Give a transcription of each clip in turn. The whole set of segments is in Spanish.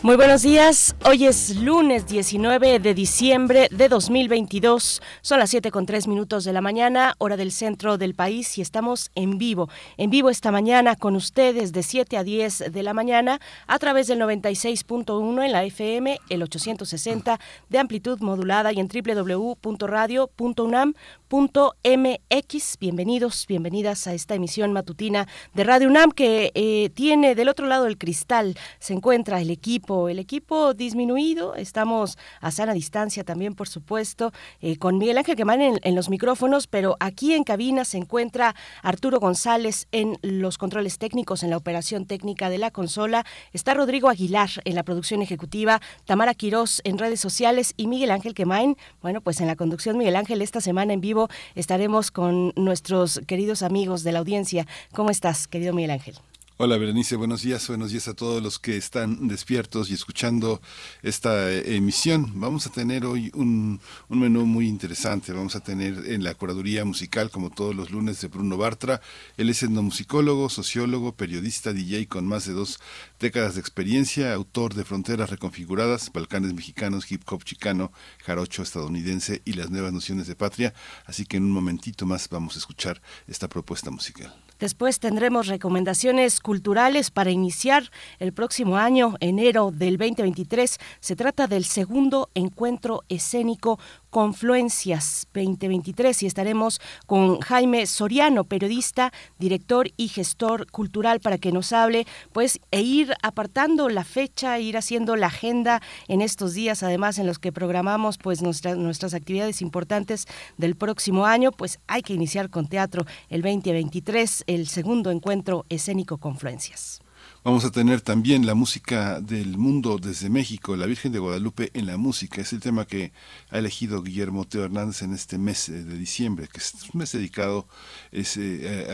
Muy buenos días. Hoy es lunes 19 de diciembre de 2022. Son las 7 con 3 minutos de la mañana, hora del centro del país, y estamos en vivo. En vivo esta mañana con ustedes de 7 a 10 de la mañana a través del 96.1 en la FM, el 860 de amplitud modulada y en www.radio.unam.mx. Bienvenidos, bienvenidas a esta emisión matutina de Radio UNAM que eh, tiene del otro lado del cristal. Se encuentra el equipo el equipo disminuido, estamos a sana distancia también, por supuesto, eh, con Miguel Ángel Quemán en, en, los micrófonos, pero aquí en cabina se encuentra Arturo González en los controles técnicos, en la operación técnica de la consola, está Rodrigo Aguilar en la producción ejecutiva, Tamara Quirós en redes sociales y Miguel Ángel Quemain, bueno, pues en la conducción Miguel Ángel, esta semana en vivo estaremos con nuestros queridos amigos de la audiencia. ¿Cómo estás, querido Miguel Ángel? Hola Berenice, buenos días, buenos días a todos los que están despiertos y escuchando esta eh, emisión. Vamos a tener hoy un, un, menú muy interesante. Vamos a tener en la curaduría musical, como todos los lunes, de Bruno Bartra. Él es etnomusicólogo, sociólogo, periodista, DJ con más de dos décadas de experiencia, autor de Fronteras Reconfiguradas, Balcanes Mexicanos, Hip Hop Chicano, Jarocho Estadounidense y las nuevas nociones de patria. Así que en un momentito más vamos a escuchar esta propuesta musical. Después tendremos recomendaciones culturales para iniciar el próximo año, enero del 2023. Se trata del segundo encuentro escénico Confluencias 2023 y estaremos con Jaime Soriano, periodista, director y gestor cultural para que nos hable, pues e ir apartando la fecha, ir haciendo la agenda en estos días, además en los que programamos pues nuestras nuestras actividades importantes del próximo año, pues hay que iniciar con teatro el 2023, el segundo encuentro escénico Confluencias. Vamos a tener también la música del mundo desde México, la Virgen de Guadalupe en la música. Es el tema que ha elegido Guillermo Teo Hernández en este mes de diciembre, que es un mes dedicado eh,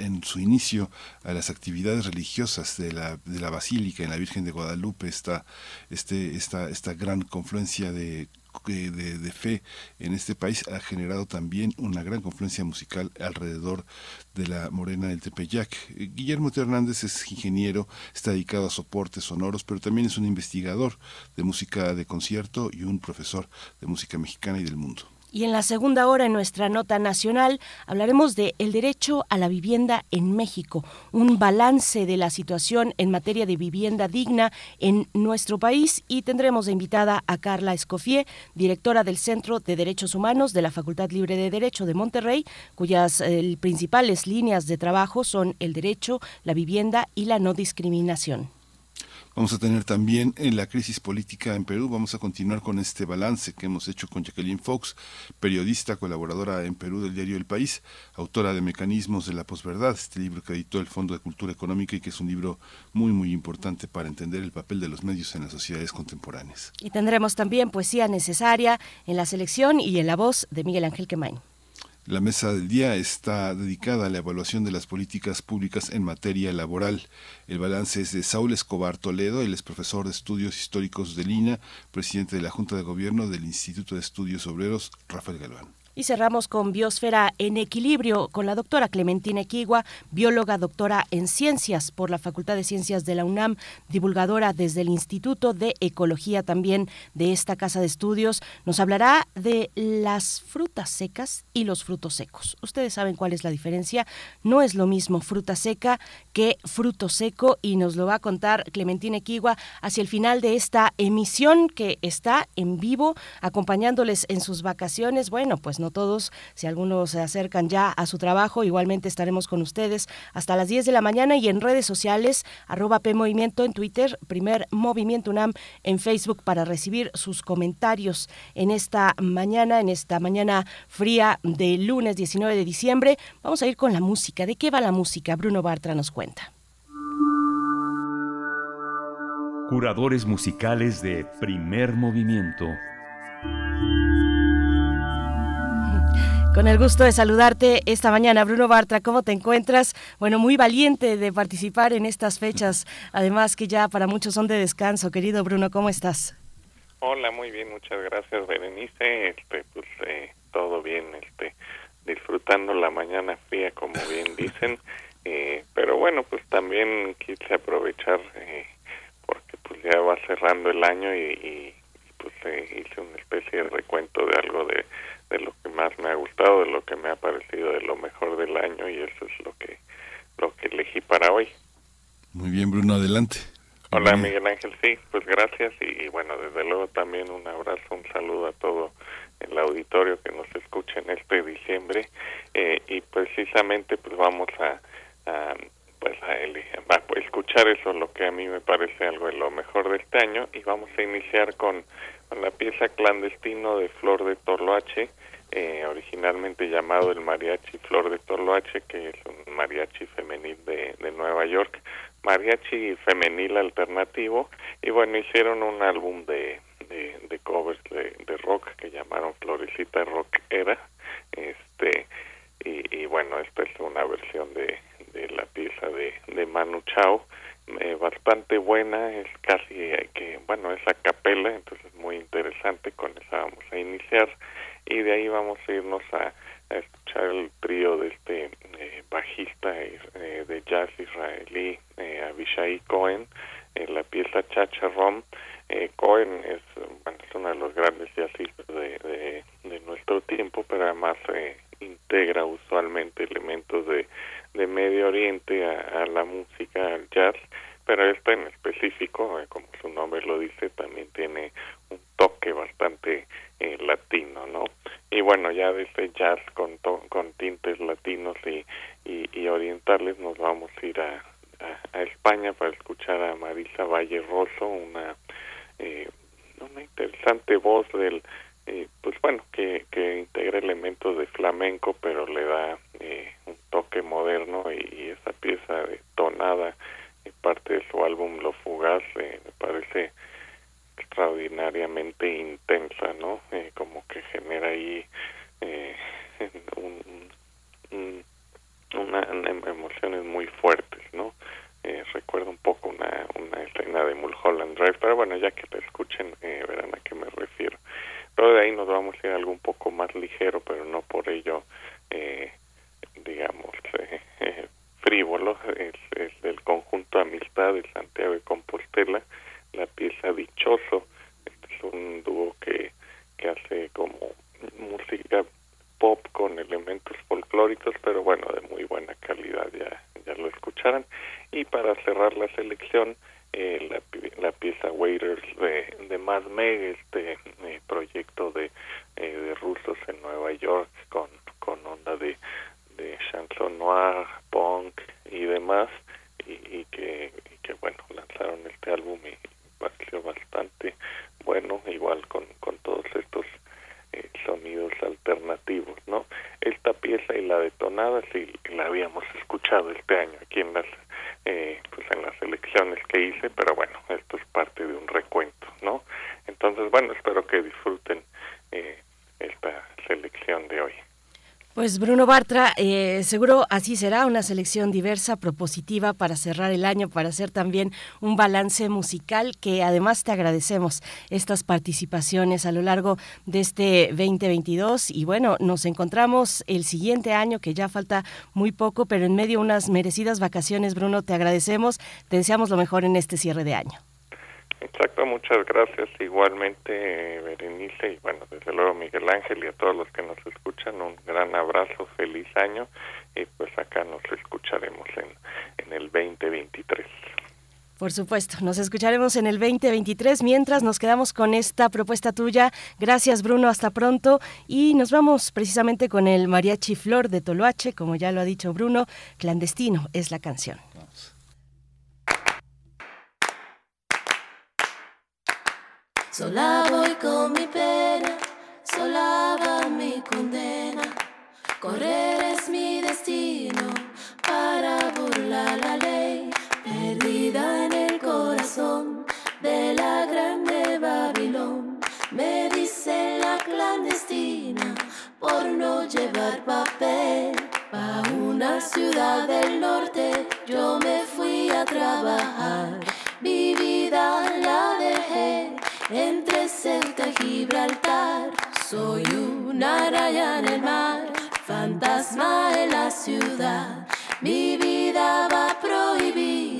en su inicio a las actividades religiosas de la, de la Basílica en la Virgen de Guadalupe. Está este, esta, esta gran confluencia de de, de, fe en este país ha generado también una gran confluencia musical alrededor de la Morena del Tepeyac. Guillermo T. Hernández es ingeniero, está dedicado a soportes sonoros, pero también es un investigador de música de concierto y un profesor de música mexicana y del mundo. Y en la segunda hora, en nuestra nota nacional, hablaremos de el derecho a la vivienda en México, un balance de la situación en materia de vivienda digna en nuestro país y tendremos de invitada a Carla Escofié, directora del Centro de Derechos Humanos de la Facultad Libre de Derecho de Monterrey, cuyas eh, principales líneas de trabajo son el derecho, la vivienda y la no discriminación. Vamos a tener también en la crisis política en Perú, vamos a continuar con este balance que hemos hecho con Jacqueline Fox, periodista, colaboradora en Perú del diario El País, autora de Mecanismos de la Posverdad, este libro que editó el Fondo de Cultura Económica y que es un libro muy, muy importante para entender el papel de los medios en las sociedades contemporáneas. Y tendremos también poesía necesaria en la selección y en la voz de Miguel Ángel Quemain. La mesa del día está dedicada a la evaluación de las políticas públicas en materia laboral. El balance es de Saúl Escobar Toledo, él es profesor de estudios históricos de Lina, presidente de la Junta de Gobierno del Instituto de Estudios Obreros, Rafael Galván. Y cerramos con Biosfera en Equilibrio con la doctora Clementina Equigua, bióloga doctora en ciencias por la Facultad de Ciencias de la UNAM, divulgadora desde el Instituto de Ecología también de esta casa de estudios. Nos hablará de las frutas secas y los frutos secos. Ustedes saben cuál es la diferencia. No es lo mismo fruta seca que fruto seco y nos lo va a contar Clementina Equigua hacia el final de esta emisión que está en vivo acompañándoles en sus vacaciones. Bueno, pues no todos, si algunos se acercan ya a su trabajo, igualmente estaremos con ustedes hasta las 10 de la mañana y en redes sociales, arroba PMovimiento en Twitter, primer Movimiento UNAM en Facebook para recibir sus comentarios en esta mañana, en esta mañana fría de lunes 19 de diciembre. Vamos a ir con la música. ¿De qué va la música? Bruno Bartra nos cuenta. Curadores musicales de primer movimiento. Con el gusto de saludarte esta mañana, Bruno Bartra, ¿cómo te encuentras? Bueno, muy valiente de participar en estas fechas, además que ya para muchos son de descanso. Querido Bruno, ¿cómo estás? Hola, muy bien, muchas gracias, Berenice. Este, pues eh, todo bien, este, disfrutando la mañana fría, como bien dicen. Eh, pero bueno, pues también quise aprovechar eh, porque pues ya va cerrando el año y, y pues hice una especie de recuento de algo de de lo que más me ha gustado, de lo que me ha parecido de lo mejor del año y eso es lo que lo que elegí para hoy. Muy bien, Bruno, adelante. Hola, Miguel Ángel, sí, pues gracias y, bueno, desde luego también un abrazo, un saludo a todo el auditorio que nos escucha en este diciembre eh, y precisamente pues vamos a, pues a, a, escuchar eso, lo que a mí me parece algo de lo mejor de este año y vamos a iniciar con, con la pieza clandestino de Flor de Toloache eh, originalmente llamado el Mariachi Flor de Toloache, que es un mariachi femenil de, de Nueva York, mariachi femenil alternativo, y bueno, hicieron un álbum de, de, covers de, de, rock que llamaron Florecita Rock Era, este, y, y bueno, esta es una versión de, de la pieza de, de Manu Chao, eh, bastante buena, es casi eh, que, bueno, es a capela, entonces muy interesante, con esa vamos a iniciar y de ahí vamos a irnos a, escuchar el trío de este eh, bajista eh, de jazz israelí eh, Abishai Cohen en la pieza Chacha Rom. Cohen es bueno es uno de los grandes jazzistas de, de, nuestro tiempo pero además integra usualmente elementos de, de Medio Oriente a, a la música al jazz pero este en específico, como su nombre lo dice, también tiene un toque bastante eh, latino, ¿no? Y bueno, ya desde jazz con, con tintes latinos y, y, orientales nos vamos a ir a, a, España para escuchar a Marisa Valle Rosso, una, eh, una interesante voz del, eh, pues bueno, que, que integra elementos de flamenco, pero le da eh, un toque moderno y, y esa pieza de tonada, parte de su álbum Lo Fugaz, me parece extraordinariamente intensa, ¿no? Eh, como que genera ahí eh, un, una, emociones muy fuertes, ¿no? Eh, recuerdo un poco una, una escena de Mulholland Drive, pero bueno, ya que te escuchen eh, verán a qué me refiero. Pero de ahí nos vamos a ir a algo un poco más ligero, pero no por ello, eh, digamos, eh, frívolo, es, es del conjunto Amistad de Santiago de Compostela, la pieza Dichoso, este es un dúo que, que hace como música pop con elementos folclóricos, pero bueno, de muy buena calidad, ya, ya lo escucharan. Y para cerrar la selección, eh, la, la, pieza Waiters de, de Mad Meg, este eh, proyecto de, eh, de rusos en Nueva York con, con onda de, de chanson noir, punk y demás, y, y que, y que bueno, lanzaron este álbum y pareció bastante bueno, igual con, con todos estos eh, sonidos alternativos, ¿no? Esta pieza y la detonada sí la habíamos escuchado este año aquí en las eh, pues en las elecciones que hice, pero bueno, esto es parte de un recuento, ¿no? Entonces, bueno, espero que disfruten eh, esta selección de hoy. Pues Bruno Bartra, eh, seguro así será una selección diversa, propositiva para cerrar el año, para hacer también un balance musical que además te agradecemos estas participaciones a lo largo de este 2022 y bueno, nos encontramos el siguiente año que ya falta muy poco, pero en medio de unas merecidas vacaciones, Bruno, te agradecemos, te deseamos lo mejor en este cierre de año. Exacto, muchas gracias igualmente Berenice y bueno, desde luego Miguel Ángel y a todos los que nos escuchan un gran abrazo, feliz año y pues acá nos escucharemos en, en el 2023. Por supuesto, nos escucharemos en el 2023 mientras nos quedamos con esta propuesta tuya. Gracias Bruno, hasta pronto y nos vamos precisamente con el Mariachi Flor de Toloache, como ya lo ha dicho Bruno, clandestino es la canción. Sola voy con mi pena, sola va mi condena. Correr es mi destino para burlar la ley, perdida en el corazón de la grande Babilón. Me dice la clandestina por no llevar papel pa' una ciudad del norte. Yo me fui a trabajar, mi vida la dejé entre Ceuta y Gibraltar. Soy una raya en el mar, fantasma en la ciudad. Mi vida va prohibida, dice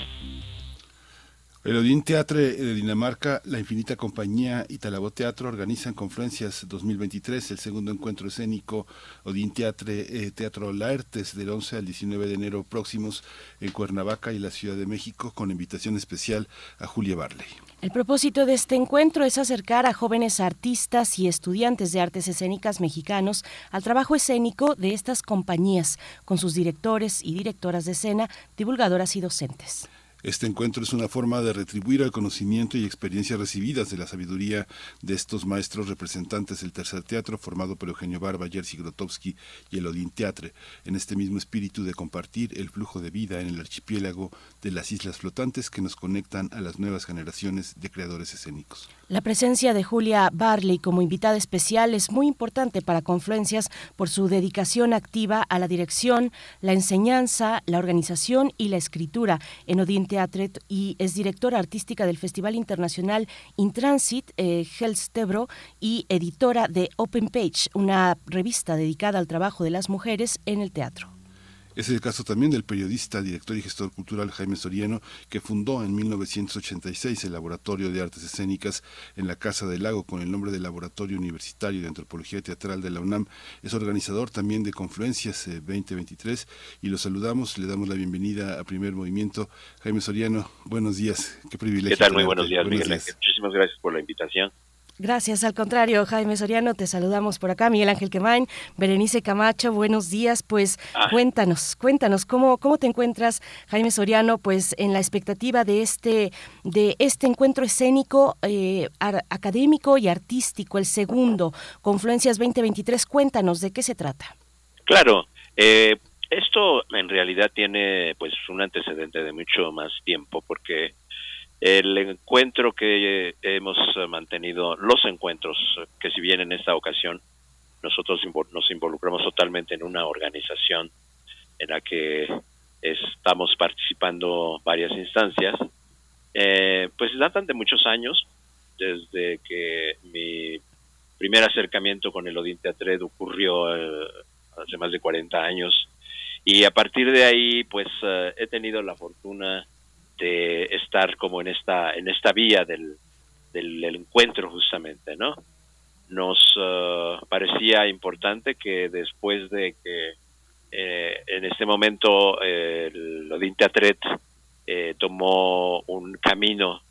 El Odín Teatre de Dinamarca, la Infinita Compañía y Talabot Teatro organizan conferencias 2023, el segundo encuentro escénico Odín Teatre, eh, Teatro Laertes del 11 al 19 de enero próximos en Cuernavaca y la Ciudad de México con invitación especial a Julia Barley. El propósito de este encuentro es acercar a jóvenes artistas y estudiantes de artes escénicas mexicanos al trabajo escénico de estas compañías, con sus directores y directoras de escena, divulgadoras y docentes. Este encuentro es una forma de retribuir al conocimiento y experiencias recibidas de la sabiduría de estos maestros representantes del tercer teatro formado por Eugenio Barba, Jerzy Grotowski y el Odín Teatre, en este mismo espíritu de compartir el flujo de vida en el archipiélago de las islas flotantes que nos conectan a las nuevas generaciones de creadores escénicos. La presencia de Julia Barley como invitada especial es muy importante para Confluencias por su dedicación activa a la dirección, la enseñanza, la organización y la escritura en Odín Teatre y es directora artística del Festival Internacional Intransit eh, Helstebro y editora de Open Page, una revista dedicada al trabajo de las mujeres en el teatro. Es el caso también del periodista, director y gestor cultural Jaime Soriano, que fundó en 1986 el Laboratorio de Artes Escénicas en la Casa del Lago con el nombre de Laboratorio Universitario de Antropología Teatral de la UNAM. Es organizador también de Confluencias 2023 eh, y lo saludamos, le damos la bienvenida a Primer Movimiento. Jaime Soriano, buenos días, qué privilegio. ¿Qué tal? Muy buenos días, Miguel. Muchísimas gracias por la invitación. Gracias, al contrario, Jaime Soriano, te saludamos por acá, Miguel Ángel Quemain, Berenice Camacho, buenos días, pues ah. cuéntanos, cuéntanos, ¿cómo, ¿cómo te encuentras, Jaime Soriano, pues en la expectativa de este, de este encuentro escénico, eh, académico y artístico, el segundo, Confluencias 2023, cuéntanos, ¿de qué se trata? Claro, eh, esto en realidad tiene pues un antecedente de mucho más tiempo, porque el encuentro que hemos mantenido, los encuentros que si bien en esta ocasión nosotros nos involucramos totalmente en una organización en la que estamos participando varias instancias, eh, pues datan de muchos años, desde que mi primer acercamiento con el Odín Teatred ocurrió eh, hace más de 40 años y a partir de ahí pues eh, he tenido la fortuna de estar como en esta en esta vía del, del, encuentro justamente no nos uh, parecía importante que después de que eh, en este momento eh, el Odín Teatret eh, tomó un camino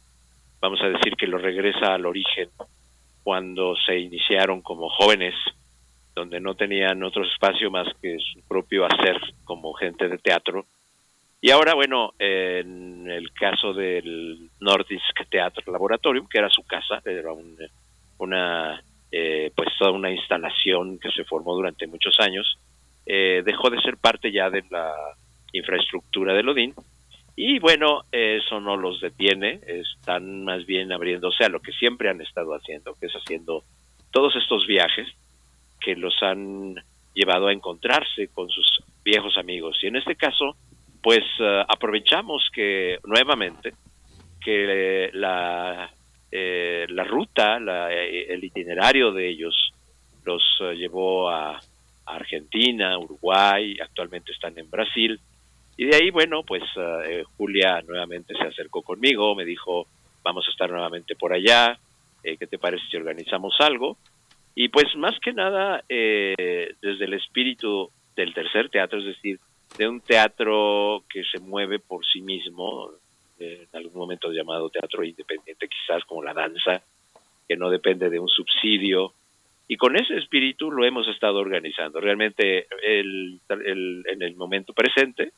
vamos a decir que lo regresa al origen cuando se iniciaron como jóvenes donde no tenían otro espacio más que su propio hacer como gente de teatro y ahora, bueno, en el caso del Nordisk Theater Laboratorium, que era su casa, era una, eh, pues toda una instalación que se formó durante muchos años, eh, dejó de ser parte ya de la infraestructura del Odín. Y bueno, eso no los detiene, están más bien abriéndose a lo que siempre han estado haciendo, que es haciendo todos estos viajes que los han llevado a encontrarse con sus viejos amigos. Y en este caso, pues eh, aprovechamos que nuevamente que la, eh, la ruta, eh, el itinerario de ellos los llevó a, Argentina, Uruguay, actualmente están en Brasil. Y de ahí, bueno, pues Julia nuevamente se acercó conmigo, me dijo, vamos a estar nuevamente por allá, ¿qué te parece si organizamos algo? Y pues más que nada eh, desde el espíritu del tercer teatro, es decir, de un teatro que se mueve por sí mismo, en algún momento llamado teatro independiente, quizás como la danza, que no depende de un subsidio. Y con ese espíritu lo hemos estado organizando. Realmente el, en el momento presente,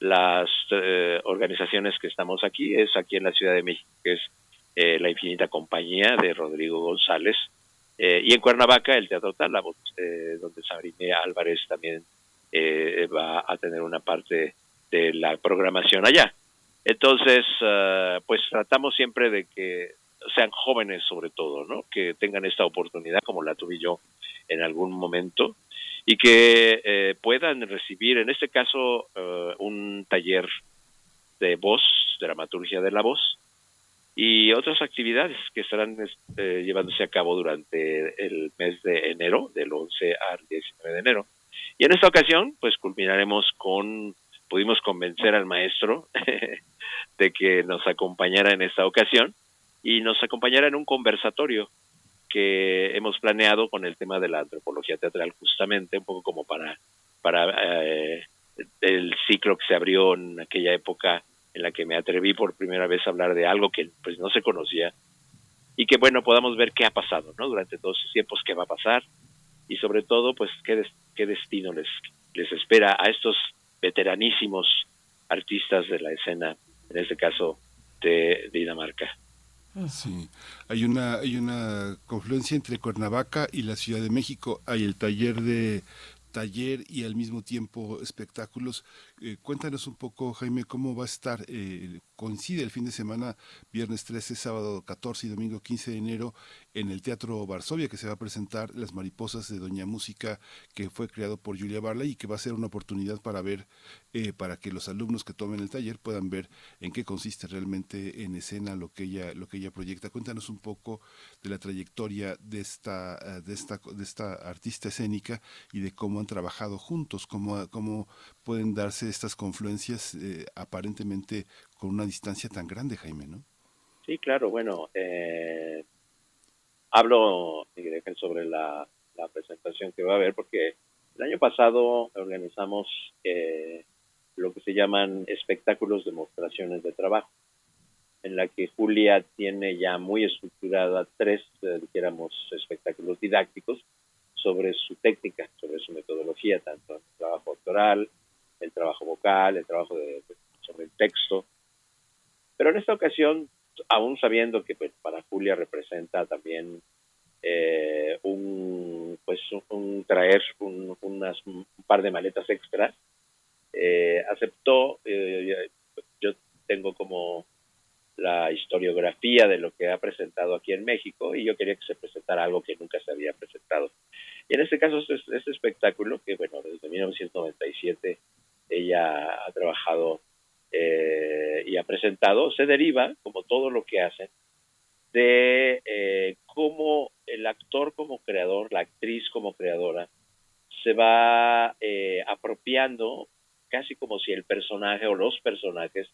las eh, organizaciones que estamos aquí es aquí en la Ciudad de México, que es eh, la Infinita Compañía de Rodrigo González, eh, y en Cuernavaca el Teatro Tálamo, donde Sabrina Álvarez también va a tener una parte de la programación allá. Entonces, pues tratamos siempre de que sean jóvenes sobre todo, ¿no? Que tengan esta oportunidad como la tuve yo en algún momento y que eh, puedan recibir, en este caso, eh, un taller de voz, dramaturgia de la voz, y otras actividades que estarán este, llevándose a cabo durante el mes de enero, del 11 al 19 de enero. Y en esta ocasión, pues culminaremos con, pudimos convencer al maestro de que nos acompañara en esta ocasión y nos acompañara en un conversatorio que hemos planeado con el tema de la antropología teatral, justamente un poco como para, para eh, el ciclo que se abrió en aquella época en la que me atreví por primera vez a hablar de algo que pues no se conocía y que bueno podamos ver qué ha pasado no durante todos esos tiempos qué va a pasar y sobre todo pues qué, qué destino les les espera a estos veteranísimos artistas de la escena en este caso de Dinamarca. Sí, hay una, hay una confluencia entre Cuernavaca y la Ciudad de México. Hay el taller de taller y al mismo tiempo espectáculos. Eh, cuéntanos un poco, Jaime, cómo va a estar, eh, coincide el fin de semana, viernes 13, sábado 14 y domingo 15 de enero, en el Teatro Varsovia, que se va a presentar Las Mariposas de Doña Música, que fue creado por Julia Barley y que va a ser una oportunidad para ver, eh, para que los alumnos que tomen el taller puedan ver en qué consiste realmente en escena lo que ella, lo que ella proyecta. Cuéntanos un poco de la trayectoria de esta, de esta, de esta artista escénica y de cómo han trabajado juntos, cómo, cómo pueden darse estas confluencias eh, aparentemente con una distancia tan grande, Jaime, ¿no? Sí, claro, bueno, eh, hablo, sobre la, presentación que va a haber, porque el año pasado organizamos eh, lo que se llaman espectáculos demostraciones de trabajo, en la que Julia tiene ya muy estructurada tres, eh, dijéramos, espectáculos didácticos sobre su técnica, sobre su metodología, tanto el trabajo actoral, el trabajo vocal, el trabajo de, sobre el texto. Pero en esta ocasión, aún sabiendo que pues, para Julia representa también eh, un, pues, un, traer un, unas, un par de maletas extras, eh, aceptó, eh, yo tengo como la historiografía de lo que ha presentado aquí en México y yo quería que se presentara algo que nunca se había presentado. Y en este caso, este, espectáculo, que bueno, desde 1997 ella ha trabajado eh, y ha presentado, se deriva, como todo lo que hace, de eh, cómo el actor como creador, la actriz como creadora, se va eh, apropiando casi como si el personaje o los personajes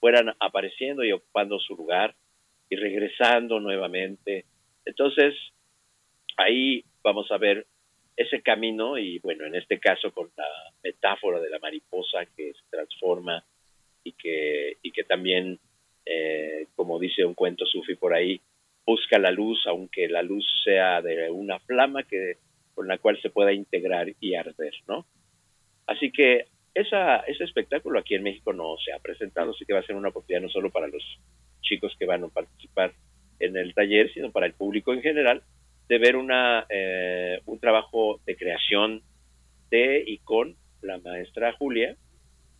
fueran apareciendo y ocupando su lugar y regresando nuevamente. Entonces, ahí vamos a ver ese camino y bueno, en este caso con la metáfora de la mariposa que se transforma y que, y que también, eh, como dice un cuento sufi por ahí, busca la luz, aunque la luz sea de una flama que, con la cual se pueda integrar y arder, ¿no? Así que esa, ese espectáculo aquí en México no se ha presentado, así que va a ser una oportunidad no solo para los chicos que van a participar en el taller, sino para el público en general, de ver una, eh, un trabajo de creación de y con la maestra Julia,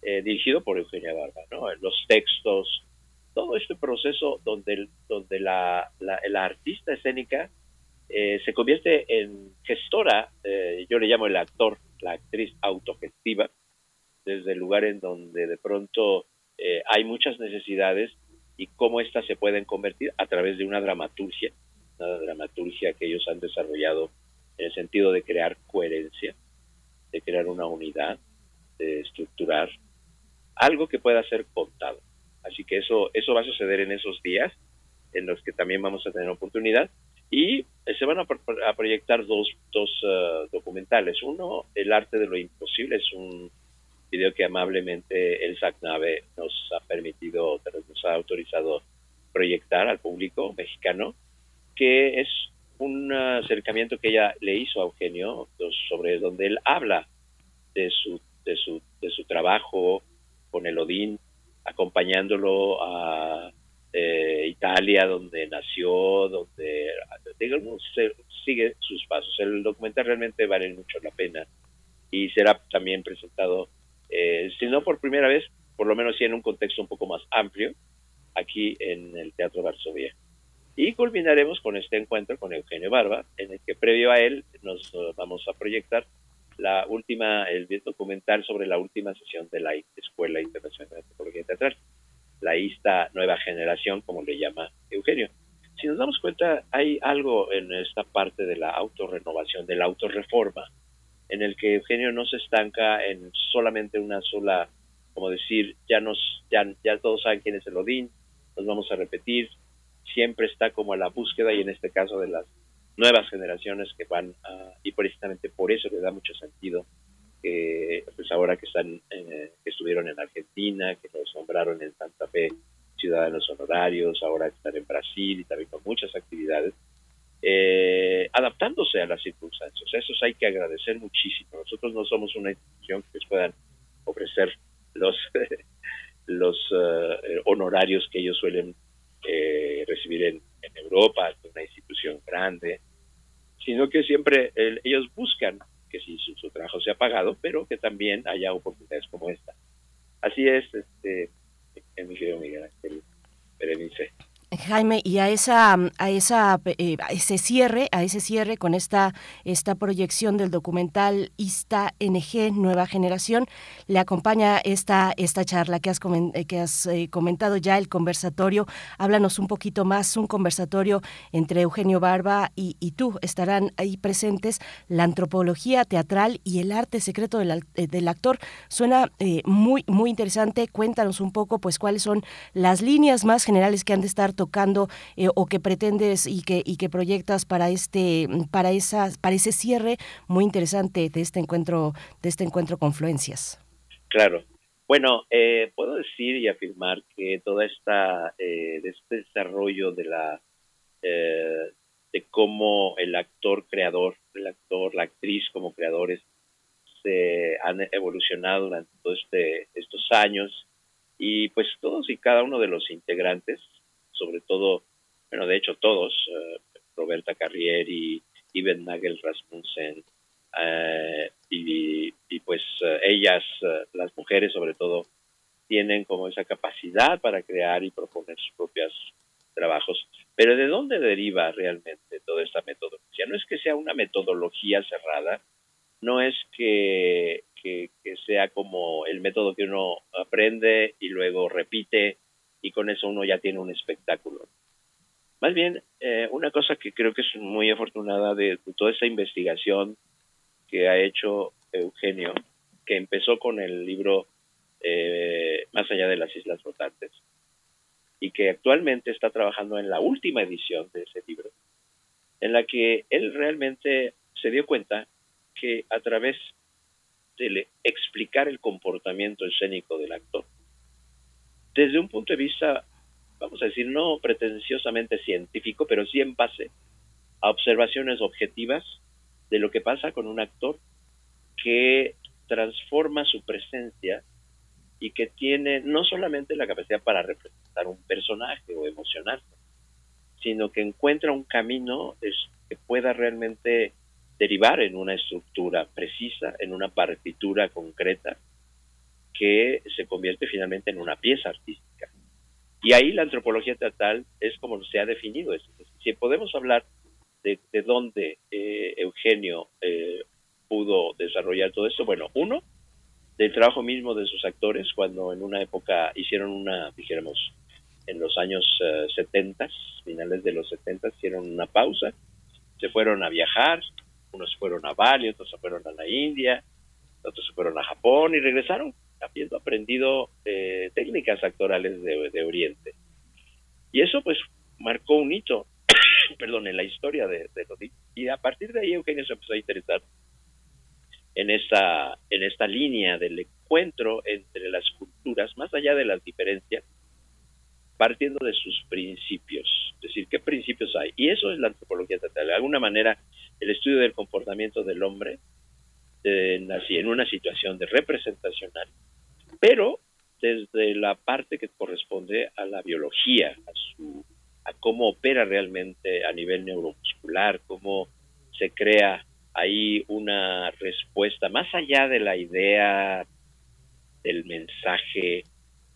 eh, dirigido por Eugenia Barba, ¿no? Los textos, todo este proceso donde, donde la, la, artista escénica eh, se convierte en gestora, yo le llamo el actor, la actriz autogestiva, desde el lugar en donde de pronto hay muchas necesidades y cómo éstas se pueden convertir a través de una dramaturgia una dramaturgia que ellos han desarrollado en el sentido de crear coherencia, de crear una unidad, de estructurar algo que pueda ser contado. Así que eso, eso va a suceder en esos días en los que también vamos a tener oportunidad. Y se van a, proyectar dos, dos documentales. Uno, El arte de lo imposible, es un video que amablemente el SACNAVE nos ha permitido, nos ha autorizado proyectar al público mexicano, que es un acercamiento que ella le hizo a Eugenio sobre donde él habla de su, de su, de su trabajo con el Odín, acompañándolo a eh, Italia, donde nació, donde digamos, sigue sus pasos. El documental realmente vale mucho la pena y será también presentado, eh, si no por primera vez, por lo menos sí en un contexto un poco más amplio, aquí en el Teatro Varsovia. Y culminaremos con este encuentro con Eugenio Barba, en el que previo a él nos vamos a proyectar la última, el documental sobre la última sesión de la Escuela Internacional de Antropología Teatral, la ISTA Nueva Generación, como le llama Eugenio. Si nos damos cuenta, hay algo en esta parte de la autorrenovación, de la autorreforma, en el que Eugenio no se estanca en solamente una sola, como decir, ya nos, ya, ya todos saben quién es el Odín, nos vamos a repetir, siempre está como a la búsqueda y en este caso de las nuevas generaciones que van a, y precisamente por eso le da mucho sentido que pues ahora que están eh, que estuvieron en Argentina que los nombraron en Santa Fe ciudadanos honorarios ahora están en Brasil y también con muchas actividades eh, adaptándose a las circunstancias. Eso hay que agradecer muchísimo. Nosotros no somos una institución que les puedan ofrecer los los eh, honorarios que ellos suelen eh, recibir en, Europa, una institución grande, sino que siempre ellos buscan que si su, trabajo sea pagado, pero que también haya oportunidades como esta. Así es, este, en mi querido Miguel. Jaime, y a esa, a esa, eh, ese cierre, a ese cierre con esta, esta proyección del documental ISTA NG Nueva Generación, le acompaña esta, esta charla que has, eh, que has eh, comentado ya, el conversatorio. Háblanos un poquito más, un conversatorio entre Eugenio Barba y, tú. Estarán ahí presentes la antropología teatral y el arte secreto del, del actor. Suena muy, muy interesante. Cuéntanos un poco, pues, cuáles son las líneas más generales que han de estar tocando eh, o que pretendes y que, y que proyectas para este, para esas, para ese cierre muy interesante de este encuentro, de este encuentro Confluencias. Claro. Bueno, eh, puedo decir y afirmar que toda esta, eh, este desarrollo de la de cómo el actor creador, el actor, la actriz como creadores se han evolucionado durante todos este, estos años y pues todos y cada uno de los integrantes sobre todo, bueno, de hecho todos, eh, Roberta Carrieri, Iben Nagel Rasmussen, eh, y, pues eh, ellas, las mujeres sobre todo, tienen como esa capacidad para crear y proponer sus propios trabajos. Pero ¿de dónde deriva realmente toda esta metodología? No es que sea una metodología cerrada, no es que, que sea como el método que uno aprende y luego repite y con eso uno ya tiene un espectáculo. Más bien, eh, una cosa que creo que es muy afortunada de, toda esa investigación que ha hecho Eugenio, que empezó con el libro eh, Más allá de las Islas Flotantes, y que actualmente está trabajando en la última edición de ese libro, en la que él realmente se dio cuenta que a través de explicar el comportamiento escénico del actor, desde un punto de vista, vamos a decir, no pretenciosamente científico, pero sí en base a observaciones objetivas de lo que pasa con un actor que transforma su presencia y que tiene no solamente la capacidad para representar un personaje o emocionarse, sino que encuentra un camino que pueda realmente derivar en una estructura precisa, en una partitura concreta, que se convierte finalmente en una pieza artística. Y ahí la antropología teatral es como se ha definido. Si podemos hablar de, dónde eh, Eugenio eh, pudo desarrollar todo esto, bueno, uno, del trabajo mismo de sus actores, cuando en una época hicieron una, dijéramos, en los años 70, eh, finales de los 70, hicieron una pausa, se fueron a viajar, unos fueron a Bali, otros se fueron a la India, otros se fueron a Japón y regresaron habiendo aprendido eh, técnicas actorales de, Oriente. Y eso pues marcó un hito perdón, en la historia de, de Y a partir de ahí Eugenio se empezó a interesar en esta, en esta línea del encuentro entre las culturas, más allá de las diferencias, partiendo de sus principios. Es decir, ¿qué principios hay? Y eso es la antropología teatral. De alguna manera, el estudio del comportamiento del hombre en, en una situación de representacional, pero desde la parte que corresponde a la biología, a, su, a cómo opera realmente a nivel neuromuscular, cómo se crea ahí una respuesta más allá de la idea del mensaje,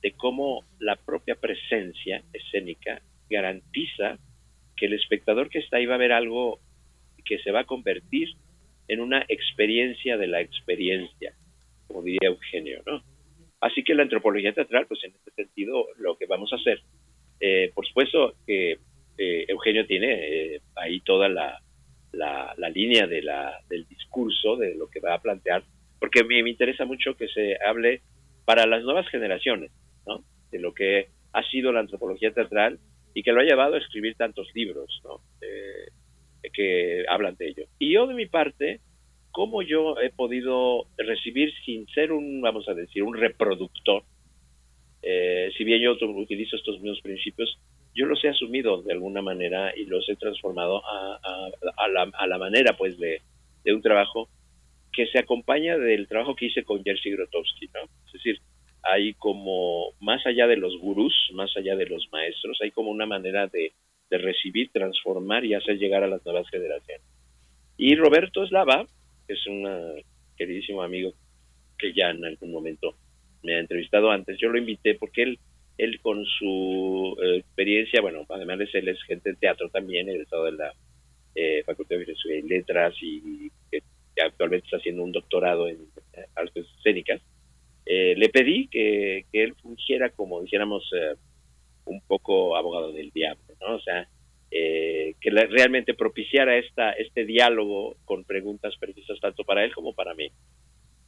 de cómo la propia presencia escénica garantiza que el espectador que está ahí va a ver algo que se va a convertir en una experiencia de la experiencia, como diría Eugenio, ¿no? Así que la antropología teatral, pues en este sentido, lo que vamos a hacer, eh, por supuesto que eh, Eugenio tiene eh, ahí toda la, la, línea de la, del discurso, de lo que va a plantear, porque me, me interesa mucho que se hable para las nuevas generaciones, ¿no? De lo que ha sido la antropología teatral y que lo ha llevado a escribir tantos libros, ¿no? que hablan de ello. Y yo de mi parte, ¿cómo yo he podido recibir sin ser un, vamos a decir, un reproductor? Eh, si bien yo utilizo estos mismos principios, yo los he asumido de alguna manera y los he transformado a, a, la, a la, manera pues de, un trabajo que se acompaña del trabajo que hice con Jerzy Grotowski, ¿no? Es decir, hay como, más allá de los gurús, más allá de los maestros, hay como una manera de, recibir, transformar y hacer llegar a las nuevas generaciones. Y Roberto Eslava, es un queridísimo amigo que ya en algún momento me ha entrevistado antes, yo lo invité porque él, él con su eh, experiencia, bueno, además de él es gente de teatro también, egresado de la eh, Facultad de Filosofía y Letras y que, actualmente está haciendo un doctorado en eh, artes escénicas, le pedí que, que, él fungiera como, dijéramos, un poco abogado del diablo, ¿no? O sea, eh, que realmente propiciara esta, este diálogo con preguntas precisas tanto para él como para mí.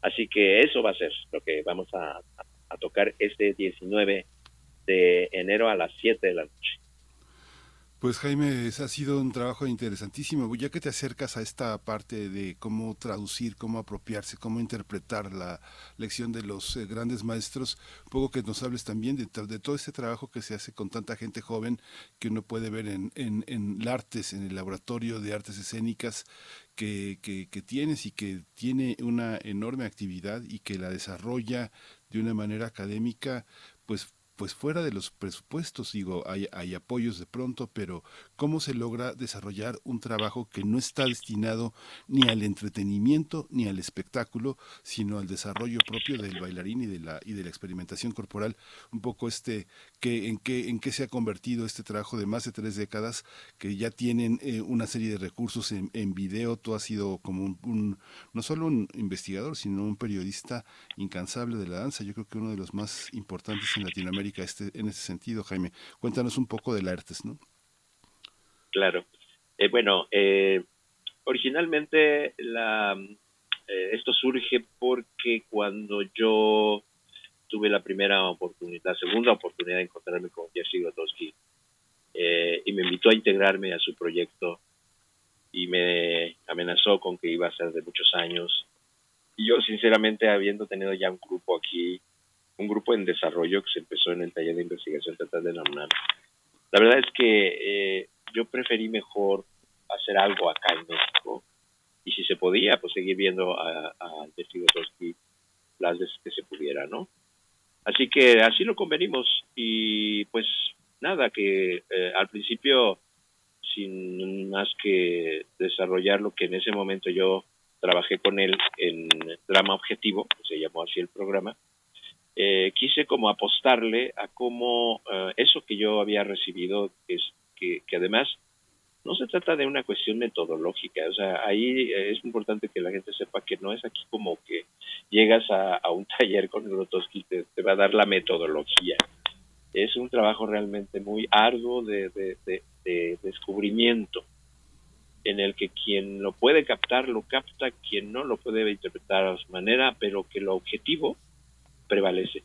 Así que eso va a ser lo que vamos a, a tocar este 19 de enero a las 7 de la noche. Pues Jaime, ha sido un trabajo interesantísimo, ya que te acercas a esta parte de cómo traducir, cómo apropiarse, cómo interpretar la lección de los eh, grandes maestros, poco que nos hables también de, de, todo este trabajo que se hace con tanta gente joven que uno puede ver en, en, en artes, en el laboratorio de artes escénicas que, que, que tienes y que tiene una enorme actividad y que la desarrolla de una manera académica, pues pues fuera de los presupuestos, digo, hay, hay, apoyos de pronto, pero ¿cómo se logra desarrollar un trabajo que no está destinado ni al entretenimiento ni al espectáculo, sino al desarrollo propio del bailarín y de la, y de la experimentación corporal? Un poco este, que, en, qué, en qué se ha convertido este trabajo de más de tres décadas, que ya tienen eh, una serie de recursos en, en, video, tú has sido como un, un, no solo un investigador, sino un periodista incansable de la danza, yo creo que uno de los más importantes en Latinoamérica este, en ese sentido, Jaime. Cuéntanos un poco del artes, ¿no? Claro. Eh, bueno, eh, originalmente la, eh, esto surge porque cuando yo tuve la primera oportunidad, la segunda oportunidad de encontrarme con Jerzy Grotowski y me invitó a integrarme a su proyecto y me amenazó con que iba a ser de muchos años. Y yo, sinceramente, habiendo tenido ya un grupo aquí un grupo en desarrollo que se empezó en el taller de investigación estatal de la. La verdad es que eh, yo preferí mejor hacer algo acá en México y si se podía, pues seguir viendo a, a las veces que se pudiera, ¿no? Así que así lo convenimos y pues nada, que eh, al principio sin más que desarrollar lo que en ese momento yo trabajé con él en drama objetivo, se llamó así el programa, eh, quise como apostarle a cómo eh, eso que yo había recibido, es, que, además no se trata de una cuestión metodológica, o sea, ahí es importante que la gente sepa que no es aquí como que llegas a, un taller con Grotowski y te, va a dar la metodología. Es un trabajo realmente muy arduo de descubrimiento en el que quien lo puede captar lo capta, quien no lo puede interpretar a su manera, pero que lo objetivo prevalece.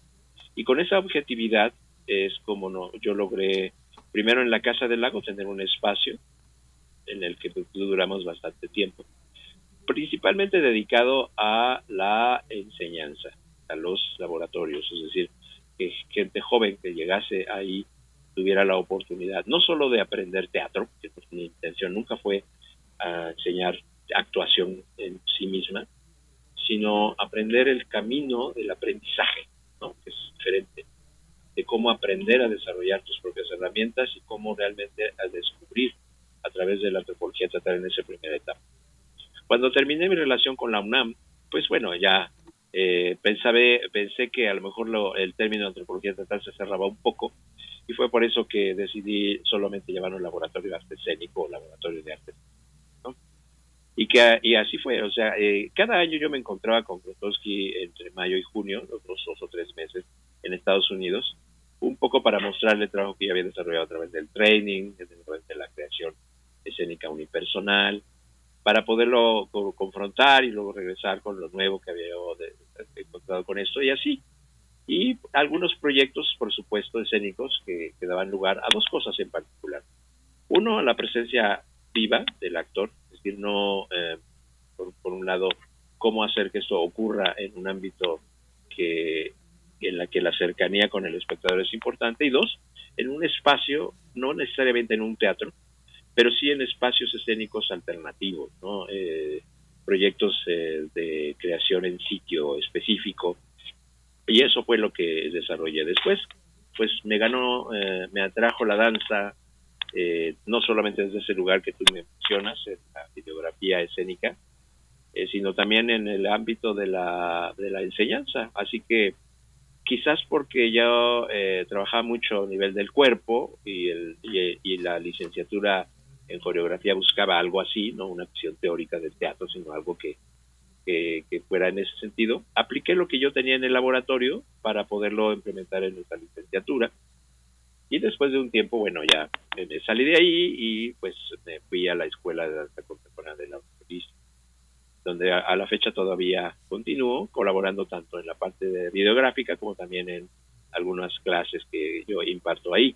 Y con esa objetividad es como no, yo logré, primero en la Casa del Lago, tener un espacio en el que duramos bastante tiempo, principalmente dedicado a la enseñanza, a los laboratorios, es decir, que gente joven que llegase ahí tuviera la oportunidad no solo de aprender teatro, que pues, mi intención nunca fue ah, enseñar actuación en sí misma, sino aprender el camino del aprendizaje, ¿no? que es diferente, de cómo aprender a desarrollar tus propias herramientas y cómo realmente a descubrir a través de la antropología tratar en esa primera etapa. Cuando terminé mi relación con la UNAM, pues bueno, ya eh, pensé que a lo mejor el término antropología estatal se cerraba un poco y fue por eso que decidí solamente llevar un laboratorio de arte escénico o laboratorio de arte. Y, que, y así fue, o sea, eh, cada año yo me encontraba con Grotowski entre mayo y junio, los dos, o tres meses, en Estados Unidos, un poco para mostrarle el trabajo que yo había desarrollado a través del training, a través de la creación escénica unipersonal, para poderlo confrontar y luego regresar con lo nuevo que había encontrado con esto y así. Y algunos proyectos, por supuesto, escénicos que, daban lugar a dos cosas en particular. Uno, la presencia viva del actor, decir, no, eh, por, un lado, cómo hacer que esto ocurra en un ámbito que en la que la cercanía con el espectador es importante y dos, en un espacio, no necesariamente en un teatro, pero sí en espacios escénicos alternativos, ¿no? Eh, proyectos eh, de creación en sitio específico. Y eso fue lo que desarrollé. Después, pues me ganó, eh, me atrajo la danza, no solamente desde ese lugar que tú mencionas, en la videografía escénica, sino también en el ámbito de la, de la enseñanza. Así que quizás porque yo trabajaba mucho a nivel del cuerpo y, el, y la licenciatura en coreografía buscaba algo así, no una visión teórica del teatro, sino algo que, que, fuera en ese sentido. Apliqué lo que yo tenía en el laboratorio para poderlo implementar en nuestra licenciatura. Y después de un tiempo, bueno, ya me salí de ahí y pues me fui a la Escuela de Danza Contemporánea de la UNIS, donde a, la fecha todavía continúo colaborando tanto en la parte de videográfica como también en algunas clases que yo imparto ahí,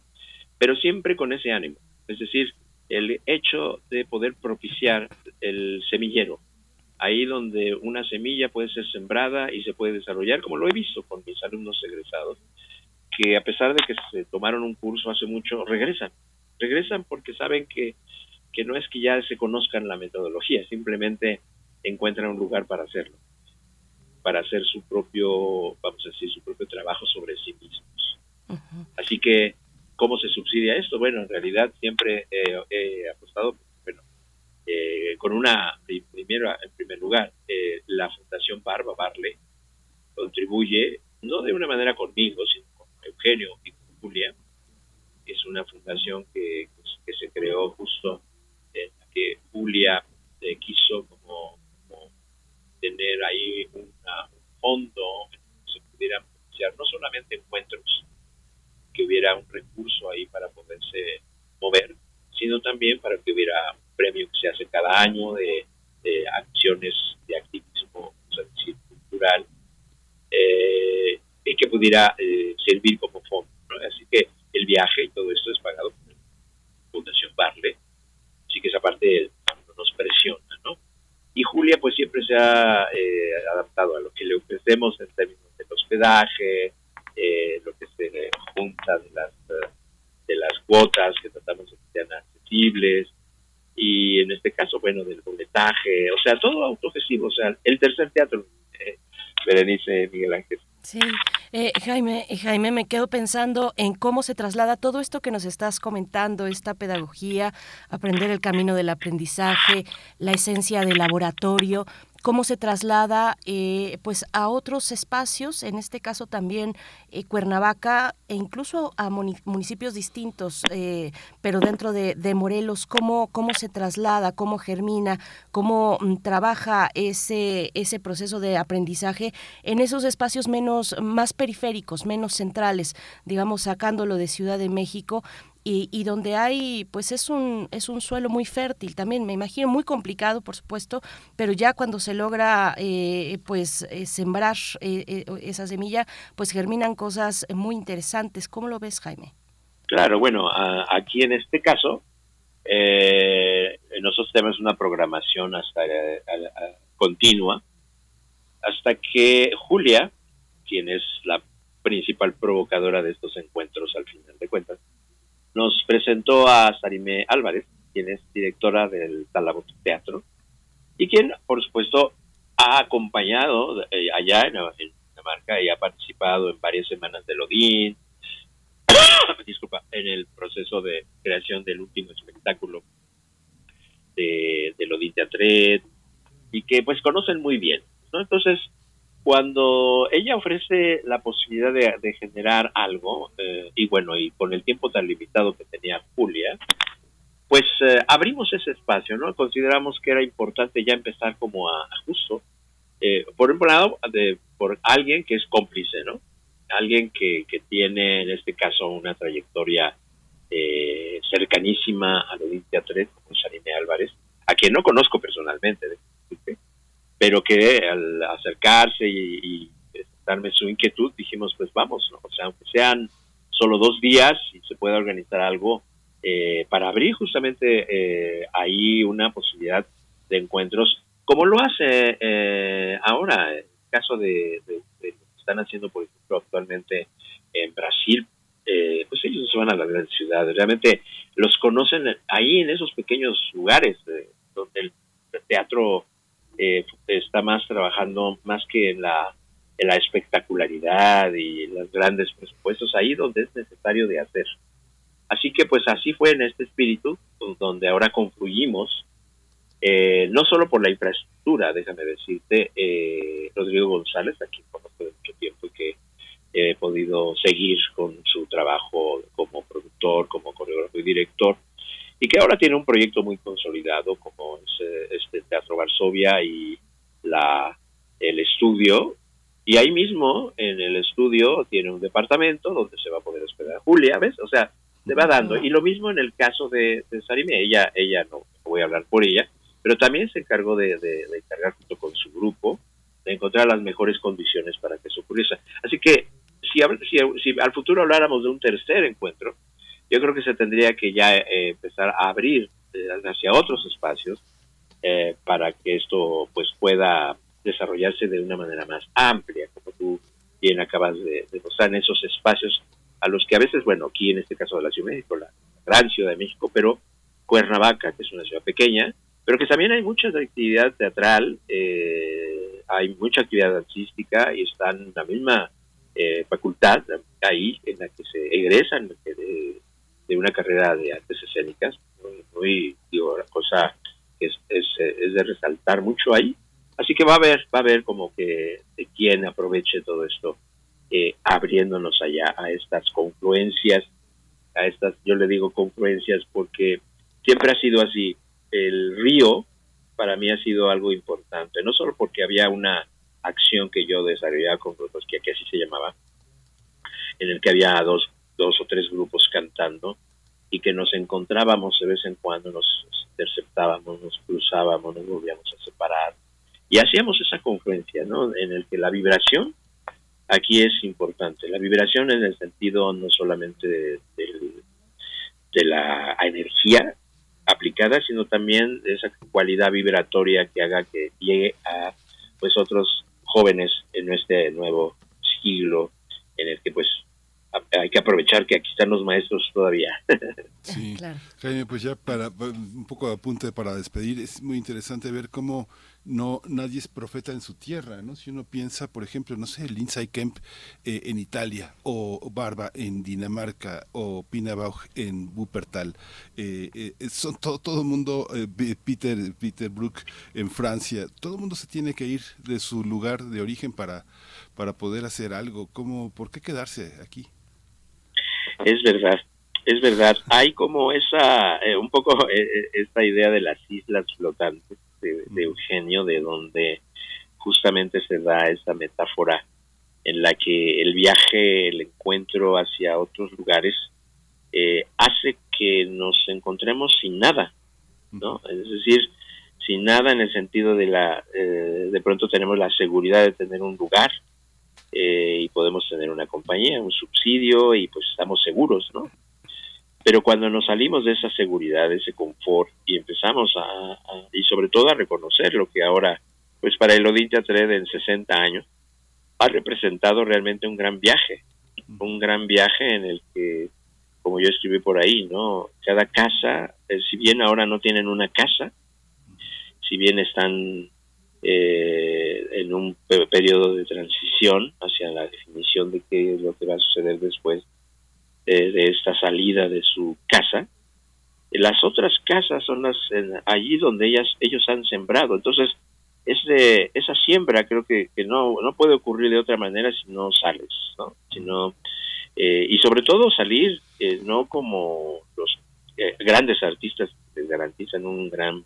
pero siempre con ese ánimo. Es decir, el hecho de poder propiciar el semillero, ahí donde una semilla puede ser sembrada y se puede desarrollar, como lo he visto con mis alumnos egresados, que a pesar de que se tomaron un curso hace mucho, regresan. Regresan porque saben que, que no es que ya se conozcan la metodología, simplemente encuentran un lugar para hacerlo, para hacer su propio, vamos a decir, su propio trabajo sobre sí mismos. Así que ¿Cómo se subsidia esto? Bueno, en realidad siempre he apostado, bueno, eh, con una, primero, en primer lugar, eh, la Fundación Barba Barle contribuye, no de una manera conmigo, sino Eugenio y Julia. Es una fundación que, que se creó justo en la que Julia eh, quiso como, tener ahí un fondo en donde se pudieran propiciar no solamente encuentros que hubiera un recurso ahí para poderse mover, sino también para que hubiera un premio que se hace cada año de, acciones de activismo cultural eh, y que pudiera eh, servir como fondo. Así que el viaje y todo esto es pagado por la Fundación Barle, así que esa parte no nos presiona. ¿no? Y Julia pues siempre se ha eh, adaptado a lo que le ofrecemos en términos del hospedaje, eh, lo que se junta de las, de las cuotas que tratamos de que sean accesibles y en este caso, bueno, del boletaje, o sea, todo autogestivo, o sea, el tercer teatro, eh, Berenice Miguel Ángel. Sí, eh, Jaime, Jaime, me quedo pensando en cómo se traslada todo esto que nos estás comentando, esta pedagogía, aprender el camino del aprendizaje, la esencia del laboratorio, cómo se traslada eh, pues a otros espacios, en este caso también eh, Cuernavaca e incluso a municipios distintos, eh, pero dentro de, Morelos, cómo, cómo se traslada, cómo germina, cómo mm, trabaja ese, ese proceso de aprendizaje en esos espacios menos, más periféricos, menos centrales, digamos, sacándolo de Ciudad de México y, donde hay, pues es un, es un suelo muy fértil también, me imagino, muy complicado, por supuesto, pero ya cuando se logra, eh, pues, eh, sembrar eh, esa semilla, pues germinan cosas muy interesantes. ¿Cómo lo ves, Jaime? Claro, bueno, aquí en este caso, Eh, nosotros tenemos una programación hasta continua hasta que Julia, quien es la principal provocadora de estos encuentros al final de cuentas, nos presentó a Sarime Álvarez, quien es directora del Talabot Teatro, y quien, por supuesto, ha acompañado eh, allá en, en marca y ha participado en varias semanas de Lodín, disculpa, en el proceso de creación del último espectáculo de, de Lodín Teatret, y que pues conocen muy bien. ¿no? Entonces, cuando ella ofrece la posibilidad de, generar algo, eh, y bueno, y con el tiempo tan limitado que tenía Julia, pues eh, abrimos ese espacio, ¿no? Consideramos que era importante ya empezar como a, justo, eh, por un lado, de, por alguien que es cómplice, ¿no? Alguien que, que tiene, en este caso, una trayectoria cercanísima a Odín Teatret, como Sarine Álvarez, a quien no conozco personalmente, pero que al acercarse y, darme su inquietud, dijimos, pues vamos, ¿no? o sea, aunque sean solo dos días y se pueda organizar algo eh, para abrir justamente eh, ahí una posibilidad de encuentros, como lo hace eh, ahora, en el caso de, lo que están haciendo, por ejemplo, actualmente en Brasil, pues ellos se van a la gran ciudad, realmente los conocen ahí en esos pequeños lugares donde el teatro eh, está más trabajando más que en la, espectacularidad y los grandes presupuestos, ahí donde es necesario de hacer. Así que pues así fue en este espíritu, donde ahora confluimos, eh, no solo por la infraestructura, déjame decirte, eh, Rodrigo González, a quien conozco de mucho tiempo y que he podido seguir con su trabajo como productor, como coreógrafo y director, y que ahora tiene un proyecto muy consolidado como es este Teatro Varsovia y la el estudio y ahí mismo en el estudio tiene un departamento donde se va a poder hospedar a Julia, ¿ves? O sea, se va dando. Y lo mismo en el caso de, de Sarime, ella, ella no, voy a hablar por ella, pero también se encargó de, de, encargar junto con su grupo de encontrar las mejores condiciones para que eso ocurriese. Así que si, si, si al futuro habláramos de un tercer encuentro, yo creo que se tendría que ya eh, empezar a abrir eh, hacia otros espacios eh, para que esto pues pueda desarrollarse de una manera más amplia, como tú bien acabas de, mostrar en esos espacios a los que a veces, bueno, aquí en este caso de la Ciudad de México, la gran Ciudad de México, pero Cuernavaca, que es una ciudad pequeña, pero que también hay mucha actividad teatral, hay mucha actividad artística y están en la misma facultad ahí en la que se egresan de una carrera de artes escénicas, muy, digo, la cosa es, es, es, de resaltar mucho ahí. Así que va a haber, va a haber como que de quien aproveche todo esto, eh, abriéndonos allá a estas confluencias, a estas, yo le digo confluencias porque siempre ha sido así. El río para mí ha sido algo importante, no solo porque había una acción que yo desarrollaba con grupos, que así se llamaba, en el que había dos dos o tres grupos cantando y que nos encontrábamos de vez en cuando, nos interceptábamos, nos cruzábamos, nos volvíamos a separar y hacíamos esa confluencia, ¿no? En el que la vibración aquí es importante. La vibración en el sentido no solamente de, la energía aplicada, sino también de esa cualidad vibratoria que haga que llegue a pues otros jóvenes en este nuevo siglo en el que pues hay que aprovechar que aquí están los maestros todavía. Sí, Jaime, pues ya para un poco de apunte para despedir, es muy interesante ver cómo no nadie es profeta en su tierra, ¿no? Si uno piensa, por ejemplo, no sé, Lindsay Kemp eh, en Italia, o Barba en Dinamarca, o Pina Bauch en Wuppertal, eh, eh, son todo todo el mundo, Peter Peter Brook en Francia, todo el mundo se tiene que ir de su lugar de origen para para poder hacer algo. ¿Cómo, por qué quedarse aquí? Es verdad, es verdad. Hay como esa, eh, un poco eh, eh, esta idea de las islas flotantes de, Eugenio, de donde justamente se da esa metáfora en la que el viaje, el encuentro hacia otros lugares, hace que nos encontremos sin nada, ¿no? Es decir, sin nada en el sentido de la, de pronto tenemos la seguridad de tener un lugar, eh, y podemos tener una compañía, un subsidio y pues estamos seguros, ¿no? Pero cuando nos salimos de esa seguridad, de ese confort y empezamos a, y sobre todo a reconocer lo que ahora, pues para el Odin Teatred en 60 años, ha representado realmente un gran viaje, un gran viaje en el que, como yo escribí por ahí, ¿no? Cada casa, eh, si bien ahora no tienen una casa, si bien están eh, en un periodo de transición hacia la definición de qué es lo que va a suceder después de esta salida de su casa, las otras casas son las allí donde ellas ellos han sembrado. Entonces, ese, esa siembra creo que, que no, no puede ocurrir de otra manera si no sales, ¿no? Eh, y sobre todo salir eh, no como los eh, grandes artistas que garantizan un gran,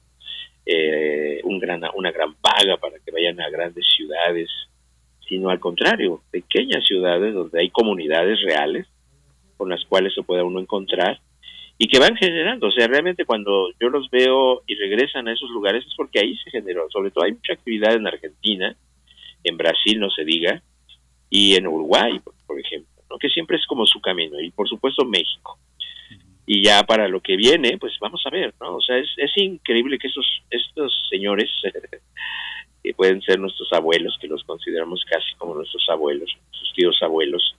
un gran, una gran paga para que vayan a grandes ciudades, sino al contrario, pequeñas ciudades donde hay comunidades reales con las cuales se pueda uno encontrar y que van generando. O sea, realmente cuando yo los veo y regresan a esos lugares es porque ahí se generó. Sobre todo hay mucha actividad en Argentina, en Brasil no se diga, y en Uruguay, por, ejemplo, ¿no? que siempre es como su camino, y por supuesto México. Y ya para lo que viene, pues vamos a ver, ¿no? O sea, es, es increíble que estos, estos señores, que pueden ser nuestros abuelos, que los consideramos casi como nuestros abuelos, sus tíos abuelos,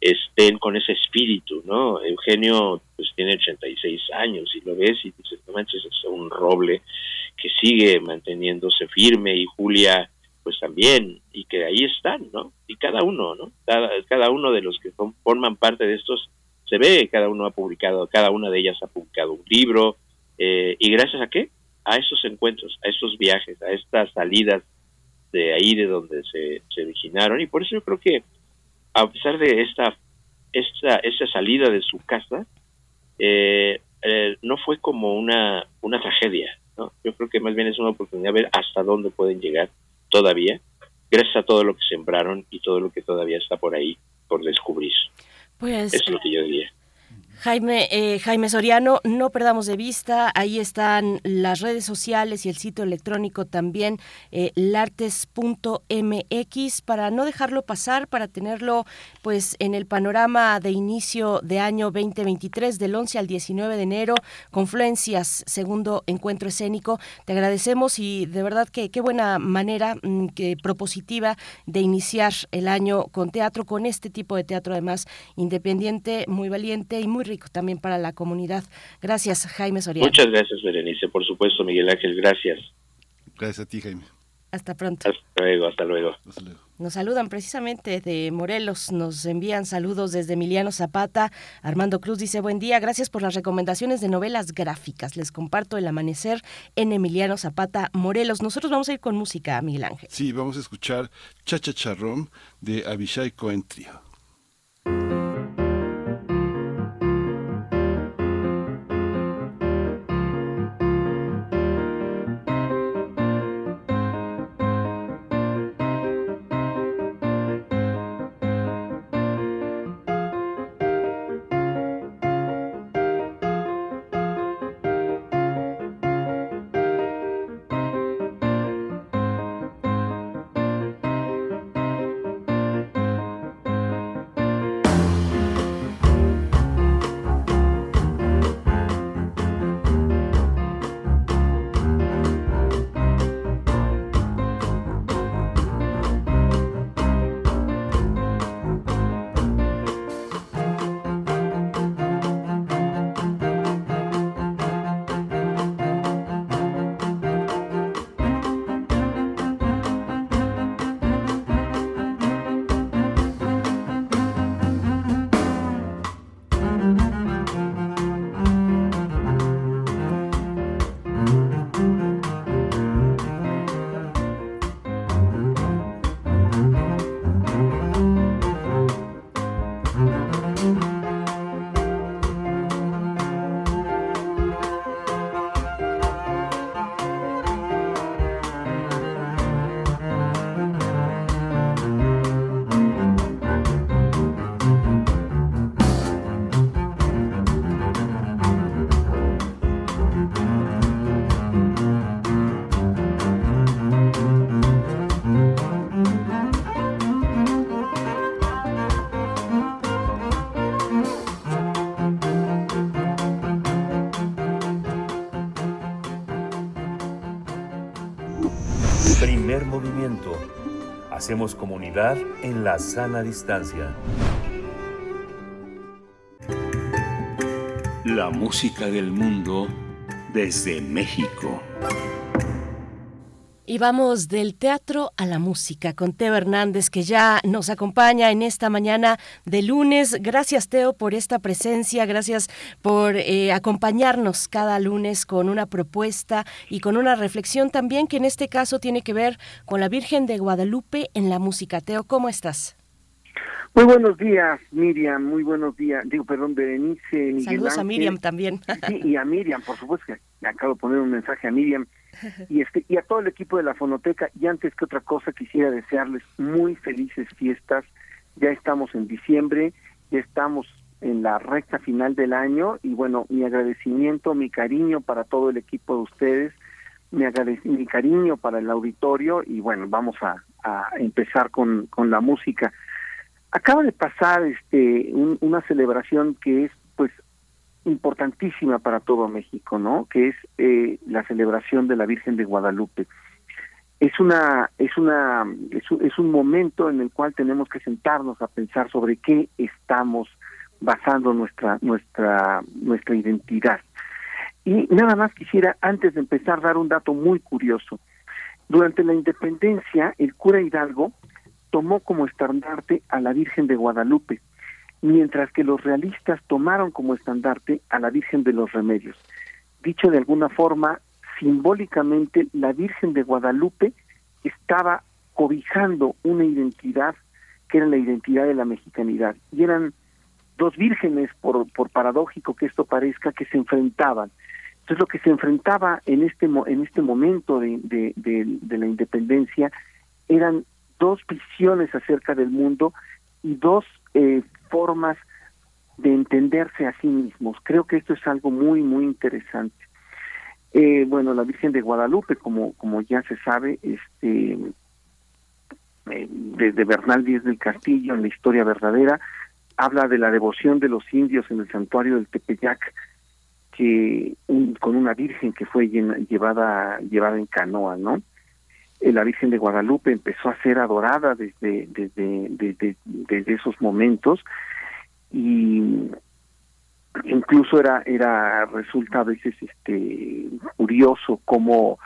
estén con ese espíritu, ¿no? Eugenio pues tiene 86 años y lo ves y dices, no manches, es un roble que sigue manteniéndose firme y Julia pues también y que ahí están, ¿no? Y cada uno, ¿no? Cada, cada uno de los que forman parte de estos se ve, cada uno ha publicado, cada una de ellas ha publicado un libro eh, y gracias a qué? A esos encuentros, a esos viajes, a estas salidas de ahí de donde se, originaron y por eso yo creo que a pesar de esta, esta, esta salida de su casa, eh, eh, no fue como una, una tragedia. ¿no? Yo creo que más bien es una oportunidad de ver hasta dónde pueden llegar todavía, gracias a todo lo que sembraron y todo lo que todavía está por ahí por descubrir. Pues, es lo que yo diría. Jaime, eh, Jaime Soriano, no perdamos de vista, ahí están las redes sociales y el sitio electrónico también, eh, lartes.mx, para no dejarlo pasar, para tenerlo pues en el panorama de inicio de año 2023, del 11 al 19 de enero, Confluencias, segundo encuentro escénico. Te agradecemos y de verdad que qué buena manera, mm, que propositiva de iniciar el año con teatro, con este tipo de teatro además independiente, muy valiente y muy rico también para la comunidad. Gracias, Jaime Soriano. Muchas gracias, Berenice. Por supuesto, Miguel Ángel, gracias. Gracias a ti, Jaime. Hasta pronto. Hasta luego, hasta luego. Nos saludan precisamente de Morelos, nos envían saludos desde Emiliano Zapata. Armando Cruz dice, buen día, gracias por las recomendaciones de novelas gráficas. Les comparto El Amanecer en Emiliano Zapata, Morelos. Nosotros vamos a ir con música, Miguel Ángel. Sí, vamos a escuchar Chacha Charrón de Abishai Cohen Hacemos comunidad en la sana distancia. La música del mundo desde México. Y vamos del teatro a la música con Teo Hernández, que ya nos acompaña en esta mañana de lunes. Gracias, Teo, por esta presencia. Gracias por eh, acompañarnos cada lunes con una propuesta y con una reflexión también que en este caso tiene que ver con la Virgen de Guadalupe en la música. Teo, ¿cómo estás? Muy buenos días, Miriam. Muy buenos días. Digo, perdón, Berenice. Miguel Saludos a Miriam también. Sí, y a Miriam, por supuesto que acabo de poner un mensaje a Miriam y este y a todo el equipo de la fonoteca y antes que otra cosa quisiera desearles muy felices fiestas. Ya estamos en diciembre ya estamos en la recta final del año y bueno mi agradecimiento mi cariño para todo el equipo de ustedes mi mi cariño para el auditorio y bueno vamos a, empezar con con la música. Acaba de pasar este una celebración que es pues importantísima para todo México, ¿no? Que es eh, la celebración de la Virgen de Guadalupe. Es una es una es un, es un momento en el cual tenemos que sentarnos a pensar sobre qué estamos basando nuestra nuestra nuestra identidad. Y nada más quisiera antes de empezar dar un dato muy curioso. Durante la independencia, el cura Hidalgo tomó como estandarte a la Virgen de Guadalupe mientras que los realistas tomaron como estandarte a la Virgen de los Remedios. Dicho de alguna forma, simbólicamente, la Virgen de Guadalupe estaba cobijando una identidad que era la identidad de la mexicanidad. Y eran dos vírgenes, por, por paradójico que esto parezca, que se enfrentaban. Entonces lo que se enfrentaba en este, en este momento de, de, de la independencia eran dos visiones acerca del mundo y dos eh, formas de entenderse a sí mismos. Creo que esto es algo muy, muy interesante. Eh, bueno, la Virgen de Guadalupe, como, como ya se sabe, este, eh, desde Bernal Díez del Castillo, en la historia verdadera, habla de la devoción de los indios en el santuario del Tepeyac, que con una virgen que fue llevada llevada en canoa, ¿no? Eh, la Virgen de Guadalupe empezó a ser adorada desde, desde, desde, desde esos momentos y incluso era era resulta a veces este curioso cómo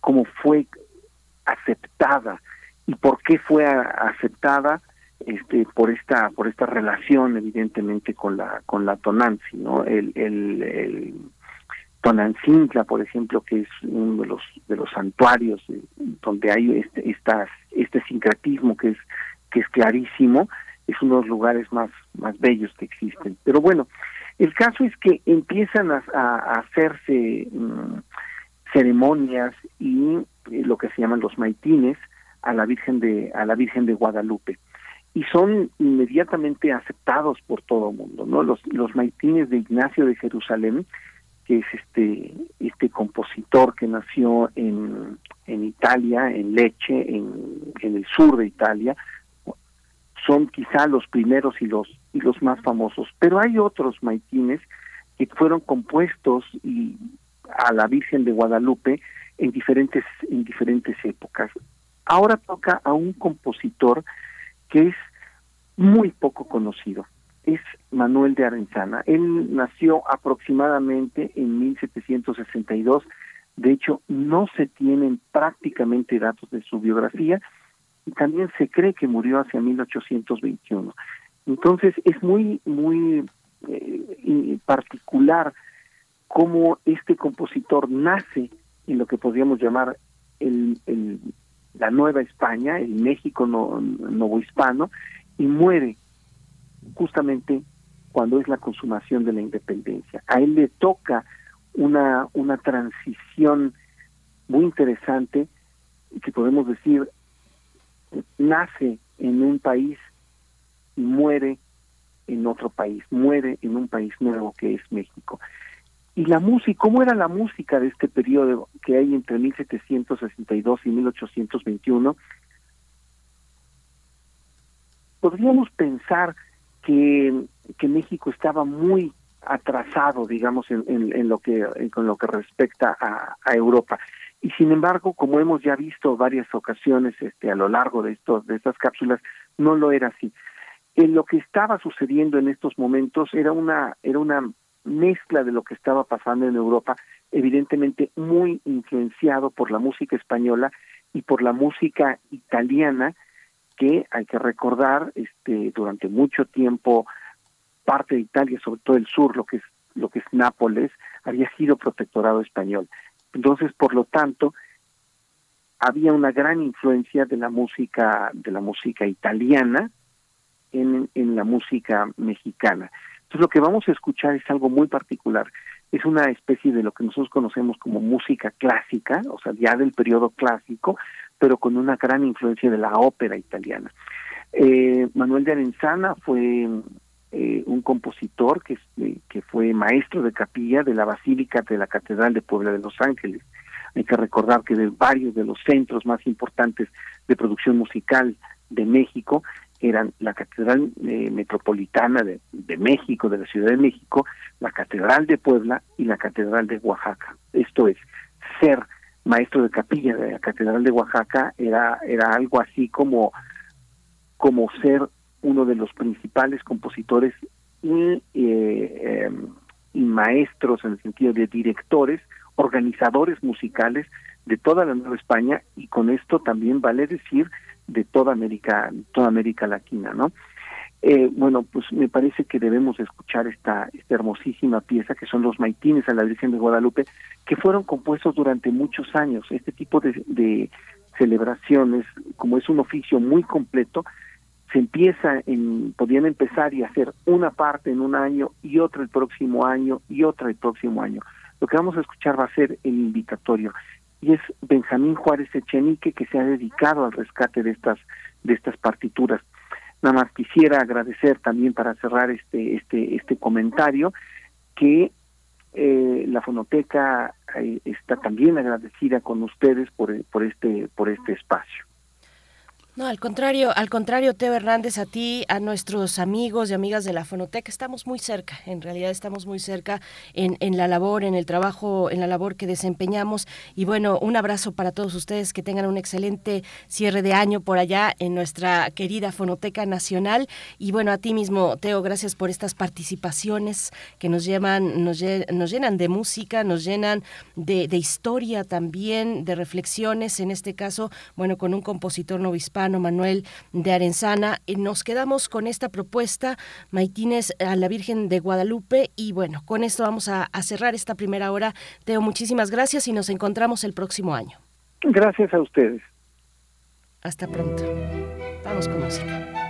cómo fue aceptada y por qué fue aceptada este por esta por esta relación evidentemente con la con la Tonanzi no el, el, el Tonancintla, por ejemplo, que es uno de los de los santuarios eh, donde hay este estas, este sincretismo que es que es clarísimo, es uno de los lugares más más bellos que existen. Pero bueno, el caso es que empiezan a, hacerse mm, ceremonias y eh, lo que se llaman los maitines a la Virgen de a la Virgen de Guadalupe y son inmediatamente aceptados por todo el mundo, ¿no? Los los maitines de Ignacio de Jerusalén que es este este compositor que nació en, en Italia, en Leche, en, en el sur de Italia, son quizá los primeros y los y los más famosos, pero hay otros maitines que fueron compuestos y a la Virgen de Guadalupe en diferentes en diferentes épocas. Ahora toca a un compositor que es muy poco conocido es Manuel de Arenzana. Él nació aproximadamente en 1762. De hecho, no se tienen prácticamente datos de su biografía y también se cree que murió hacia 1821. Entonces, es muy, muy eh, particular cómo este compositor nace en lo que podríamos llamar el, la Nueva España, el México no, novohispano, y muere justamente cuando es la consumación de la independencia. A él le toca una, una transición muy interesante que podemos decir nace en un país y muere en otro país, muere en un país nuevo que es México. Y la música, ¿cómo era la música de este periodo que hay entre 1762 y 1821? Podríamos pensar que, México estaba muy atrasado, digamos, en, en, lo que con lo que respecta a, Europa. Y sin embargo, como hemos ya visto varias ocasiones este, a lo largo de, estos, de estas cápsulas, no lo era así. En lo que estaba sucediendo en estos momentos era una, era una mezcla de lo que estaba pasando en Europa, evidentemente muy influenciado por la música española y por la música italiana, que hay que recordar, este, durante mucho tiempo parte de Italia, sobre todo el sur, lo que es lo que es Nápoles, había sido protectorado español. Entonces, por lo tanto, había una gran influencia de la música de la música italiana en, en la música mexicana. Entonces, lo que vamos a escuchar es algo muy particular. Es una especie de lo que nosotros conocemos como música clásica, o sea, ya del periodo clásico, pero con una gran influencia de la ópera italiana. Eh, Manuel de Arenzana fue eh, un compositor que, eh, que fue maestro de capilla de la Basílica de la Catedral de Puebla de Los Ángeles. Hay que recordar que de varios de los centros más importantes de producción musical de México eran la Catedral eh, Metropolitana de, de, México, de la Ciudad de México, la Catedral de Puebla y la Catedral de Oaxaca. Esto es, ser maestro de capilla de la Catedral de Oaxaca era, era algo así como, como ser uno de los principales compositores y, eh, em, y maestros en el sentido de directores, organizadores musicales de toda la Nueva España y con esto también vale decir de toda América, toda América Latina, ¿no? Eh, bueno, pues me parece que debemos escuchar esta, esta hermosísima pieza que son los maitines a la Virgen de Guadalupe, que fueron compuestos durante muchos años. Este tipo de, de celebraciones, como es un oficio muy completo, se empieza en, podían empezar y hacer una parte en un año y otra el próximo año y otra el próximo año. Lo que vamos a escuchar va a ser el invitatorio y es Benjamín Juárez Echenique que se ha dedicado al rescate de estas de estas partituras. Nada más quisiera agradecer también para cerrar este este este comentario que eh, la fonoteca eh, está también agradecida con ustedes por, por este por este espacio. No, al contrario, al contrario, Teo Hernández, a ti, a nuestros amigos y amigas de la Fonoteca, estamos muy cerca, en realidad estamos muy cerca en, en, la labor, en el trabajo, en la labor que desempeñamos. Y bueno, un abrazo para todos ustedes, que tengan un excelente cierre de año por allá en nuestra querida Fonoteca Nacional. Y bueno, a ti mismo, Teo, gracias por estas participaciones que nos llevan, nos, llenan de música, nos llenan de, de historia también, de reflexiones, en este caso, bueno, con un compositor novispano Manuel de Arenzana. Nos quedamos con esta propuesta, Maitines a la Virgen de Guadalupe, y bueno, con esto vamos a, a cerrar esta primera hora. Teo, muchísimas gracias y nos encontramos el próximo año. Gracias a ustedes. Hasta pronto. Vamos con música.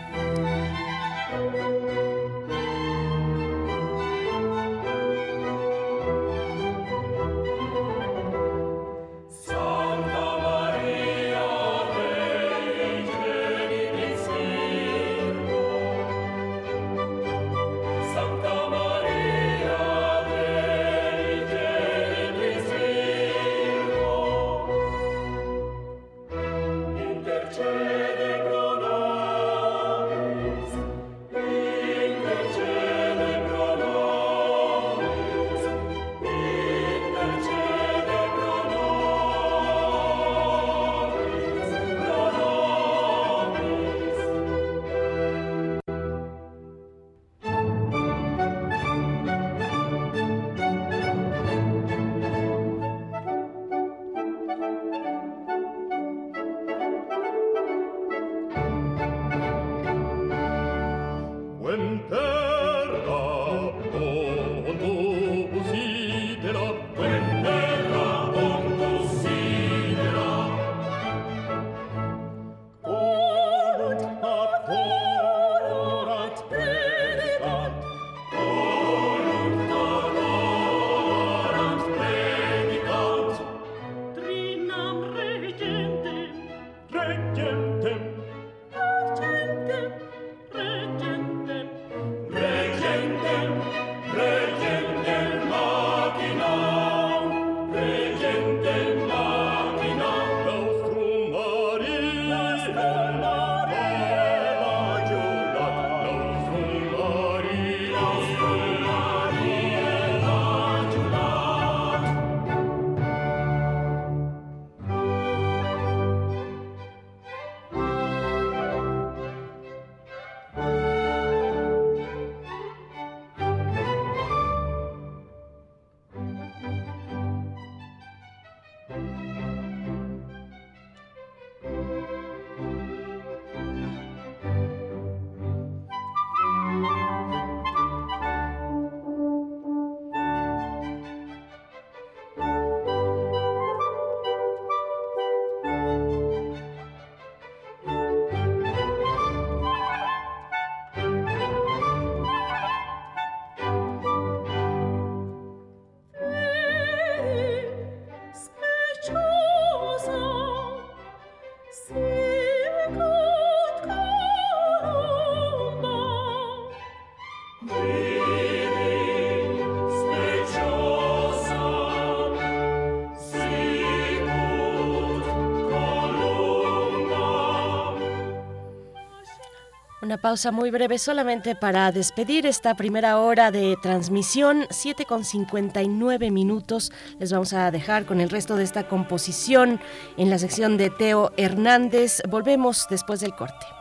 Pausa muy breve solamente para despedir esta primera hora de transmisión, 7 con 59 minutos. Les vamos a dejar con el resto de esta composición en la sección de Teo Hernández. Volvemos después del corte.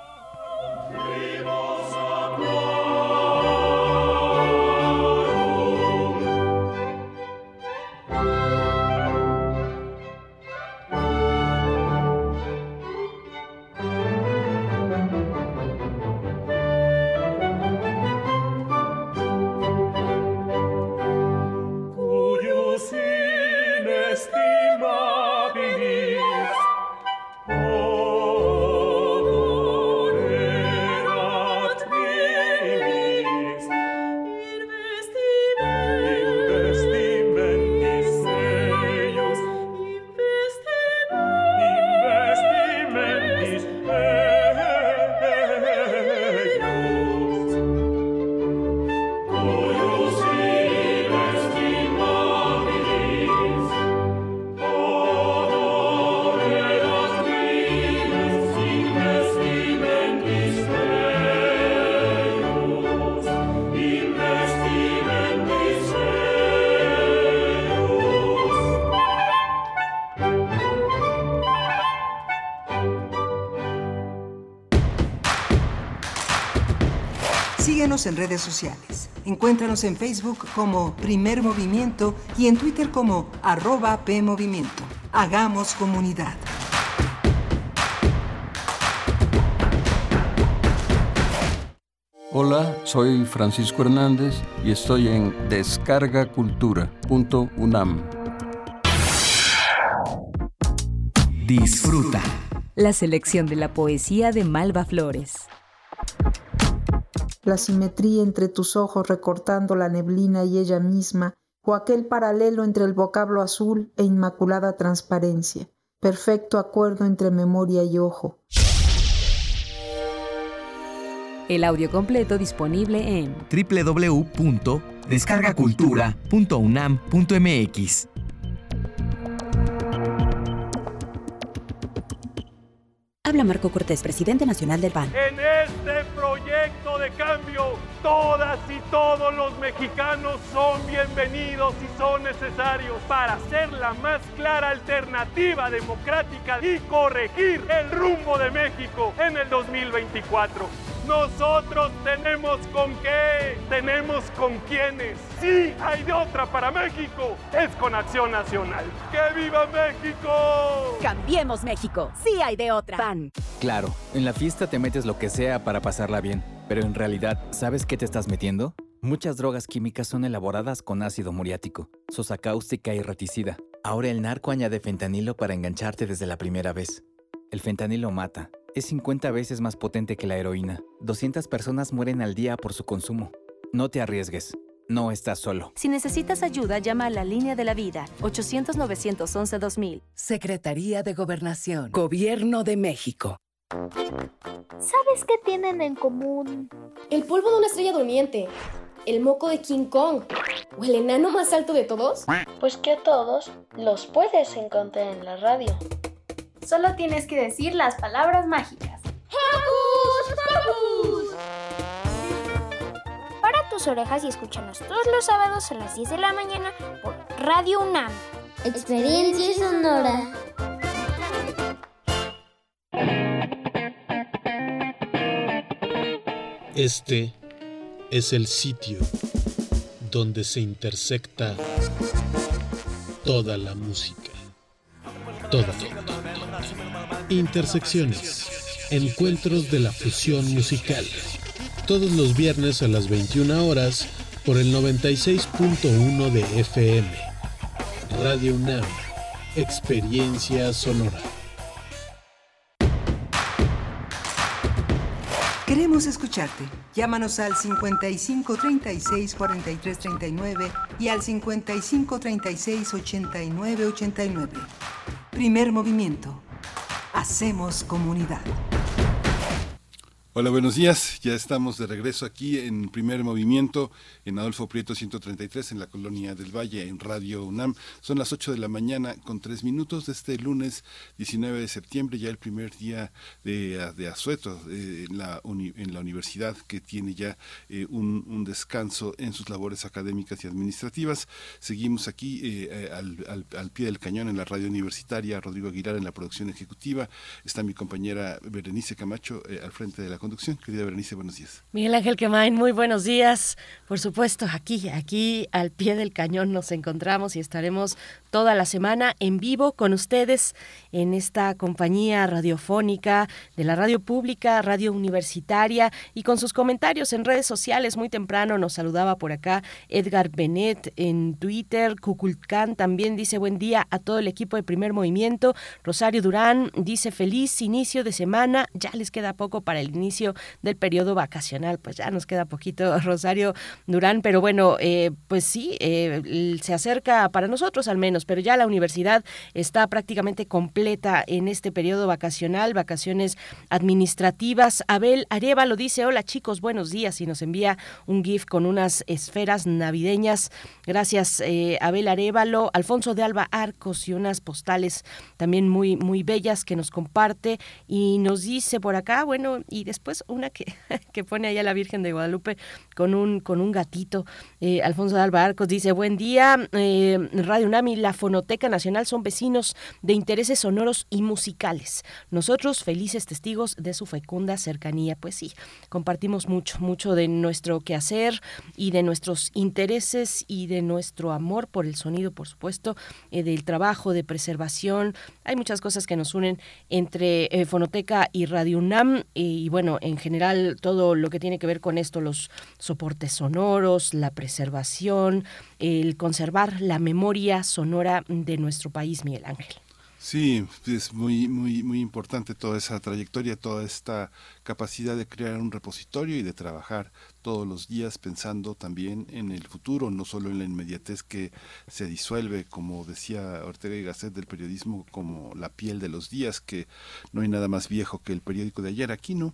En redes sociales. Encuéntranos en Facebook como Primer Movimiento y en Twitter como arroba PMovimiento. Hagamos comunidad. Hola, soy Francisco Hernández y estoy en descargacultura.unam. Disfruta. La selección de la poesía de Malva Flores la simetría entre tus ojos recortando la neblina y ella misma, o aquel paralelo entre el vocablo azul e inmaculada transparencia, perfecto acuerdo entre memoria y ojo. El audio completo disponible en www.descargacultura.unam.mx. Habla Marco Cortés, presidente nacional del PAN. En este de cambio, todas y todos los mexicanos son bienvenidos y son necesarios para ser la más clara alternativa democrática y corregir el rumbo de México en el 2024. Nosotros tenemos con qué, tenemos con quiénes. Sí, hay de otra para México. Es con Acción Nacional. ¡Que viva México! Cambiemos México. Sí hay de otra. PAN. Claro, en la fiesta te metes lo que sea para pasarla bien. Pero en realidad, ¿sabes qué te estás metiendo? Muchas drogas químicas son elaboradas con ácido muriático, sosa cáustica y reticida. Ahora el narco añade fentanilo para engancharte desde la primera vez. El fentanilo mata es 50 veces más potente que la heroína. 200 personas mueren al día por su consumo. No te arriesgues. No estás solo. Si necesitas ayuda, llama a la línea de la vida, 800-911-2000. Secretaría de Gobernación. Gobierno de México. ¿Sabes qué tienen en común? El polvo de una estrella durmiente, el moco de King Kong o el enano más alto de todos. Pues que a todos los puedes encontrar en la radio. Solo tienes que decir las palabras mágicas. ¡Hocus Pocus! Para tus orejas y escúchanos todos los sábados a las 10 de la mañana por Radio UNAM. Experiencia sonora. Este es el sitio donde se intersecta toda la música. Toda, toda. Intersecciones. Encuentros de la fusión musical. Todos los viernes a las 21 horas por el 96.1 de FM. Radio UNAM. Experiencia sonora. Queremos escucharte. Llámanos al 55 36 43 39 y al 55 36 89 89. Primer movimiento Hacemos comunidad. Hola, buenos días. Ya estamos de regreso aquí en primer movimiento en Adolfo Prieto 133 en la colonia del Valle en Radio UNAM. Son las 8 de la mañana con tres minutos de este lunes 19 de septiembre, ya el primer día de, de asueto eh, en, la en la universidad que tiene ya eh, un, un, descanso en sus labores académicas y administrativas. Seguimos aquí eh, al, al, al, pie del cañón en la radio universitaria, Rodrigo Aguilar en la producción ejecutiva. Está mi compañera Berenice Camacho al frente de la conducción. Querida Berenice, buenos días. Miguel Ángel Quemain, muy buenos días. Por supuesto, aquí, aquí al pie del cañón nos encontramos y estaremos toda la semana en vivo con ustedes en esta compañía radiofónica de la radio pública, radio universitaria y con sus comentarios en redes sociales. Muy temprano nos saludaba por acá Edgar Benet en Twitter, Cuculcán también dice buen día a todo el equipo de primer movimiento. Rosario Durán dice feliz inicio de semana, ya les queda poco para el inicio del periodo vacacional. Pues ya nos queda poquito, Rosario Durán, pero bueno, eh, pues sí, eh, se acerca para nosotros al menos, pero ya la universidad está prácticamente completa en este periodo vacacional, vacaciones administrativas. Abel Areva lo dice, hola chicos, buenos días, y nos envía un GIF con unas esferas navideñas. Gracias, eh, Abel Arevalo, Alfonso de Alba Arcos y unas postales también muy, muy bellas que nos comparte y nos dice por acá, bueno, y después una que, que pone ahí a la Virgen de Guadalupe con un, con un gatito. Eh, Alfonso de Alba Arcos dice, buen día, eh, Radio Unami, la Fonoteca Nacional son vecinos de intereses sonoros y musicales. Nosotros felices testigos de su fecunda cercanía. Pues sí, compartimos mucho, mucho de nuestro quehacer y de nuestros intereses y de nuestro amor por el sonido, por supuesto, eh, del trabajo de preservación. Hay muchas cosas que nos unen entre Fonoteca y Radio UNAM y bueno, en general todo lo que tiene que ver con esto, los soportes sonoros, la preservación, el conservar la memoria sonora de nuestro país, Miguel Ángel. Sí, es muy, muy, muy importante toda esa trayectoria, toda esta capacidad de crear un repositorio y de trabajar todos los días pensando también en el futuro, no solo en la inmediatez que se disuelve, como decía Ortega y Gasset del periodismo, como la piel de los días, que no hay nada más viejo que el periódico de ayer. Aquí no,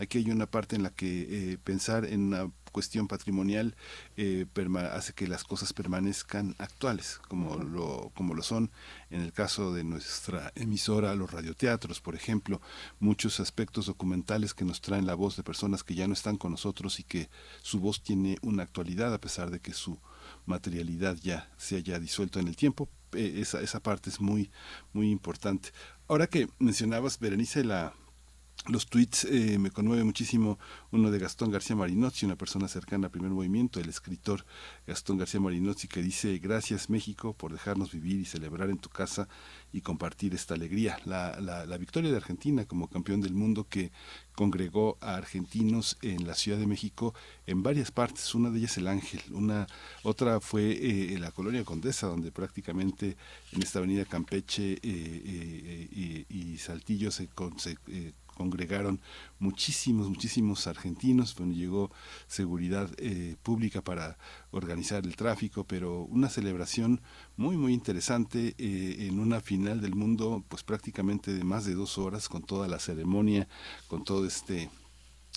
Aquí hay una parte en la que eh, pensar en una cuestión patrimonial eh, hace que las cosas permanezcan actuales, como lo, como lo son en el caso de nuestra emisora, los radioteatros, por ejemplo, muchos aspectos documentales que nos traen la voz de personas que ya no están con nosotros y que su voz tiene una actualidad a pesar de que su materialidad ya se haya disuelto en el tiempo. Eh, esa, esa parte es muy, muy importante. Ahora que mencionabas, Berenice, la, los tweets eh, me conmueve muchísimo uno de Gastón García Marinozzi, una persona cercana al primer movimiento, el escritor Gastón García Marinozzi, que dice gracias México por dejarnos vivir y celebrar en tu casa y compartir esta alegría. La, la, victoria de Argentina como campeón del mundo que congregó a argentinos en la Ciudad de México en varias partes, una de ellas el Ángel, una otra fue eh, la colonia Condesa, donde prácticamente en esta avenida Campeche eh, y Saltillo se, se congregaron muchísimos, muchísimos argentinos. Bueno, llegó seguridad eh, pública para organizar el tráfico, pero una celebración muy, muy interesante eh, en una final del mundo, pues prácticamente de más de dos horas, con toda la ceremonia, con todo este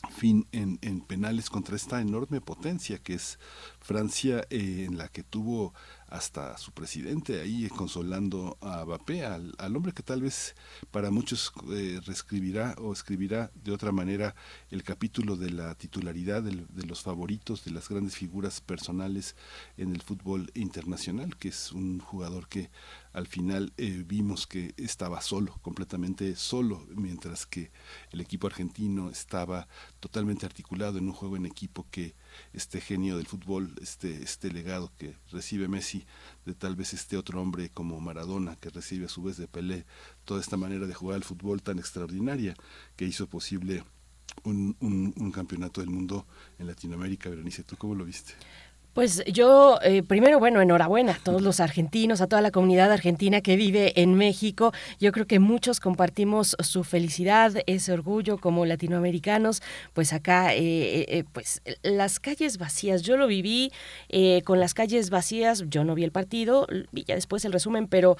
fin en, en penales contra esta enorme potencia que es Francia, eh, en la que tuvo hasta su presidente ahí consolando a Mbappé, al, hombre que tal vez para muchos eh, reescribirá o escribirá de otra manera el capítulo de la titularidad de los favoritos, de las grandes figuras personales en el fútbol internacional, que es un jugador que al final eh, vimos que estaba solo, completamente solo, mientras que el equipo argentino estaba totalmente articulado en un juego en equipo que este genio del fútbol, este, este legado que recibe Messi de tal vez este otro hombre como Maradona, que recibe a su vez de Pelé, toda esta manera de jugar al fútbol tan extraordinaria que hizo posible un, un, campeonato del mundo en Latinoamérica. Berenice, ¿tú cómo lo viste? Pues yo, eh, primero, bueno, enhorabuena a todos los argentinos, a toda la comunidad argentina que vive en México. Yo creo que muchos compartimos su felicidad, ese orgullo como latinoamericanos. Pues acá, eh, eh, pues las calles vacías, yo lo viví con las calles vacías, yo no vi el partido, vi ya después el resumen, pero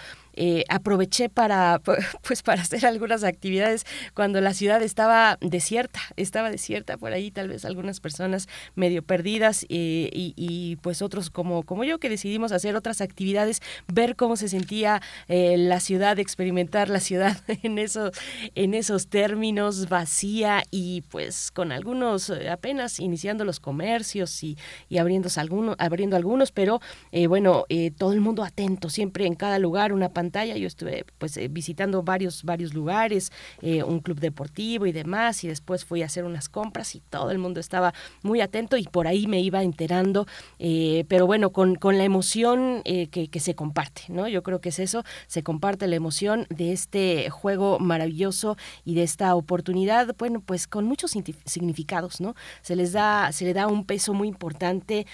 aproveché para, pues, para hacer algunas actividades cuando la ciudad estaba desierta, estaba desierta por ahí, tal vez algunas personas medio perdidas y y pues otros como, como yo que decidimos hacer otras actividades, ver cómo se sentía eh, la ciudad, experimentar la ciudad en, eso, en esos términos, vacía y pues con algunos eh, apenas iniciando los comercios y, y abriendo, algunos, abriendo algunos, pero eh, bueno, todo el mundo atento, siempre en cada lugar una Yo estuve pues visitando varios, varios lugares, un club deportivo y demás, y después fui a hacer unas compras y todo el mundo estaba muy atento y por ahí me iba enterando eh, pero bueno, con, con la emoción eh, que, que, se comparte, ¿no? Yo creo que es eso, se comparte la emoción de este juego maravilloso y de esta oportunidad, bueno, pues con muchos significados, ¿no? Se les da, se le da un peso muy importante,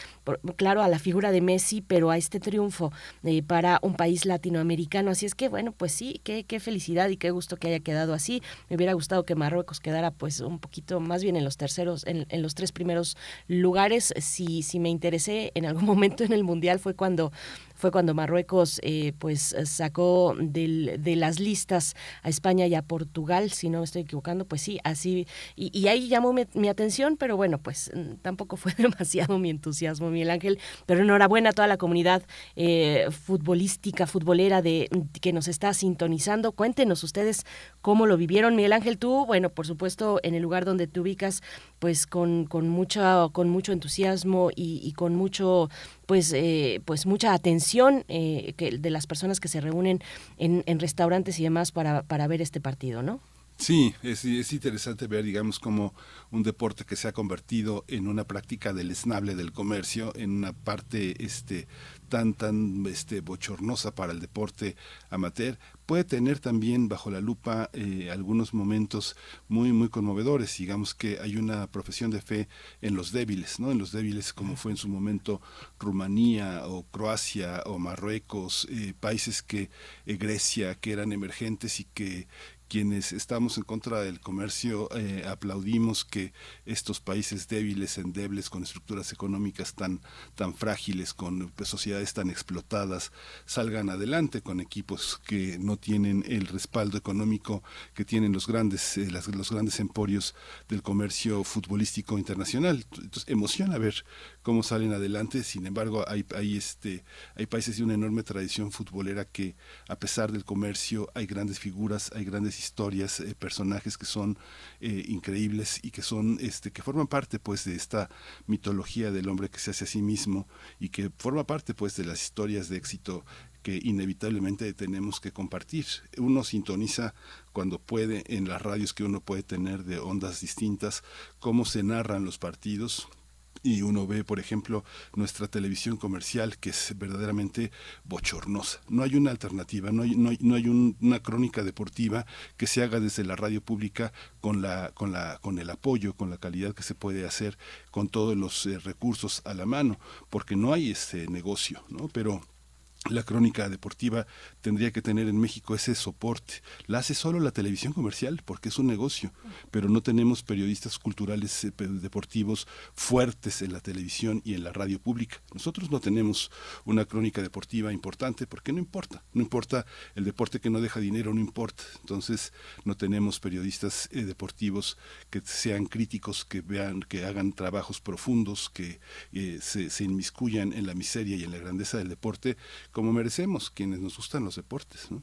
claro, a la figura de Messi, pero a este triunfo eh, para un país latinoamericano. Así es que, bueno, pues sí, qué, qué felicidad y qué gusto que haya quedado así. Me hubiera gustado que Marruecos quedara pues un poquito más bien en los terceros, en, en los tres primeros lugares, si, si me interesé en algún momento en el Mundial fue cuando fue cuando Marruecos eh, pues sacó de las listas a España y a Portugal, si no me estoy equivocando, pues sí, así, y, ahí llamó mi, atención, pero bueno, pues mm, tampoco fue demasiado mi entusiasmo, Miguel Ángel, pero enhorabuena a toda la comunidad eh, futbolística, futbolera de que nos está sintonizando. Cuéntenos ustedes cómo lo vivieron, Miguel Ángel, tú, bueno, por supuesto, en el lugar donde te ubicas, pues con, con, mucha, con mucho entusiasmo y, y con mucho pues, eh, pues mucha atención eh, que, de las personas que se reúnen en, en restaurantes y demás para, para ver este partido, ¿no? Sí, es, es, interesante ver, digamos, como un deporte que se ha convertido en una práctica del esnable del comercio, en una parte este, tan, tan este, bochornosa para el deporte amateur, puede tener también bajo la lupa eh, algunos momentos muy, muy conmovedores. Digamos que hay una profesión de fe en los débiles, ¿no? En los débiles como fue en su momento Rumanía o Croacia o Marruecos, eh, países que, eh, Grecia, que eran emergentes y que quienes estamos en contra del comercio eh, aplaudimos que estos países débiles, endebles, con estructuras económicas tan, tan frágiles, con pues, sociedades tan explotadas, salgan adelante con equipos que no tienen el respaldo económico que tienen los grandes, eh, los grandes emporios del comercio futbolístico internacional. Entonces emociona ver cómo salen adelante. Sin embargo, este, hay países de una enorme tradición futbolera que, a pesar del comercio, hay grandes figuras, hay grandes historias, eh, personajes que son eh, increíbles y que son, este, que forman parte, pues, de esta mitología del hombre que se hace a sí mismo y que forma parte, pues, de las historias de éxito que inevitablemente tenemos que compartir. Uno sintoniza cuando puede en las radios que uno puede tener de ondas distintas, cómo se narran los partidos, y uno ve, por ejemplo, nuestra televisión comercial que es verdaderamente bochornosa. No hay una alternativa, no hay, no hay, no hay una crónica deportiva que se haga desde la radio pública con, la, con, la, con el apoyo, con la calidad que se puede hacer, con todos los eh, recursos a la mano, porque no hay ese negocio, ¿no? Pero la crónica deportiva tendría que tener en México ese soporte. La hace solo la televisión comercial porque es un negocio, pero no tenemos periodistas culturales eh, deportivos fuertes en la televisión y en la radio pública. Nosotros no tenemos una crónica deportiva importante porque no importa, no importa el deporte que no deja dinero, no importa. Entonces no tenemos periodistas eh, deportivos que sean críticos, que vean, que hagan trabajos profundos, que eh, se, se inmiscuyan en la miseria y en la grandeza del deporte como merecemos quienes nos gustan los deportes. ¿no?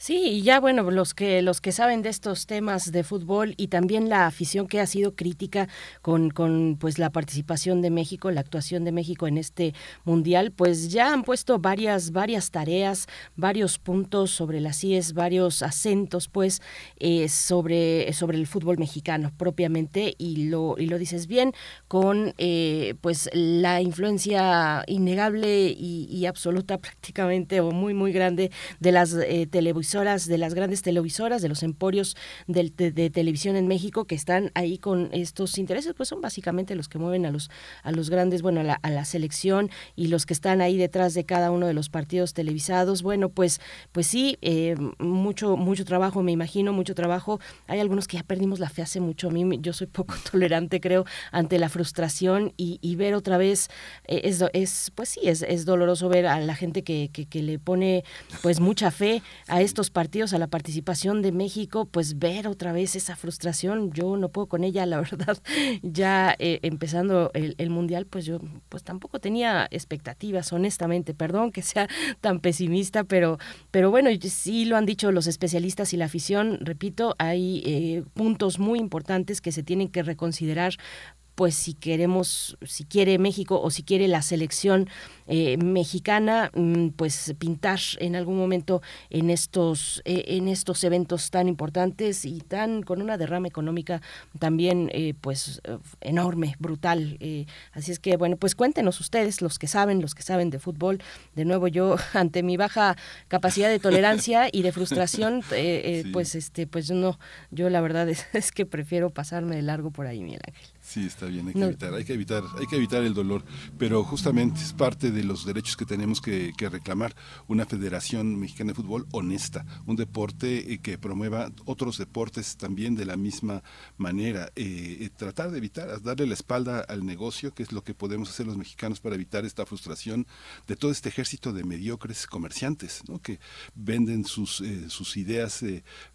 Sí, y ya bueno, los que los que saben de estos temas de fútbol y también la afición que ha sido crítica con, con pues la participación de México, la actuación de México en este mundial, pues ya han puesto varias varias tareas, varios puntos sobre las IES, varios acentos pues eh, sobre sobre el fútbol mexicano propiamente y lo y lo dices bien con eh, pues la influencia innegable y, absoluta prácticamente o muy muy grande de las eh, televisoras, de las grandes televisoras, de los emporios de, de, televisión en México que están ahí con estos intereses, pues son básicamente los que mueven a los, a los grandes, bueno, a la, selección y los que están ahí detrás de cada uno de los partidos televisados. Bueno, pues, pues sí, eh, mucho, mucho trabajo, me imagino, mucho trabajo. Hay algunos que ya perdimos la fe hace mucho. A mí, yo soy poco tolerante, creo, ante la frustración y, y ver otra vez, eh, es, es, pues sí, es, doloroso ver a la gente que, que le pone pues mucha fe a estos partidos, a la participación de México, pues ver otra vez esa frustración. Yo no puedo con ella, la verdad. Ya eh, empezando el, el, mundial, pues yo pues tampoco tenía expectativas, honestamente. Perdón que sea tan pesimista, pero, pero bueno, sí lo han dicho los especialistas y la afición. Repito, hay eh, puntos muy importantes que se tienen que reconsiderar pues si queremos, si quiere México o si quiere la selección eh, mexicana, mm, pues pintar en algún momento en estos, eh, en estos eventos tan importantes y tan con una derrama económica también eh, pues enorme, brutal. así es que bueno, pues cuéntenos ustedes, los que saben, los que saben de fútbol. De nuevo yo ante mi baja capacidad de tolerancia y de frustración, pues este, pues no, yo la verdad es, es que prefiero pasarme de largo por ahí, Miguel Ángel. Sí, está bien, hay que evitar, hay que evitar, hay que evitar el dolor, pero justamente es parte de los derechos que tenemos que, reclamar. Una Federación Mexicana de Fútbol honesta, un deporte eh, que promueva otros deportes también de la misma manera, eh, eh, tratar de evitar, darle la espalda al negocio, que es lo que podemos hacer los mexicanos para evitar esta frustración de todo este ejército de mediocres comerciantes, ¿no? que venden sus, sus ideas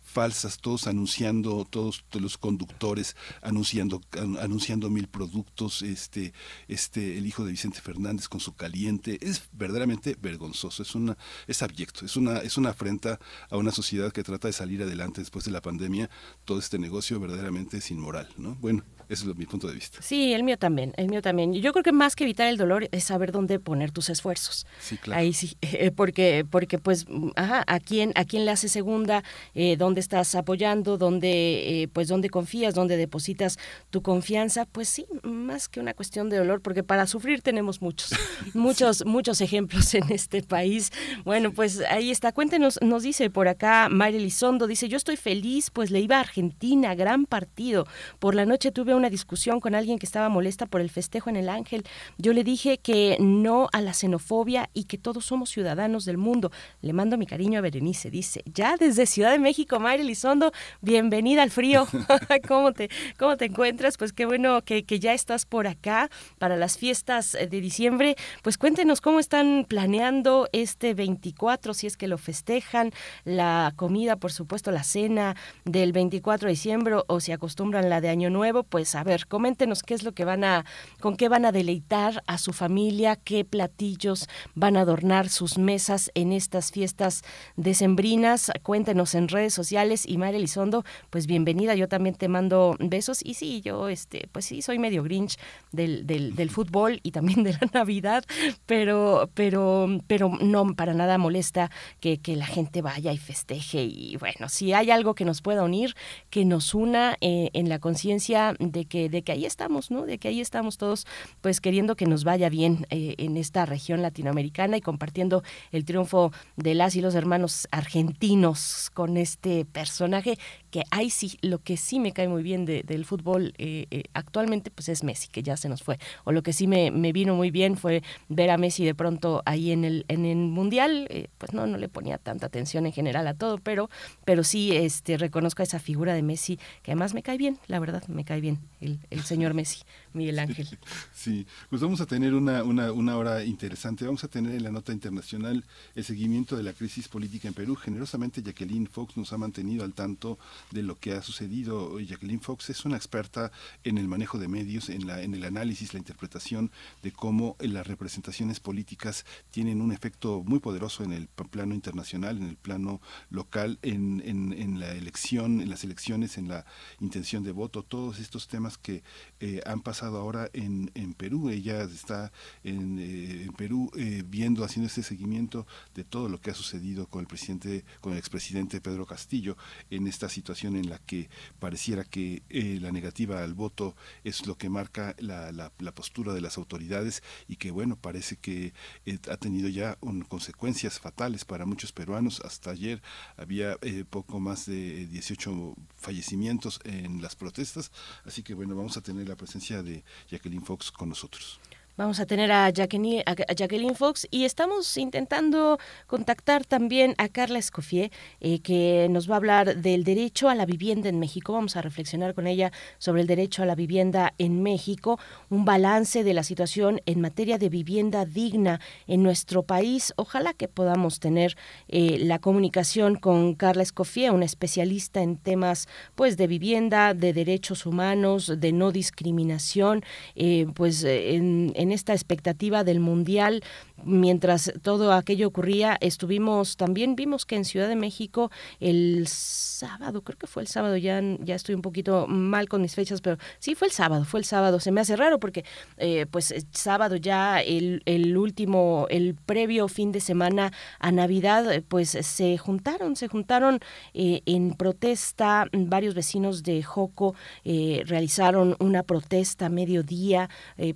falsas, todos anunciando, todos, los conductores anunciando, anunciando mil productos, este, este, el hijo de Vicente Fernández con su caliente, es verdaderamente vergonzoso, es una, es abyecto, es una, es una afrenta a una sociedad que trata de salir adelante después de la pandemia, todo este negocio verdaderamente es inmoral, ¿no? Bueno, ese es mi punto de vista. Sí, el mío también, el mío también. Yo creo que más que evitar el dolor es saber dónde poner tus esfuerzos. Sí, claro. Ahí sí, eh, porque, porque pues, ajá, a quién, a quién le hace segunda, eh, dónde estás apoyando, dónde, eh, pues, dónde confías, dónde depositas tu confianza, pues sí, más que una cuestión de dolor, porque para sufrir tenemos muchos, muchos, muchos ejemplos en este país. Bueno, pues ahí está. Cuéntenos, nos dice por acá María Elizondo, dice, yo estoy feliz, pues le iba a Argentina, gran partido. Por la noche tuve una discusión con alguien que estaba molesta por el festejo en el Ángel. Yo le dije que no a la xenofobia y que todos somos ciudadanos del mundo. Le mando mi cariño a Berenice, dice. Ya desde Ciudad de México, Mayra Elizondo, bienvenida al frío. ¿Cómo, te, ¿Cómo te encuentras? Pues qué bueno que, que ya estás por acá para las fiestas de diciembre. Pues cuéntenos cómo están planeando este 24, si es que lo festejan, la comida, por supuesto, la cena del 24 de diciembre o si acostumbran la de Año Nuevo, pues a ver, coméntenos qué es lo que van a, con qué van a deleitar a su familia, qué platillos van a adornar sus mesas en estas fiestas decembrinas. Cuéntenos en redes sociales. Y María Elizondo, pues bienvenida, yo también te mando besos. Y sí, yo este, pues sí, soy medio grinch del, del, del fútbol y también de la Navidad, pero, pero, pero no para nada molesta que, que la gente vaya y festeje. Y bueno, si hay algo que nos pueda unir, que nos una eh, en la conciencia de que, de que ahí estamos, ¿no? De que ahí estamos todos, pues queriendo que nos vaya bien eh, en esta región latinoamericana y compartiendo el triunfo de las y los hermanos argentinos con este personaje que ahí sí, lo que sí me cae muy bien del fútbol eh, eh, actualmente, pues es Messi, que ya se nos fue. O lo que sí me, vino muy bien fue ver a Messi de pronto ahí en el, en el Mundial, pues no, no le ponía tanta atención en general a todo, pero, pero sí este, reconozco a esa figura de Messi, que además me cae bien, la verdad, me cae bien el, el señor Messi, Miguel Ángel. Sí, pues vamos a tener una, una, una, hora interesante. Vamos a tener en la nota internacional el seguimiento de la crisis política en Perú. Generosamente Jacqueline Fox nos ha mantenido al tanto de lo que ha sucedido. Jacqueline Fox es una experta en el manejo de medios, en, la, en el análisis, la interpretación de cómo las representaciones políticas tienen un efecto muy poderoso en el plano internacional, en el plano local, en, en, en la elección, en las elecciones, en la intención de voto, todos estos temas que eh, han pasado ahora en, en, Perú. Ella está en, eh, en Perú eh, viendo, haciendo este seguimiento de todo lo que ha sucedido con el presidente, con el expresidente Pedro Castillo en esta situación situación en la que pareciera que eh, la negativa al voto es lo que marca la, la, postura de las autoridades y que bueno, parece que eh, ha tenido ya consecuencias fatales para muchos peruanos. Hasta ayer había eh, poco más de 18 fallecimientos en las protestas, así que bueno, vamos a tener la presencia de Jacqueline Fox con nosotros. Vamos a tener a Jacqueline, Fox y estamos intentando contactar también a Carla Escoffier, eh, que nos va a hablar del derecho a la vivienda en México. Vamos a reflexionar con ella sobre el derecho a la vivienda en México, un balance de la situación en materia de vivienda digna en nuestro país. Ojalá que podamos tener eh, la comunicación con Carla Escoffier, una especialista en temas pues de vivienda, de derechos humanos, de no discriminación, eh, pues en esta expectativa del Mundial mientras todo aquello ocurría, estuvimos también, vimos que en Ciudad de México el sábado, creo que fue el sábado, ya, ya estoy un poquito mal con mis fechas, pero sí fue el sábado, fue el sábado. Se me hace raro porque, eh, pues, el sábado ya el, el último, el previo fin de semana a Navidad, pues se juntaron, se juntaron eh, en protesta, varios vecinos de Joco eh, realizaron una protesta a mediodía,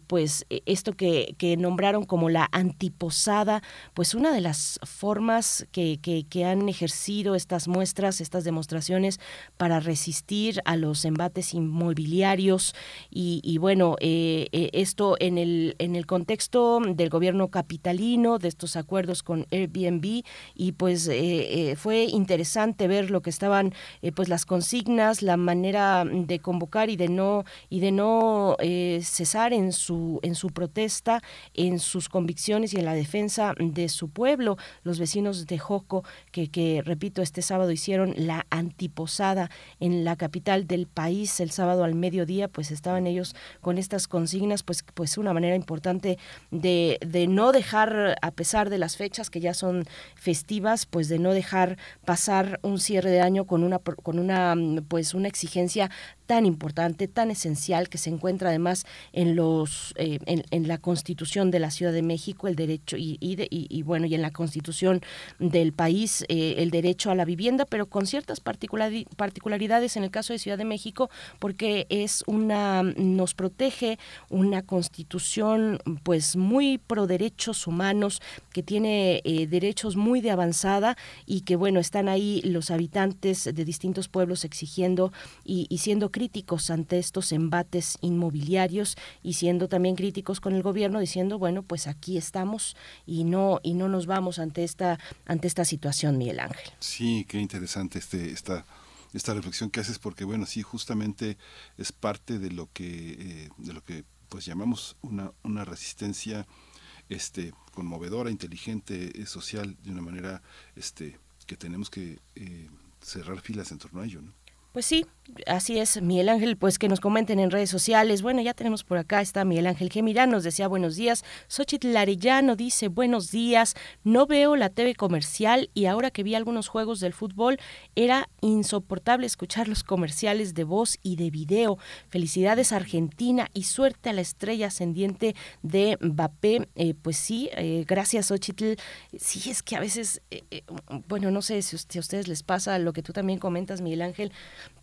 pues esto que, que nombraron como la anti posada, pues una de las formas que, que, han ejercido estas muestras, estas demostraciones para resistir a los embates inmobiliarios. Y, bueno, eh, eh, esto en el, en el contexto del gobierno capitalino, de estos acuerdos con Airbnb y pues eh, fue interesante ver lo que estaban pues las consignas, la manera de convocar y de no y de no cesar en su en su protesta, en sus convicciones y en la defensa de su pueblo. Los vecinos de Joco, que, que repito, este sábado hicieron la antiposada en la capital del país el sábado al mediodía, pues estaban ellos con estas consignas, pues, pues una manera importante de, de no dejar, a pesar de las fechas que ya son festivas, pues de no dejar pasar un cierre de año con una, con una, pues una exigencia tan importante, tan esencial, que se encuentra además en los eh, en, la Constitución de la Ciudad de México, el derecho y, y, bueno y en la Constitución del país eh, el derecho a la vivienda, pero con ciertas particularidades en el caso de Ciudad de México, porque es una nos protege una Constitución pues muy pro derechos humanos que tiene eh, derechos muy de avanzada y que bueno están ahí los habitantes de distintos pueblos exigiendo y, y siendo críticos ante estos embates inmobiliarios y siendo también críticos con el gobierno diciendo, bueno, pues aquí estamos y no y no nos vamos ante esta ante esta situación, Miguel Ángel. Sí, qué interesante este esta esta reflexión que haces porque bueno, sí justamente es parte de lo que eh, de lo que pues llamamos una una resistencia este conmovedora, inteligente, eh, social de una manera este que tenemos que eh, cerrar filas en torno a ello, ¿no? Pues sí, así es, Miguel Ángel, pues que nos comenten en redes sociales. Bueno, ya tenemos por acá, está Miguel Ángel Gemirán, nos decía buenos días. Xochitl Arellano dice buenos días, no veo la TV comercial y ahora que vi algunos juegos del fútbol, era insoportable escuchar los comerciales de voz y de video. Felicidades Argentina y suerte a la estrella ascendiente de Mbappé. Eh, pues sí, eh, gracias Xochitl. Sí, es que a veces, eh, bueno, no sé si a ustedes les pasa lo que tú también comentas, Miguel Ángel,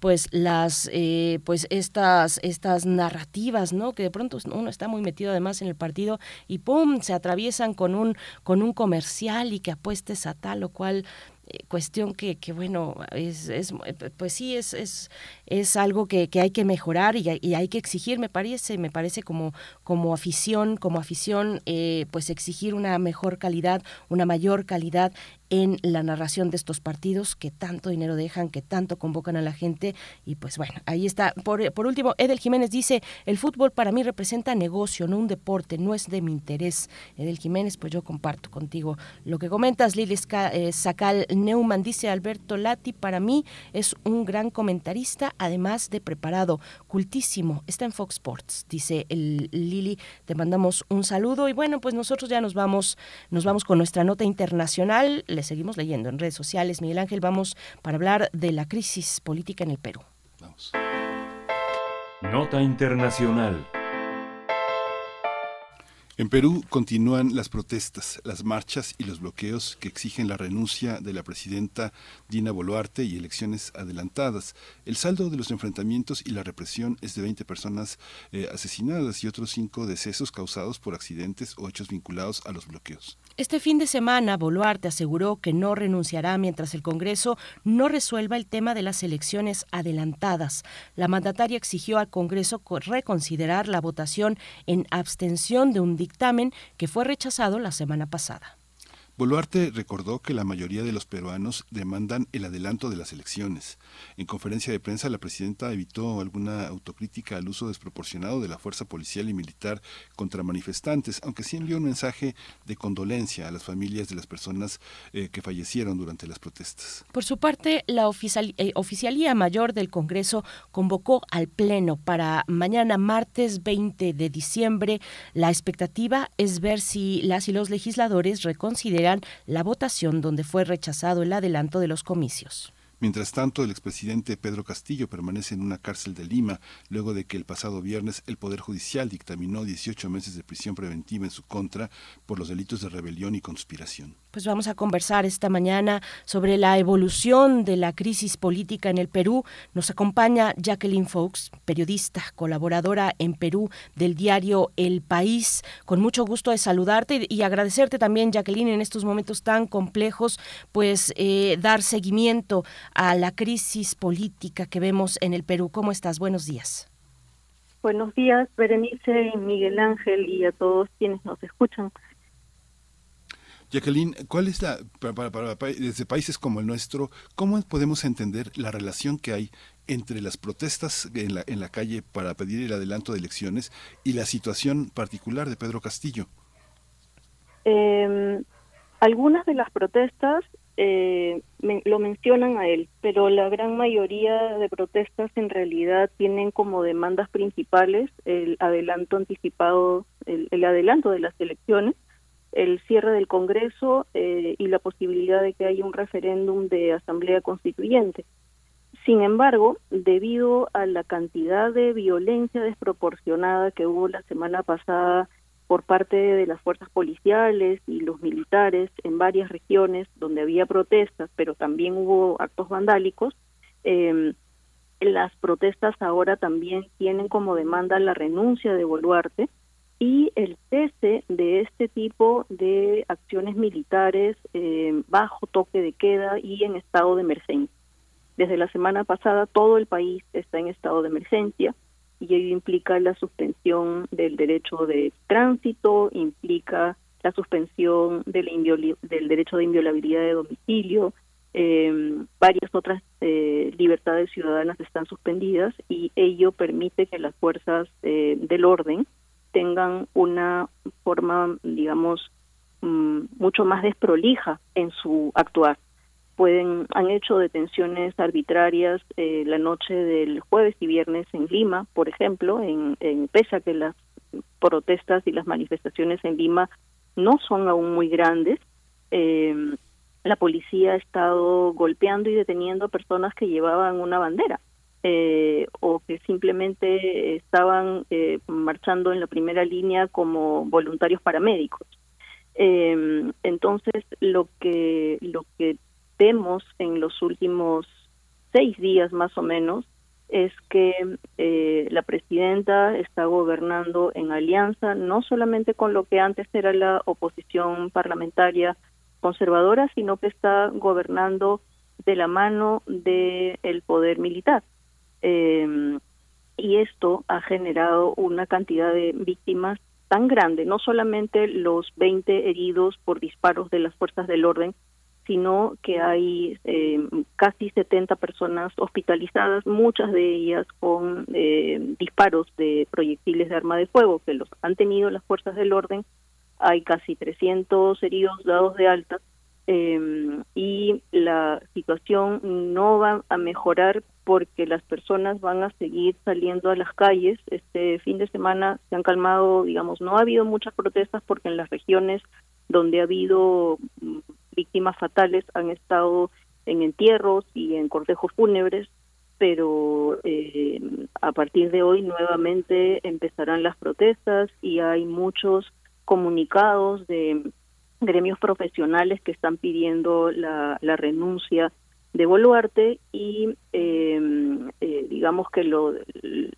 pues las eh, pues estas estas narrativas no que de pronto uno está muy metido además en el partido y pum se atraviesan con un con un comercial y que apuestes a tal o cual eh, cuestión que, que bueno, es, es, pues sí, es, es, es algo que, que hay que mejorar y, y, hay que exigir, me parece, me parece como, como afición, como afición, eh, pues exigir una mejor calidad, una mayor calidad en la narración de estos partidos que tanto dinero dejan, que tanto convocan a la gente. Y pues bueno, ahí está. Por, por último, Edel Jiménez dice, el fútbol para mí representa negocio, no un deporte, no es de mi interés. Edel Jiménez, pues yo comparto contigo lo que comentas. Lili eh, Sacal Neumann dice, Alberto Lati, para mí es un gran comentarista, además de preparado, cultísimo. Está en Fox Sports, dice el Lili. Te mandamos un saludo y bueno, pues nosotros ya nos vamos, nos vamos con nuestra nota internacional seguimos leyendo en redes sociales. Miguel Ángel, vamos para hablar de la crisis política en el Perú. Vamos. Nota Internacional. En Perú continúan las protestas, las marchas y los bloqueos que exigen la renuncia de la presidenta Dina Boluarte y elecciones adelantadas. El saldo de los enfrentamientos y la represión es de 20 personas eh, asesinadas y otros cinco decesos causados por accidentes o hechos vinculados a los bloqueos. Este fin de semana, Boluarte aseguró que no renunciará mientras el Congreso no resuelva el tema de las elecciones adelantadas. La mandataria exigió al Congreso reconsiderar la votación en abstención de un dictamen que fue rechazado la semana pasada. Boluarte recordó que la mayoría de los peruanos demandan el adelanto de las elecciones. En conferencia de prensa, la presidenta evitó alguna autocrítica al uso desproporcionado de la fuerza policial y militar contra manifestantes, aunque sí envió un mensaje de condolencia a las familias de las personas eh, que fallecieron durante las protestas. Por su parte, la eh, Oficialía Mayor del Congreso convocó al Pleno para mañana martes 20 de diciembre. La expectativa es ver si las y los legisladores reconsideran la votación donde fue rechazado el adelanto de los comicios. Mientras tanto, el expresidente Pedro Castillo permanece en una cárcel de Lima luego de que el pasado viernes el Poder Judicial dictaminó 18 meses de prisión preventiva en su contra por los delitos de rebelión y conspiración. Pues vamos a conversar esta mañana sobre la evolución de la crisis política en el Perú. Nos acompaña Jacqueline Fox, periodista, colaboradora en Perú del diario El País. Con mucho gusto de saludarte y agradecerte también, Jacqueline, en estos momentos tan complejos, pues eh, dar seguimiento a la crisis política que vemos en el Perú. ¿Cómo estás? Buenos días. Buenos días, Berenice y Miguel Ángel y a todos quienes nos escuchan. Jacqueline, ¿cuál es la, para, para, desde países como el nuestro, cómo podemos entender la relación que hay entre las protestas en la, en la calle para pedir el adelanto de elecciones y la situación particular de Pedro Castillo? Eh, algunas de las protestas eh, lo mencionan a él, pero la gran mayoría de protestas en realidad tienen como demandas principales el adelanto anticipado, el, adelanto de las elecciones, el cierre del Congreso eh, y la posibilidad de que haya un referéndum de asamblea constituyente. Sin embargo, debido a la cantidad de violencia desproporcionada que hubo la semana pasada por parte de las fuerzas policiales y los militares en varias regiones donde había protestas, pero también hubo actos vandálicos. Eh, las protestas ahora también tienen como demanda la renuncia de Boluarte y el cese de este tipo de acciones militares eh, bajo toque de queda y en estado de emergencia. Desde la semana pasada todo el país está en estado de emergencia y ello implica la suspensión del derecho de tránsito, implica la suspensión del, del derecho de inviolabilidad de domicilio, eh, varias otras eh, libertades ciudadanas están suspendidas y ello permite que las fuerzas eh, del orden tengan una forma, digamos, mm, mucho más desprolija en su actuar. Pueden han hecho detenciones arbitrarias eh, la noche del jueves y viernes en Lima, por ejemplo, en, en pese a que las protestas y las manifestaciones en Lima no son aún muy grandes, eh, la policía ha estado golpeando y deteniendo personas que llevaban una bandera eh, o que simplemente estaban eh, marchando en la primera línea como voluntarios paramédicos. Eh, entonces, lo que lo que vemos en los últimos seis días más o menos es que eh, la presidenta está gobernando en alianza no solamente con lo que antes era la oposición parlamentaria conservadora, sino que está gobernando de la mano del el poder militar. Eh, y esto ha generado una cantidad de víctimas tan grande, no solamente los 20 heridos por disparos de las fuerzas del orden, sino que hay eh, casi 70 personas hospitalizadas, muchas de ellas con eh, disparos de proyectiles de arma de fuego que los han tenido las fuerzas del orden. Hay casi 300 heridos dados de alta eh, y la situación no va a mejorar porque las personas van a seguir saliendo a las calles. Este fin de semana se han calmado, digamos, no ha habido muchas protestas porque en las regiones donde ha habido víctimas fatales han estado en entierros y en cortejos fúnebres, pero eh, a partir de hoy nuevamente empezarán las protestas y hay muchos comunicados de gremios profesionales que están pidiendo la, renuncia de Boluarte y em, eh, digamos que lo,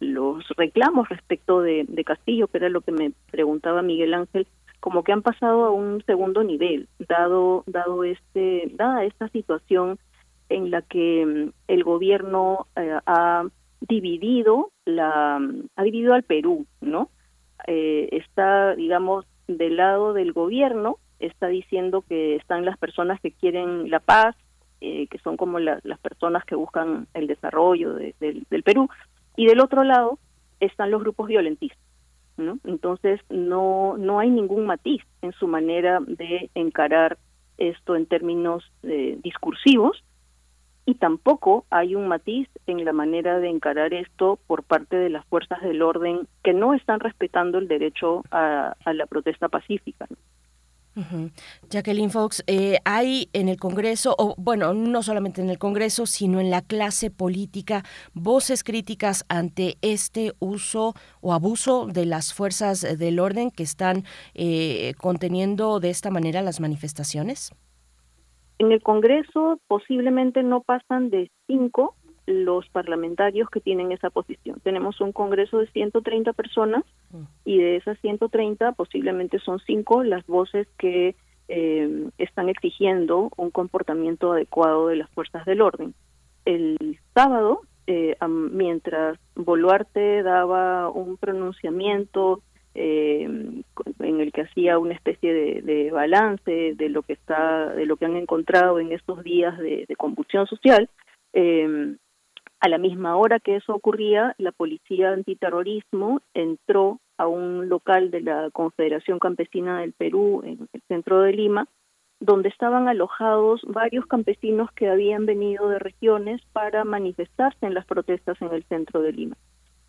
los reclamos respecto de, de, Castillo, que era lo que me preguntaba Miguel Ángel, como que han pasado a un segundo nivel, dado dado este dada esta situación en la que em, el gobierno eh, ha dividido la ha dividido al Perú, ¿no? Eh, está digamos del lado del gobierno está diciendo que están las personas que quieren la paz eh, que son como las personas que buscan el desarrollo del Perú, y del otro lado están los grupos violentistas. ¿no? Entonces no, no hay ningún matiz en su manera de encarar esto en términos eh, discursivos y tampoco hay un matiz en la manera de encarar esto por parte de las fuerzas del orden que no están respetando el derecho a, la protesta pacífica. Jacqueline Fox, eh, hay en el Congreso, o bueno, no solamente en el Congreso, sino en la clase política, voces críticas ante este uso o abuso de las fuerzas del orden que están eh, conteniendo de esta manera las manifestaciones. En el Congreso posiblemente no pasan de cinco los parlamentarios que tienen esa posición. Tenemos un Congreso de 130 personas y de esas 130 posiblemente son cinco las voces que eh, están exigiendo un comportamiento adecuado de las fuerzas del orden. El sábado, eh, mientras Boluarte daba un pronunciamiento eh, en el que hacía una especie de, balance de lo que está, de lo que han encontrado en estos días de, de convulsión social, eh, a la misma hora que eso ocurría, la policía antiterrorismo entró a un local de la Confederación Campesina del Perú en el centro de Lima, donde estaban alojados varios campesinos que habían venido de regiones para manifestarse en las protestas en el centro de Lima.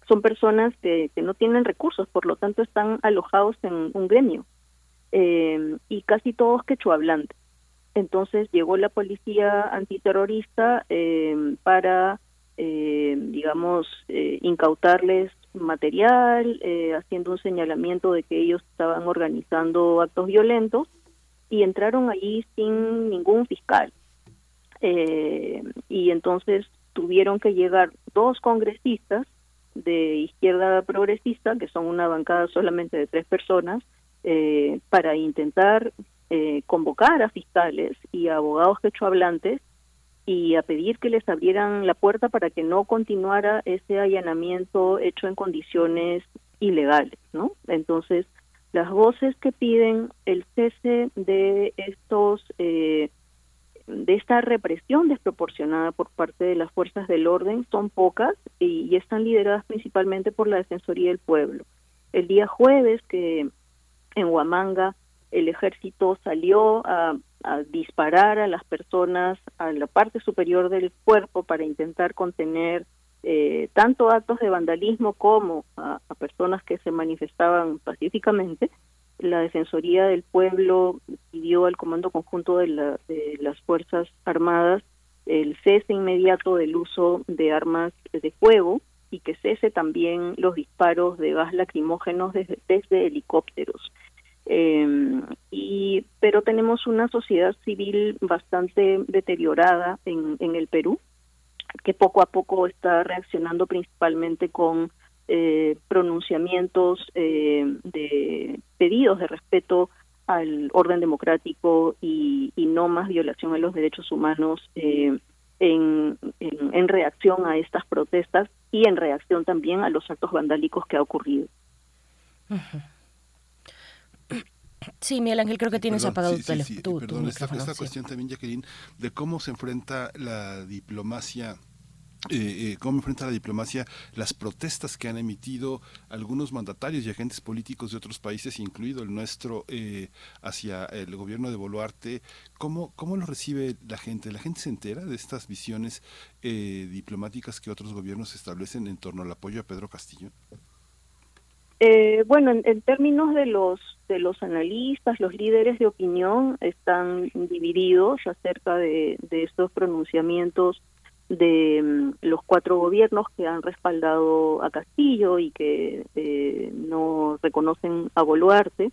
Son personas que, no tienen recursos, por lo tanto están alojados en un gremio eh, y casi todos quechuablantes. Entonces llegó la policía antiterrorista eh, para eh, digamos, eh, incautarles material, eh, haciendo un señalamiento de que ellos estaban organizando actos violentos y entraron allí sin ningún fiscal. Eh, y entonces tuvieron que llegar dos congresistas de izquierda progresista, que son una bancada solamente de tres personas, eh, para intentar convocar a fiscales y a abogados quechohablantes y a pedir que les abrieran la puerta para que no continuara ese allanamiento hecho en condiciones ilegales, ¿no? Entonces, las voces que piden el cese de estos eh, de esta represión desproporcionada por parte de las fuerzas del orden son pocas y, y están lideradas principalmente por la Defensoría del Pueblo. El día jueves que en Huamanga el ejército salió a disparar a las personas a la parte superior del cuerpo para intentar contener eh, tanto actos de vandalismo como a, personas que se manifestaban pacíficamente. La Defensoría del Pueblo pidió al Comando Conjunto de, de las Fuerzas Armadas el cese inmediato del uso de armas de fuego y que cese también los disparos de gas lacrimógenos desde helicópteros. Eh, y, pero tenemos una sociedad civil bastante deteriorada en, en el Perú, que poco a poco está reaccionando principalmente con eh, pronunciamientos eh, de pedidos de respeto al orden democrático y, no más violación a los derechos humanos eh, en, en, en, reacción a estas protestas y en reacción también a los actos vandálicos que ha ocurrido. Sí, Miguel Ángel, creo que tienes apagado sí, tu, sí, tu, perdón, tu esta, esta cuestión también, Jacqueline, de cómo se enfrenta la diplomacia eh, eh, cómo enfrenta la diplomacia las protestas que han emitido algunos mandatarios y agentes políticos de otros países, incluido el nuestro, eh, hacia el gobierno de Boluarte. ¿Cómo, ¿Cómo lo recibe la gente? ¿La gente se entera de estas visiones eh, diplomáticas que otros gobiernos establecen en torno al apoyo a Pedro Castillo? Eh, bueno, en, en, términos de los de los analistas, los líderes de opinión están divididos acerca de, de estos pronunciamientos de um, los cuatro gobiernos que han respaldado a Castillo y que eh, no reconocen a Boluarte.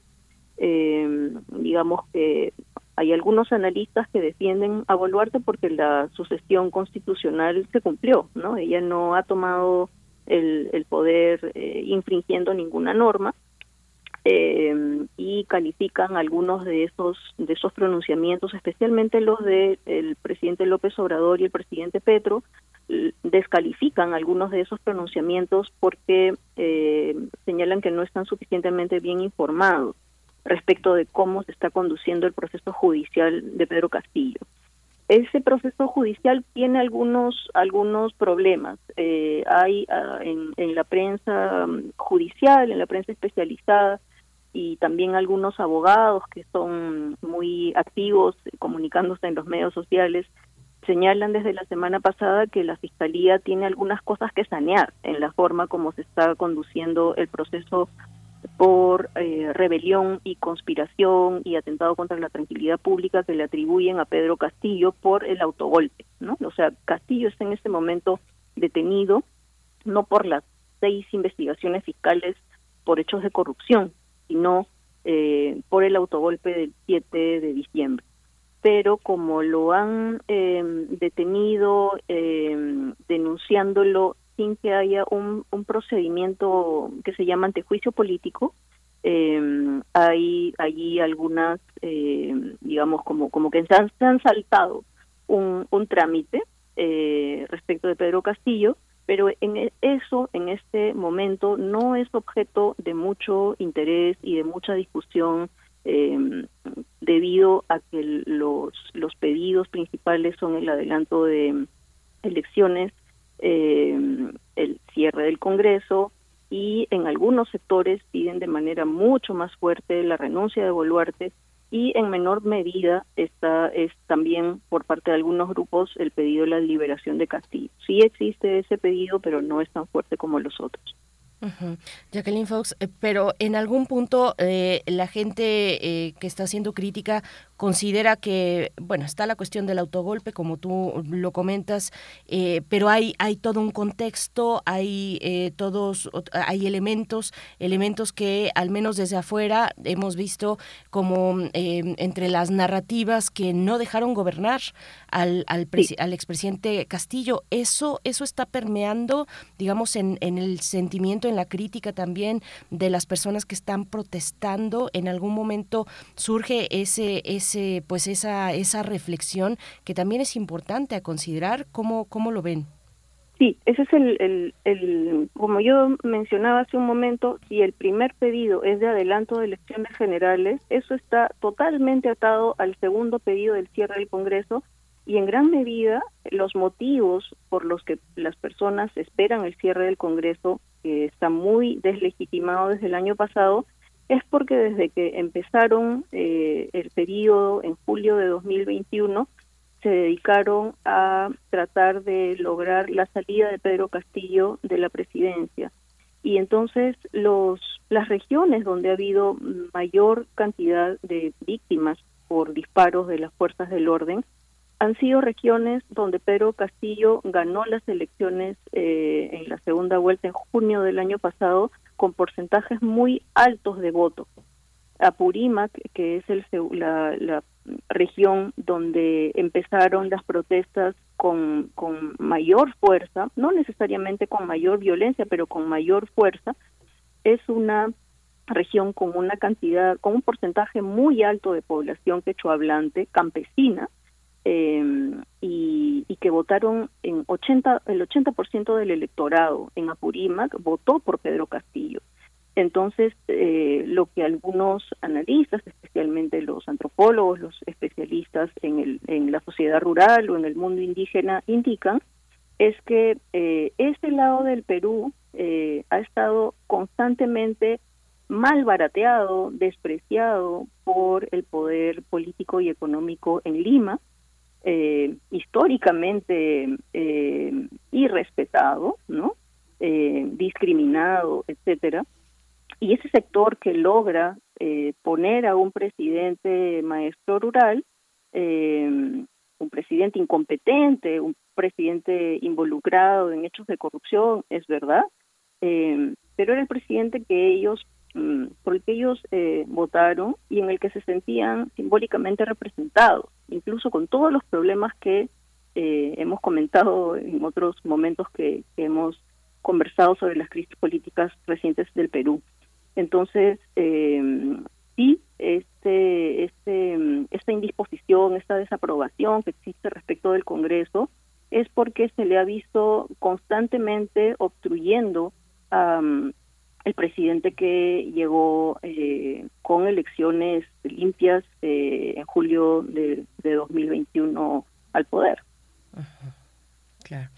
Eh, digamos que hay algunos analistas que defienden a Boluarte porque la sucesión constitucional se cumplió, ¿no? Ella no ha tomado el, el poder eh, infringiendo ninguna norma eh, y califican algunos de esos de esos pronunciamientos, especialmente los del el presidente López Obrador y el presidente Petro, descalifican algunos de esos pronunciamientos porque eh, señalan que no están suficientemente bien informados respecto de cómo se está conduciendo el proceso judicial de Pedro Castillo. Ese proceso judicial tiene algunos algunos problemas. Eh, hay ah, en, en la prensa mm, judicial, en la prensa especializada, y también algunos abogados que son muy activos comunicándose en los medios sociales señalan desde la semana pasada que la Fiscalía tiene algunas cosas que sanear en la forma como se está conduciendo el proceso por eh, rebelión y conspiración y atentado contra la tranquilidad pública que le atribuyen a Pedro Castillo por el autogolpe, ¿no? O sea, Castillo está en este momento detenido no por las seis investigaciones fiscales por hechos de corrupción, sino eh, por el autogolpe del 7 de diciembre. Pero como lo han em, detenido em, denunciándolo sin que haya un, un, procedimiento que se llama antejuicio político, eh, hay allí algunas, digamos, como, como que se han, se han saltado un, un trámite eh, respecto de Pedro Castillo pero en e, eso en este momento no es objeto de mucho interés y de mucha discusión eh, debido a que los los pedidos principales son el adelanto de elecciones eh, el cierre del Congreso y en algunos sectores piden de manera mucho más fuerte la renuncia de Boluarte y en menor medida está es también por parte de algunos grupos el pedido de la liberación de Castillo. Sí existe ese pedido, pero no es tan fuerte como los otros. Jacqueline Fox, eh, pero en algún punto eh, la gente eh, que está haciendo crítica considera que, bueno, está la cuestión del autogolpe, como tú lo comentas, eh, pero hay, hay todo un contexto, hay eh, todos, hay elementos, elementos que al menos desde afuera hemos visto como eh, entre las narrativas que no dejaron gobernar al, al, al expresidente Castillo. Eso, eso está permeando, digamos, en, en el sentimiento, en la crítica también de las personas que están protestando. En algún momento surge ese, ese pues esa, esa reflexión que también es importante a considerar. ¿Cómo, cómo lo ven? Sí, ese es el, el, el, como yo mencionaba hace un momento, si el primer pedido es de adelanto de elecciones generales, eso está totalmente atado al segundo pedido del cierre del Congreso y en gran medida los motivos por los que las personas esperan el cierre del Congreso, que está muy deslegitimado desde el año pasado, es porque desde que empezaron eh, el periodo en julio de 2021 se dedicaron a tratar de lograr la salida de Pedro Castillo de la presidencia. Y entonces los las regiones donde ha habido mayor cantidad de víctimas por disparos de las fuerzas del orden han sido regiones donde Pedro Castillo ganó las elecciones eh, en la segunda vuelta en junio del año pasado con porcentajes muy altos de voto. Apurímac, que es el, la, la región donde empezaron las protestas con, con mayor fuerza, no necesariamente con mayor violencia, pero con mayor fuerza, es una región con una cantidad, con un porcentaje muy alto de población quechohablante, campesina, eh, y, que votaron en 80, el 80% del electorado en Apurímac votó por Pedro Castillo. Entonces, eh, lo que algunos analistas, especialmente los antropólogos, los especialistas en, el, en la sociedad rural o en el mundo indígena, indican es que eh, este lado del Perú eh, ha estado constantemente mal barateado, despreciado por el poder político y económico en Lima, eh, históricamente eh, irrespetado, ¿no? Eh, discriminado, etcétera. Y ese sector que logra eh, poner a un presidente maestro rural, un presidente incompetente, un presidente involucrado en hechos de corrupción, es verdad, pero era el presidente que ellos mm, por el que ellos votaron y en el que se sentían simbólicamente representados, incluso con todos los problemas que eh, hemos comentado en otros momentos que, hemos conversado sobre las crisis políticas recientes del Perú. Entonces, eh, sí, este, este, esta indisposición, esta desaprobación que existe respecto del Congreso es porque se le ha visto constantemente obstruyendo a el presidente que llegó eh, con elecciones limpias eh, en julio de, de 2021 al poder. Claro.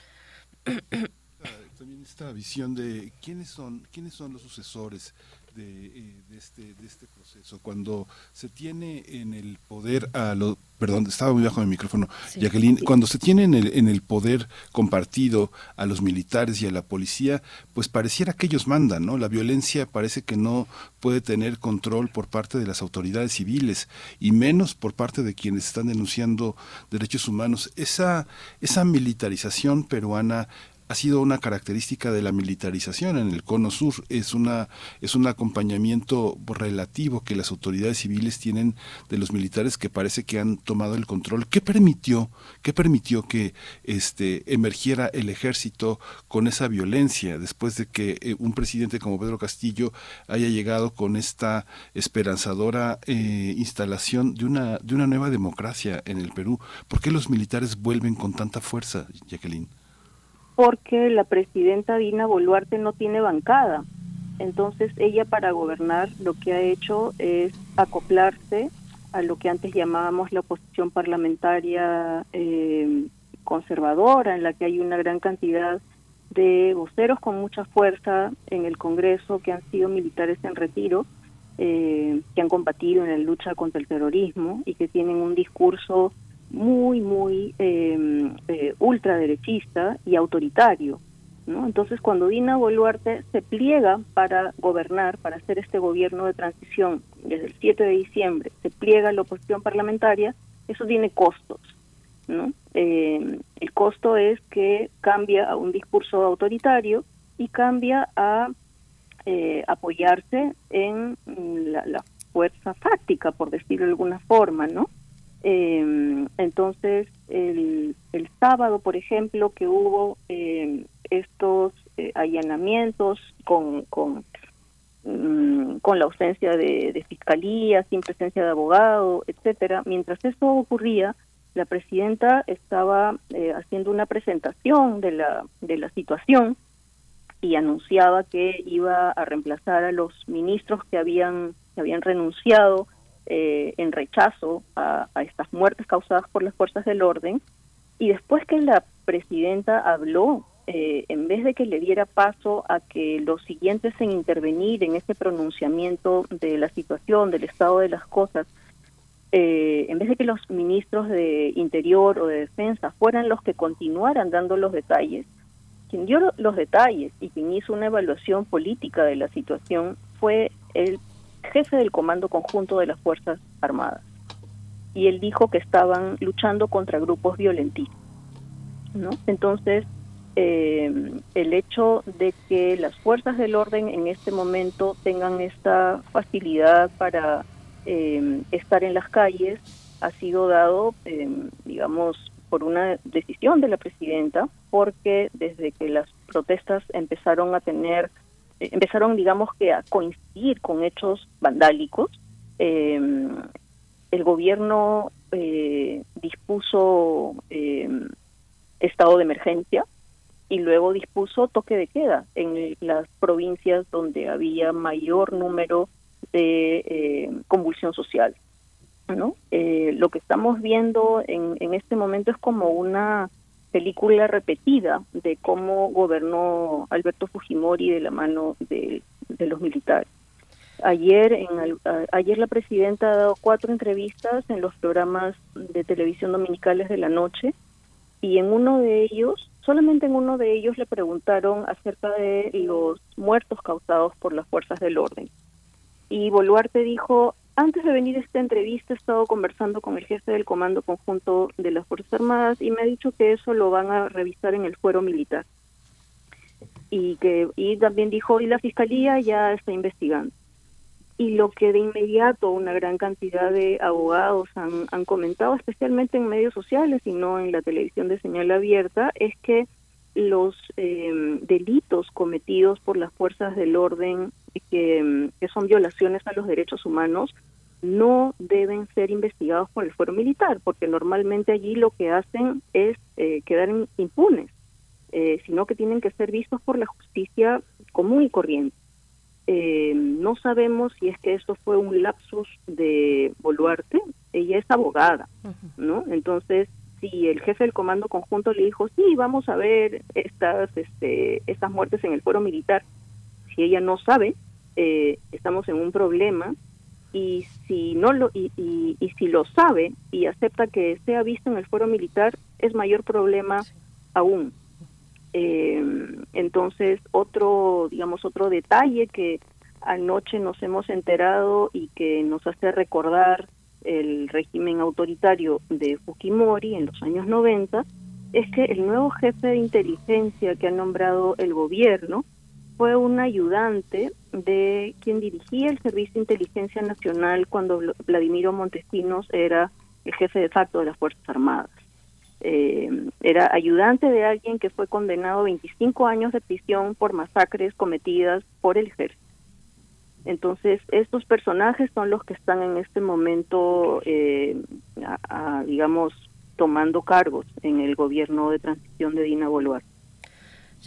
También esta visión de quiénes son quiénes son los sucesores eh, de, este, de este proceso. Cuando se tiene en el poder a lo, perdón, estaba muy bajo mi micrófono, Jacqueline, cuando se tiene en el, en el poder compartido a los militares y a la policía, pues pareciera que ellos mandan, ¿no? La violencia parece que no puede tener control por parte de las autoridades civiles y menos por parte de quienes están denunciando derechos humanos. Esa, esa militarización peruana ha sido una característica de la militarización en el cono sur. Es una es un acompañamiento relativo que las autoridades civiles tienen de los militares que parece que han tomado el control. Qué permitió qué permitió que este emergiera el ejército con esa violencia después de que eh, un presidente como Pedro Castillo haya llegado con esta esperanzadora eh, instalación de una de una nueva democracia en el Perú ¿por qué los militares vuelven con tanta fuerza Jacqueline porque la presidenta Dina Boluarte no tiene bancada. Entonces ella para gobernar lo que ha hecho es acoplarse a lo que antes llamábamos la oposición parlamentaria eh, conservadora, en la que hay una gran cantidad de voceros con mucha fuerza en el Congreso que han sido militares en retiro, eh, que han combatido en la lucha contra el terrorismo y que tienen un discurso muy, muy em, eh, ultraderechista y autoritario. ¿no? Entonces, cuando Dina Boluarte se pliega para gobernar, para hacer este gobierno de transición desde el 7 de diciembre, se pliega la oposición parlamentaria, eso tiene costos. ¿no? Em, el costo es que cambia a un discurso autoritario y cambia a eh, apoyarse en la, la fuerza fáctica, por decirlo de alguna forma, ¿no? Eh, entonces, el, el, sábado, por ejemplo, que hubo eh, estos allanamientos con, con, mm, con la ausencia de, de, fiscalía, sin presencia de abogado, etcétera, mientras eso ocurría, la presidenta estaba eh, haciendo una presentación de la, de la situación y anunciaba que iba a reemplazar a los ministros que habían, que habían renunciado eh, en rechazo a, estas muertes causadas por las fuerzas del orden. Y después que la presidenta habló, eh, en vez de que le diera paso a que los siguientes en intervenir en este pronunciamiento de la situación, del estado de las cosas, eh, en vez de que los ministros de Interior o de Defensa fueran los que continuaran dando los detalles, quien dio los detalles y quien hizo una evaluación política de la situación fue el jefe del Comando Conjunto de las Fuerzas Armadas. Y él dijo que estaban luchando contra grupos violentistas. Entonces, eh, el hecho de que las fuerzas del orden en este momento tengan esta facilidad para eh, estar en las calles ha sido dado, eh, digamos, por una decisión de la presidenta, porque desde que las protestas empezaron a tener empezaron, digamos que, a coincidir con hechos vandálicos. Eh, el gobierno eh, dispuso estado de emergencia y luego dispuso toque de queda en las provincias donde había mayor número de convulsión social. ¿no? lo que estamos viendo en, en este momento es como una película repetida de cómo gobernó Alberto Fujimori de la mano de, los militares. Ayer, en ayer la presidenta ha dado cuatro entrevistas en los programas de televisión dominicales de la noche y en uno de ellos, solamente en uno de ellos le preguntaron acerca de los muertos causados por las fuerzas del orden. Y Boluarte dijo, antes de venir a esta entrevista he estado conversando con el jefe del Comando Conjunto de las Fuerzas Armadas y me ha dicho que eso lo van a revisar en el fuero militar. Y que y también dijo, y la Fiscalía ya está investigando. y lo que de inmediato una gran cantidad de abogados han, han comentado, especialmente en medios sociales y no en la televisión de señal abierta, es que los eh, delitos cometidos por las fuerzas del orden que, que, son violaciones a los derechos humanos no deben ser investigados por el fuero militar, porque normalmente allí lo que hacen es eh, quedar impunes, eh, sino que tienen que ser vistos por la justicia común y corriente. Eh, no sabemos si es que esto fue un lapsus de Boluarte, ella es abogada, ¿no? Entonces, si el jefe del comando conjunto le dijo, sí, vamos a ver estas, este, estas muertes en el fuero militar, si ella no sabe, eh, estamos en un problema y si no lo y, y, y, si lo sabe y acepta que sea visto en el fuero militar es mayor problema aún. Eh, entonces, otro, digamos, otro detalle que anoche nos hemos enterado y que nos hace recordar el régimen autoritario de Fujimori en los años 90 es que el nuevo jefe de inteligencia que ha nombrado el gobierno fue un ayudante de quien dirigía el Servicio de Inteligencia Nacional cuando Vladimiro Montesinos era el jefe de facto de las Fuerzas Armadas eh, era ayudante de alguien que fue condenado a 25 años de prisión por masacres cometidas por el ejército. Entonces, estos personajes son los que están en este momento, eh, digamos, tomando cargos en el gobierno de transición de Dina Boluarte.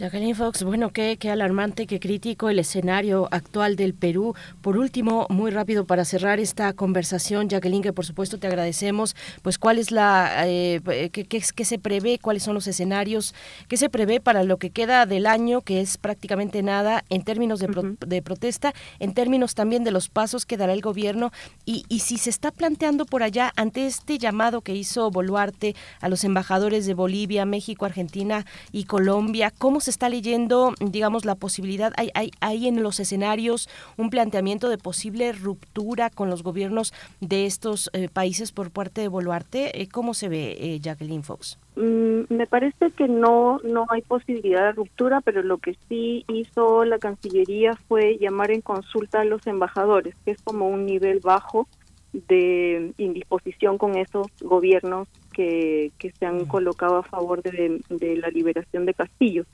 Jacqueline Fox, bueno, qué, qué alarmante, qué crítico el escenario actual del Perú. Por último, muy rápido para cerrar esta conversación, Jacqueline, que por supuesto te agradecemos, pues cuál es la, eh, qué, qué, qué, se prevé, cuáles son los escenarios, qué se prevé para lo que queda del año, que es prácticamente nada en términos de, pro, de protesta, en términos también de los pasos que dará el gobierno y, y si se está planteando por allá ante este llamado que hizo Boluarte a los embajadores de Bolivia, México, Argentina y Colombia, ¿cómo se está leyendo, digamos, la posibilidad, hay, hay, hay en los escenarios un planteamiento de posible ruptura con los gobiernos de estos eh, países por parte de Boluarte? Eh, ¿Cómo se ve, eh, Jacqueline Fox? Mm, me parece que no, no hay posibilidad de ruptura, pero lo que sí hizo la Cancillería fue llamar en consulta a los embajadores, que es como un nivel bajo de indisposición con esos gobiernos que, que se han colocado a favor de, de la liberación de Castillo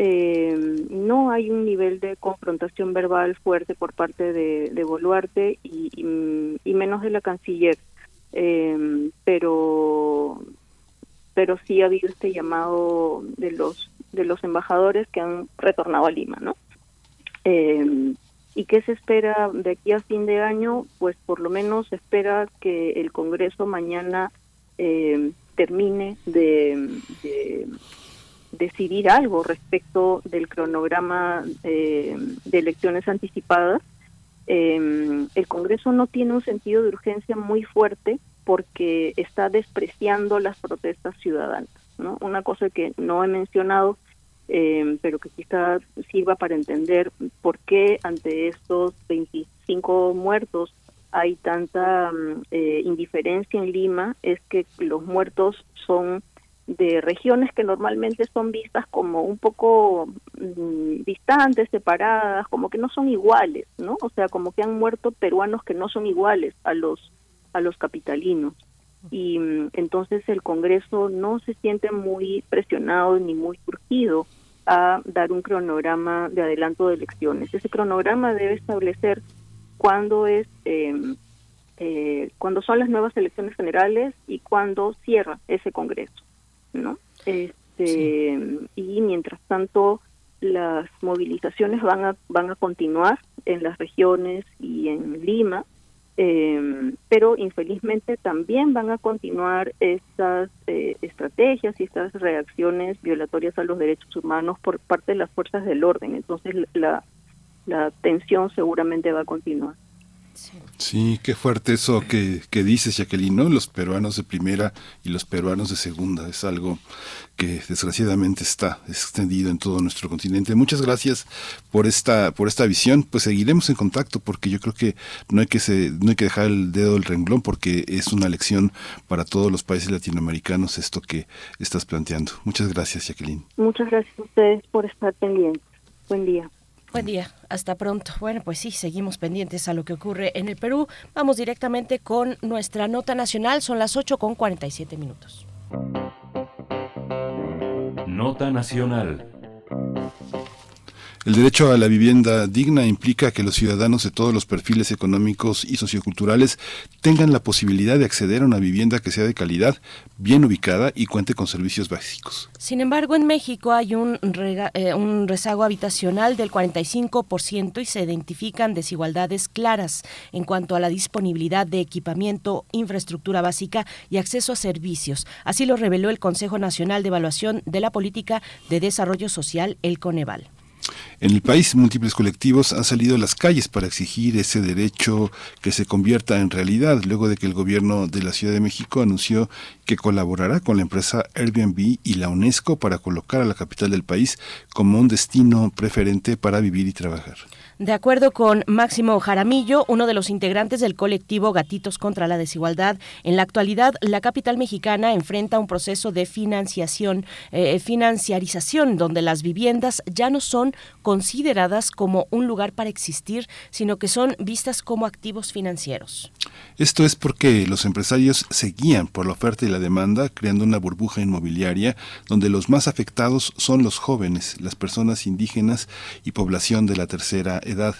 eh, no hay un nivel de confrontación verbal fuerte por parte de, Boluarte y, menos de la canciller, eh, pero pero sí ha habido este llamado de los de los embajadores que han retornado a Lima, ¿no? Eh, ¿Y qué se espera de aquí a fin de año? Pues por lo menos se espera que el Congreso mañana eh, termine de decidir algo respecto del cronograma eh, de elecciones anticipadas. Eh, el Congreso no tiene un sentido de urgencia muy fuerte porque está despreciando las protestas ciudadanas. ¿no? Una cosa que no he mencionado, eh, pero que quizá sirva para entender por qué ante estos 25 muertos hay tanta eh, indiferencia en Lima, es que los muertos son de regiones que normalmente son vistas como un poco mmm, distantes, separadas, como que no son iguales, ¿no? O sea, como que han muerto peruanos que no son iguales a los a los capitalinos. Y mmm, entonces el Congreso no se siente muy presionado ni muy urgido a dar un cronograma de adelanto de elecciones. Ese cronograma debe establecer cuándo es eh, eh, cuándo son las nuevas elecciones generales y cuándo cierra ese Congreso. ¿No? Este, sí. Y mientras tanto, las movilizaciones van a, van a continuar en las regiones y en Lima, eh, pero infelizmente también van a continuar estas eh, estrategias y estas reacciones violatorias a los derechos humanos por parte de las fuerzas del orden. Entonces, la, la tensión seguramente va a continuar. Sí, qué fuerte eso que, que dices, Jacqueline, ¿no? Los peruanos de primera y los peruanos de segunda. Es algo que desgraciadamente está extendido en todo nuestro continente. Muchas gracias por esta, por esta visión. Pues seguiremos en contacto porque yo creo que no hay que se, no hay que dejar el dedo del renglón porque es una lección para todos los países latinoamericanos esto que estás planteando. Muchas gracias, Jacqueline. Muchas gracias a ustedes por estar pendientes. Buen día. Buen día, hasta pronto. Bueno, pues sí, seguimos pendientes a lo que ocurre en el Perú. Vamos directamente con nuestra nota nacional, son las 8 con 47 minutos. Nota nacional. El derecho a la vivienda digna implica que los ciudadanos de todos los perfiles económicos y socioculturales tengan la posibilidad de acceder a una vivienda que sea de calidad, bien ubicada y cuente con servicios básicos. Sin embargo, en México hay un, eh, un rezago habitacional del 45% y se identifican desigualdades claras en cuanto a la disponibilidad de equipamiento, infraestructura básica y acceso a servicios. Así lo reveló el Consejo Nacional de Evaluación de la Política de Desarrollo Social, el Coneval. En el país, múltiples colectivos han salido a las calles para exigir ese derecho que se convierta en realidad, luego de que el gobierno de la Ciudad de México anunció que colaborará con la empresa Airbnb y la UNESCO para colocar a la capital del país como un destino preferente para vivir y trabajar. De acuerdo con Máximo Jaramillo, uno de los integrantes del colectivo Gatitos contra la Desigualdad, en la actualidad la capital mexicana enfrenta un proceso de financiación, eh, financiarización, donde las viviendas ya no son consideradas como un lugar para existir, sino que son vistas como activos financieros. Esto es porque los empresarios se guían por la oferta y la demanda, creando una burbuja inmobiliaria donde los más afectados son los jóvenes, las personas indígenas y población de la tercera edad.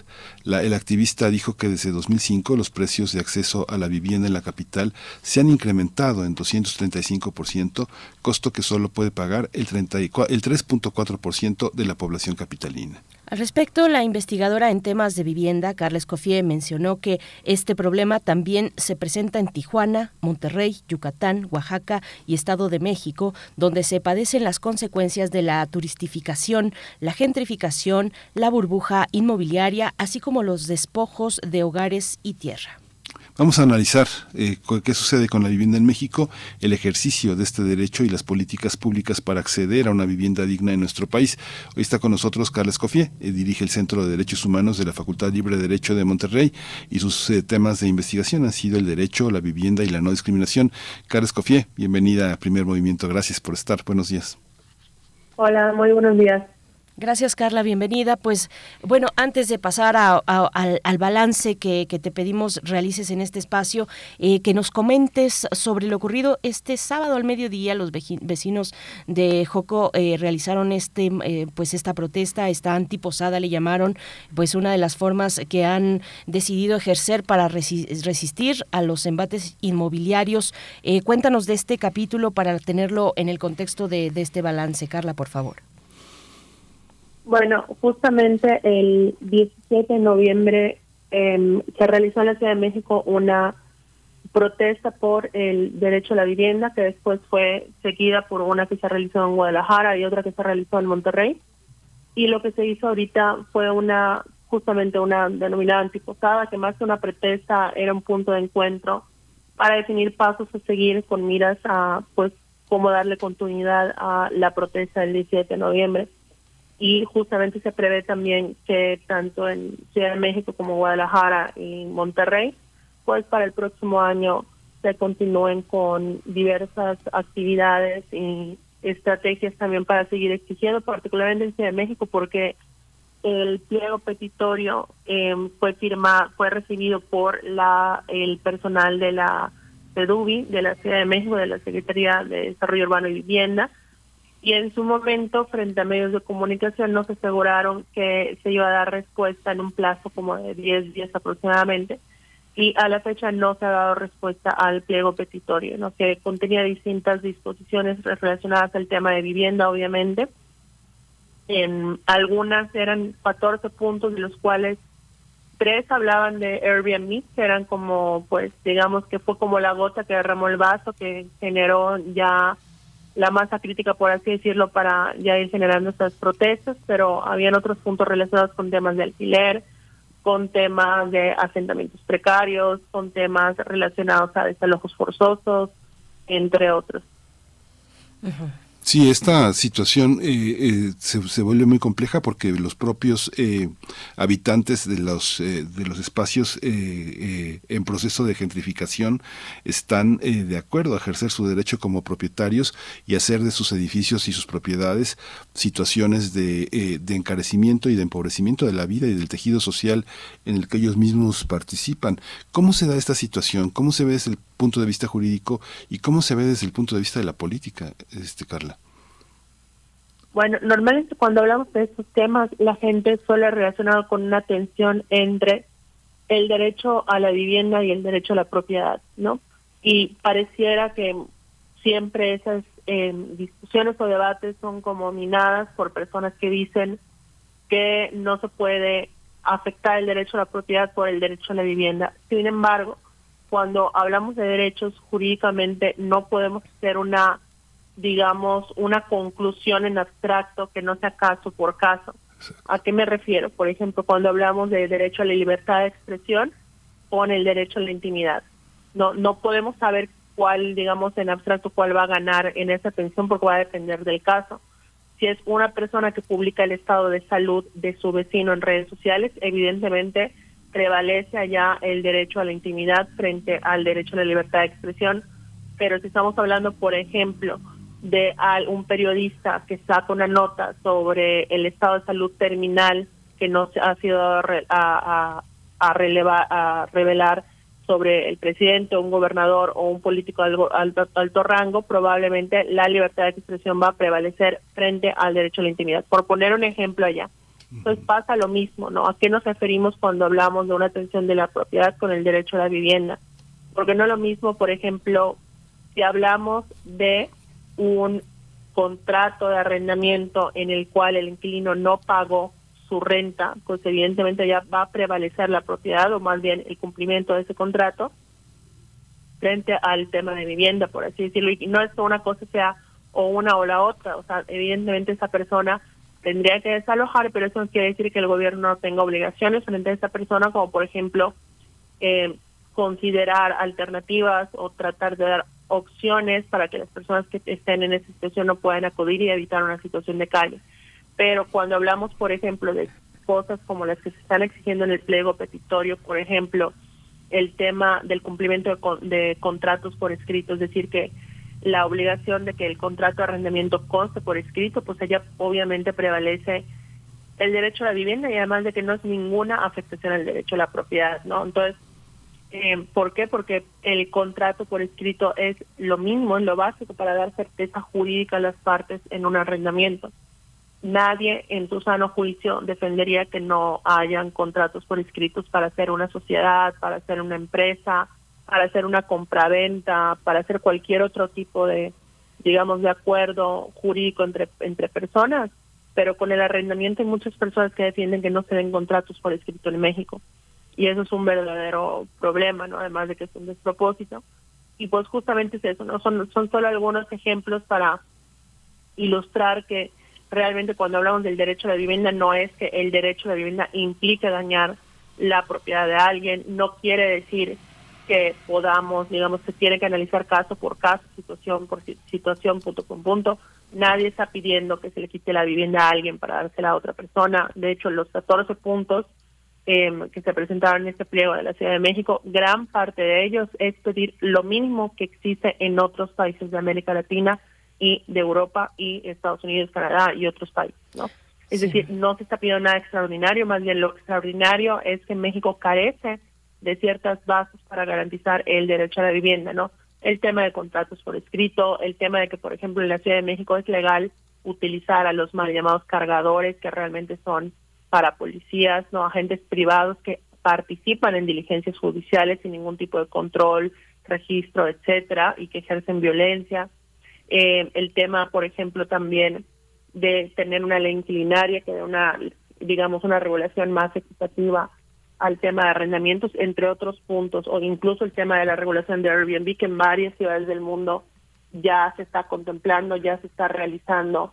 La, el activista dijo que desde 2005 los precios de acceso a la vivienda en la capital se han incrementado en 235%, costo que solo puede pagar el, el 3.4% de la población capitalina. Al respecto, la investigadora en temas de vivienda, Carles Cofié, mencionó que este problema también se presenta en Tijuana, Monterrey, Yucatán, Oaxaca y Estado de México, donde se padecen las consecuencias de la turistificación, la gentrificación, la burbuja inmobiliaria, así como los despojos de hogares y tierra. Vamos a analizar eh, qué sucede con la vivienda en México, el ejercicio de este derecho y las políticas públicas para acceder a una vivienda digna en nuestro país. Hoy está con nosotros Carles Cofié, eh, dirige el Centro de Derechos Humanos de la Facultad Libre de Derecho de Monterrey y sus eh, temas de investigación han sido el derecho, la vivienda y la no discriminación. Carles Cofié, bienvenida a Primer Movimiento. Gracias por estar. Buenos días. Hola, muy buenos días. Gracias, Carla, bienvenida. Pues bueno, antes de pasar al, balance que, te pedimos realices en este espacio, eh, que nos comentes sobre lo ocurrido este sábado al mediodía. Los vecinos de Joco eh, realizaron este, eh, pues esta protesta, esta antiposada le llamaron, pues una de las formas que han decidido ejercer para resistir a los embates inmobiliarios. cuéntanos de este capítulo para tenerlo en el contexto de este balance, Carla, por favor. Bueno, justamente el 17 de noviembre em, se realizó en la Ciudad de México una protesta por el derecho a la vivienda, que después fue seguida por una que se realizó en Guadalajara y otra que se realizó en Monterrey. Y lo que se hizo ahorita fue una justamente una denominada antiposada, que más que una protesta era un punto de encuentro para definir pasos a seguir con miras a pues cómo darle continuidad a la protesta del 17 de noviembre y justamente se prevé también que tanto en Ciudad de México como Guadalajara y Monterrey, pues para el próximo año se continúen con diversas actividades y estrategias también para seguir exigiendo, particularmente en Ciudad de México, porque el pliego petitorio eh, fue firmado, fue recibido por la el personal de la PEDUBI, de la Ciudad de México, de la Secretaría de Desarrollo Urbano y Vivienda, y en su momento frente a medios de comunicación nos aseguraron que se iba a dar respuesta en un plazo como de 10 días aproximadamente y a la fecha no se ha dado respuesta al pliego petitorio, ¿no? que contenía distintas disposiciones relacionadas al tema de vivienda, obviamente. En algunas eran 14 puntos, de los cuales tres hablaban de Airbnb, que eran como, pues, digamos que fue como la gota que derramó el vaso, que generó ya la masa crítica, por así decirlo, para ya ir generando estas protestas, pero habían otros puntos relacionados con temas de alquiler, con temas de asentamientos precarios, con temas relacionados a desalojos forzosos, entre otros. Sí, esta situación eh, eh, se, se, vuelve muy compleja porque los propios eh, habitantes de los eh, de los espacios eh, en proceso de gentrificación están de acuerdo a ejercer su derecho como propietarios y hacer de sus edificios y sus propiedades situaciones de, de encarecimiento y de empobrecimiento de la vida y del tejido social en el que ellos mismos participan. ¿Cómo se da esta situación? ¿Cómo se ve desde el punto de vista jurídico y cómo se ve desde el punto de vista de la política, este Carla? Bueno, normalmente cuando hablamos de estos temas, la gente suele relacionar con una tensión entre el derecho a la vivienda y el derecho a la propiedad, ¿no? Y pareciera que siempre esas eh, discusiones o debates son como minadas por personas que dicen que no se puede afectar el derecho a la propiedad por el derecho a la vivienda. Sin embargo, cuando hablamos de derechos jurídicamente no podemos hacer una digamos, una conclusión en abstracto que no sea caso por caso. ¿A qué me refiero? Por ejemplo, cuando hablamos de derecho a la libertad de expresión, pone el derecho a la intimidad. No, no podemos saber cuál, digamos, en abstracto, cuál va a ganar en esa pensión porque va a depender del caso. Si es una persona que publica el estado de salud de su vecino en redes sociales, evidentemente prevalece allá el derecho a la intimidad frente al derecho a la libertad de expresión. Pero si estamos hablando, por ejemplo, de un periodista que saca una nota sobre el estado de salud terminal que no se ha sido a, a, a, a revelar sobre el presidente, un gobernador o un político de alto, alto, rango, probablemente la libertad de expresión va a prevalecer frente al derecho a la intimidad. Por poner un ejemplo allá. Entonces pasa lo mismo, ¿no? ¿A qué nos referimos cuando hablamos de una atención de la propiedad con el derecho a la vivienda? Porque no es lo mismo, por ejemplo, si hablamos de un contrato de arrendamiento en el cual el inquilino no pagó su renta, pues evidentemente ya va a prevalecer la propiedad o más bien el cumplimiento de ese contrato frente al tema de vivienda, por así decirlo. Y no es que una cosa sea o una o la otra, o sea, evidentemente esa persona tendría que desalojar, pero eso no quiere decir que el gobierno no tenga obligaciones frente a esa persona, como por ejemplo eh, considerar alternativas o tratar de dar opciones para que las personas que estén en esa situación no puedan acudir y evitar una situación de calle. Pero cuando hablamos, por ejemplo, de cosas como las que se están exigiendo en el pliego petitorio, por ejemplo, el tema del cumplimiento de, contratos por escrito, es decir, que la obligación de que el contrato de arrendamiento conste por escrito, pues ella obviamente prevalece el derecho a la vivienda y además de que no es ninguna afectación al derecho a la propiedad, ¿no? Entonces, eh, ¿Por qué? Porque el contrato por escrito es lo mismo, es lo básico para dar certeza jurídica a las partes en un arrendamiento. Nadie en su sano juicio defendería que no hayan contratos por escritos para hacer una sociedad, para hacer una empresa, para hacer una compraventa, para hacer cualquier otro tipo de, digamos, de acuerdo jurídico entre, entre personas. Pero con el arrendamiento hay muchas personas que defienden que no se den contratos por escrito en México y eso es un verdadero problema, ¿no? Además de que es un despropósito. Y pues justamente es eso, ¿no? Son, son solo algunos ejemplos para ilustrar que realmente cuando hablamos del derecho a la vivienda no es que el derecho a la vivienda implique dañar la propiedad de alguien, no quiere decir que podamos, digamos, se tiene que analizar caso por caso, situación por situación, punto por punto. Nadie está pidiendo que se le quite la vivienda a alguien para dársela a otra persona. De hecho, los 14 puntos Em, que se presentaron en este pliego de la Ciudad de México, gran parte de ellos es pedir lo mínimo que existe en otros países de América Latina y de Europa y Estados Unidos, Canadá y otros países, ¿no? Es decir, no se está pidiendo nada extraordinario, más bien lo extraordinario es que México carece de ciertas bases para garantizar el derecho a la vivienda, ¿no? El tema de contratos por escrito, el tema de que, por ejemplo, en la Ciudad de México es legal utilizar a los mal llamados cargadores, que realmente son para policías, no agentes privados que participan en diligencias judiciales sin ningún tipo de control, registro, etcétera, y que ejercen violencia. Eh, el tema, por ejemplo, también de tener una ley inclinaria que dé una, digamos, una regulación más equitativa al tema de arrendamientos, entre otros puntos, o incluso el tema de la regulación de Airbnb, que en varias ciudades del mundo ya se está contemplando, ya se está realizando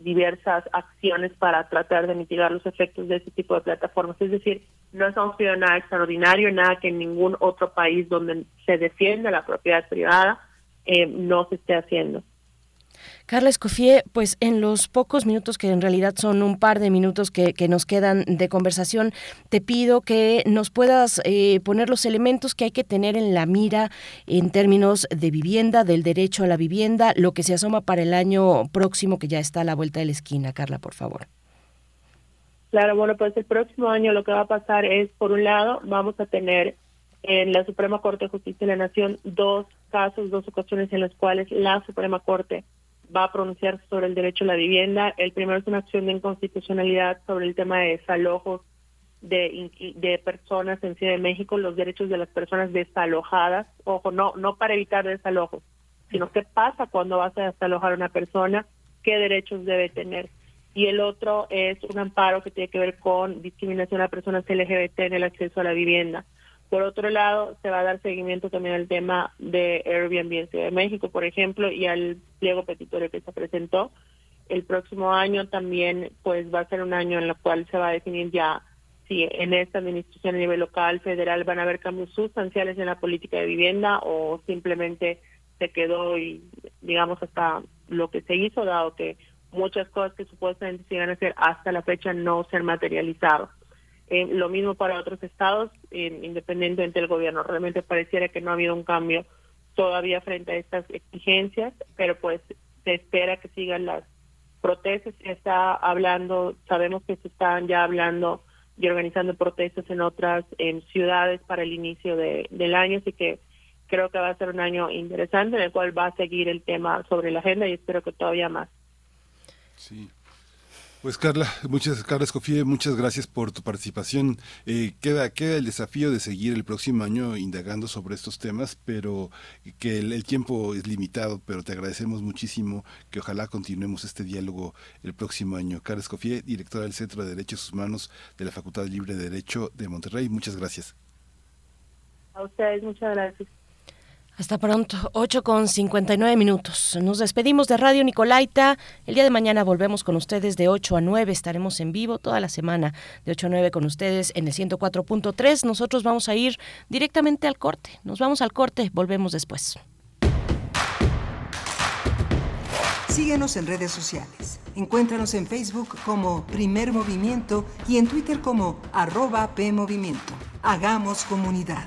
diversas acciones para tratar de mitigar los efectos de ese tipo de plataformas. Es decir, no estamos pidiendo nada extraordinario, nada que en ningún otro país donde se defiende la propiedad privada eh, no se esté haciendo. Carla Escofié, pues en los pocos minutos que en realidad son un par de minutos que, nos quedan de conversación, te pido que nos puedas eh, poner los elementos que hay que tener en la mira en términos de vivienda, del derecho a la vivienda, lo que se asoma para el año próximo que ya está a la vuelta de la esquina. Carla, por favor. Claro, bueno, pues el próximo año lo que va a pasar es, por un lado, vamos a tener en la Suprema Corte de Justicia de la Nación dos casos, dos ocasiones en las cuales la Suprema Corte va a pronunciarse sobre el derecho a la vivienda. El primero es una acción de inconstitucionalidad sobre el tema de desalojos de, de personas en Ciudad de México, los derechos de las personas desalojadas. Ojo, no, no para evitar desalojos, sino qué pasa cuando vas a desalojar a una persona, qué derechos debe tener. Y el otro es un amparo que tiene que ver con discriminación a personas LGBT en el acceso a la vivienda. Por otro lado, se va a dar seguimiento también al tema de Airbnb en Ciudad de México, por ejemplo, y al pliego petitorio que se presentó. El próximo año también pues va a ser un año en el cual se va a definir ya si en esta administración a nivel local, federal, van a haber cambios sustanciales en la política de vivienda o simplemente se quedó y digamos hasta lo que se hizo, dado que muchas cosas que supuestamente se iban a hacer hasta la fecha no se han materializado. Eh, lo mismo para otros estados, eh, independientemente del gobierno. Realmente pareciera que no ha habido un cambio todavía frente a estas exigencias, pero pues se espera que sigan las protestas. Se está hablando, sabemos que se están ya hablando y organizando protestas en otras ciudades para el inicio de, del año, así que creo que va a ser un año interesante en el cual va a seguir el tema sobre la agenda y espero que todavía más. Sí. Pues Carla, muchas Carla Escofía, muchas gracias por tu participación. Eh, queda queda el desafío de seguir el próximo año indagando sobre estos temas, pero que el, tiempo es limitado, pero te agradecemos muchísimo que ojalá continuemos este diálogo el próximo año. Carla Escofía, directora del Centro de Derechos Humanos de la Facultad Libre de Derecho de Monterrey, muchas gracias. A ustedes, muchas gracias. Hasta pronto, 8 con 59 minutos. Nos despedimos de Radio Nicolaita. El día de mañana volvemos con ustedes de 8 a 9. Estaremos en vivo toda la semana de 8 a 9 con ustedes en el 104.3. Nosotros vamos a ir directamente al corte. Nos vamos al corte, volvemos después. Síguenos en redes sociales. Encuéntranos en Facebook como Primer Movimiento y en Twitter como arroba PMovimiento. Hagamos comunidad.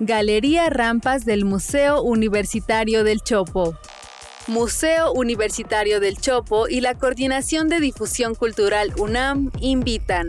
Galería Rampas del Museo Universitario del Chopo. Museo Universitario del Chopo y la Coordinación de Difusión Cultural UNAM invitan.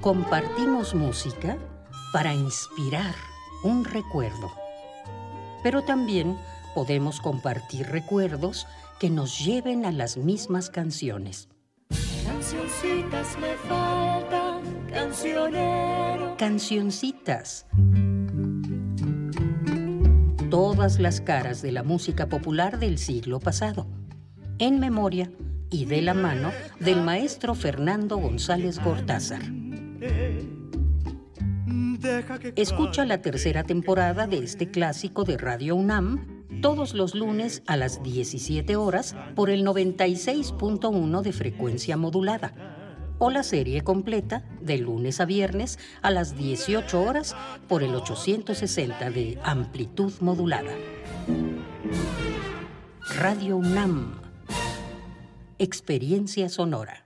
Compartimos música para inspirar un recuerdo, pero también podemos compartir recuerdos que nos lleven a las mismas canciones. Cancioncitas me faltan, cancionero. Cancioncitas. Todas las caras de la música popular del siglo pasado, en memoria y de la mano del maestro Fernando González Gortázar. Escucha la tercera temporada de este clásico de Radio UNAM todos los lunes a las 17 horas por el 96.1 de frecuencia modulada o la serie completa de lunes a viernes a las 18 horas por el 860 de amplitud modulada. Radio UNAM. Experiencia sonora.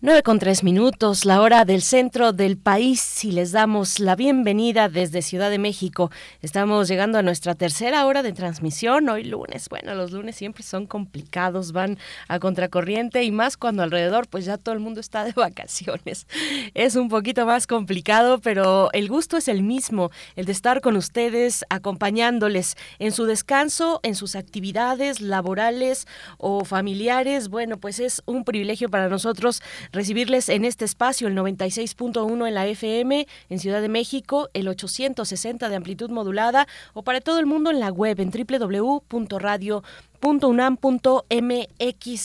9 con tres minutos, la hora del centro del país y les damos la bienvenida desde Ciudad de México. Estamos llegando a nuestra tercera hora de transmisión, hoy lunes. Bueno, los lunes siempre son complicados, van a contracorriente y más cuando alrededor pues ya todo el mundo está de vacaciones. Es un poquito más complicado, pero el gusto es el mismo, el de estar con ustedes, acompañándoles en su descanso, en sus actividades laborales o familiares. Bueno, pues es un privilegio para nosotros recibirles en este espacio el 96.1 en la FM en Ciudad de México, el 860 de amplitud modulada o para todo el mundo en la web en www.radio .unam.mx,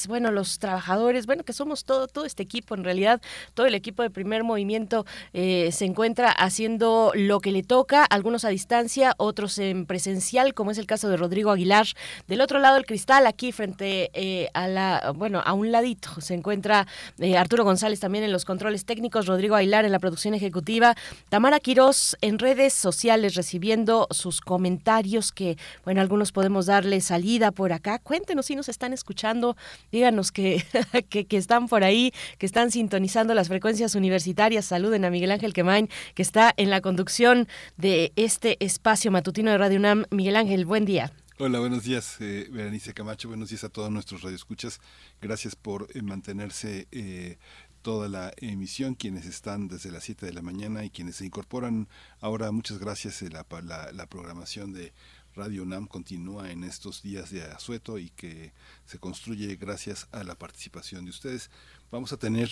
bueno, los trabajadores, bueno, que somos todo, todo este equipo, en realidad, todo el equipo de primer movimiento eh, se encuentra haciendo lo que le toca, algunos a distancia, otros en presencial, como es el caso de Rodrigo Aguilar. Del otro lado del cristal, aquí frente eh, a la, bueno, a un ladito, se encuentra eh, Arturo González también en los controles técnicos, Rodrigo Aguilar en la producción ejecutiva, Tamara Quirós en redes sociales recibiendo sus comentarios que, bueno, algunos podemos darle salida por acá Cuéntenos si nos están escuchando, díganos que, que, están por ahí, que están sintonizando las frecuencias universitarias. Saluden a Miguel Ángel Quemain, que está en la conducción de este espacio matutino de Radio UNAM. Miguel Ángel, buen día. Hola, buenos días, eh, Berenice Camacho. Buenos días a todos nuestros radioescuchas. Gracias por eh, mantenerse eh, toda la emisión, quienes están desde las 7 de la mañana y quienes se incorporan ahora. Muchas gracias. la, la programación de Radio UNAM continúa en estos días de asueto y que se construye gracias a la participación de ustedes. Vamos a tener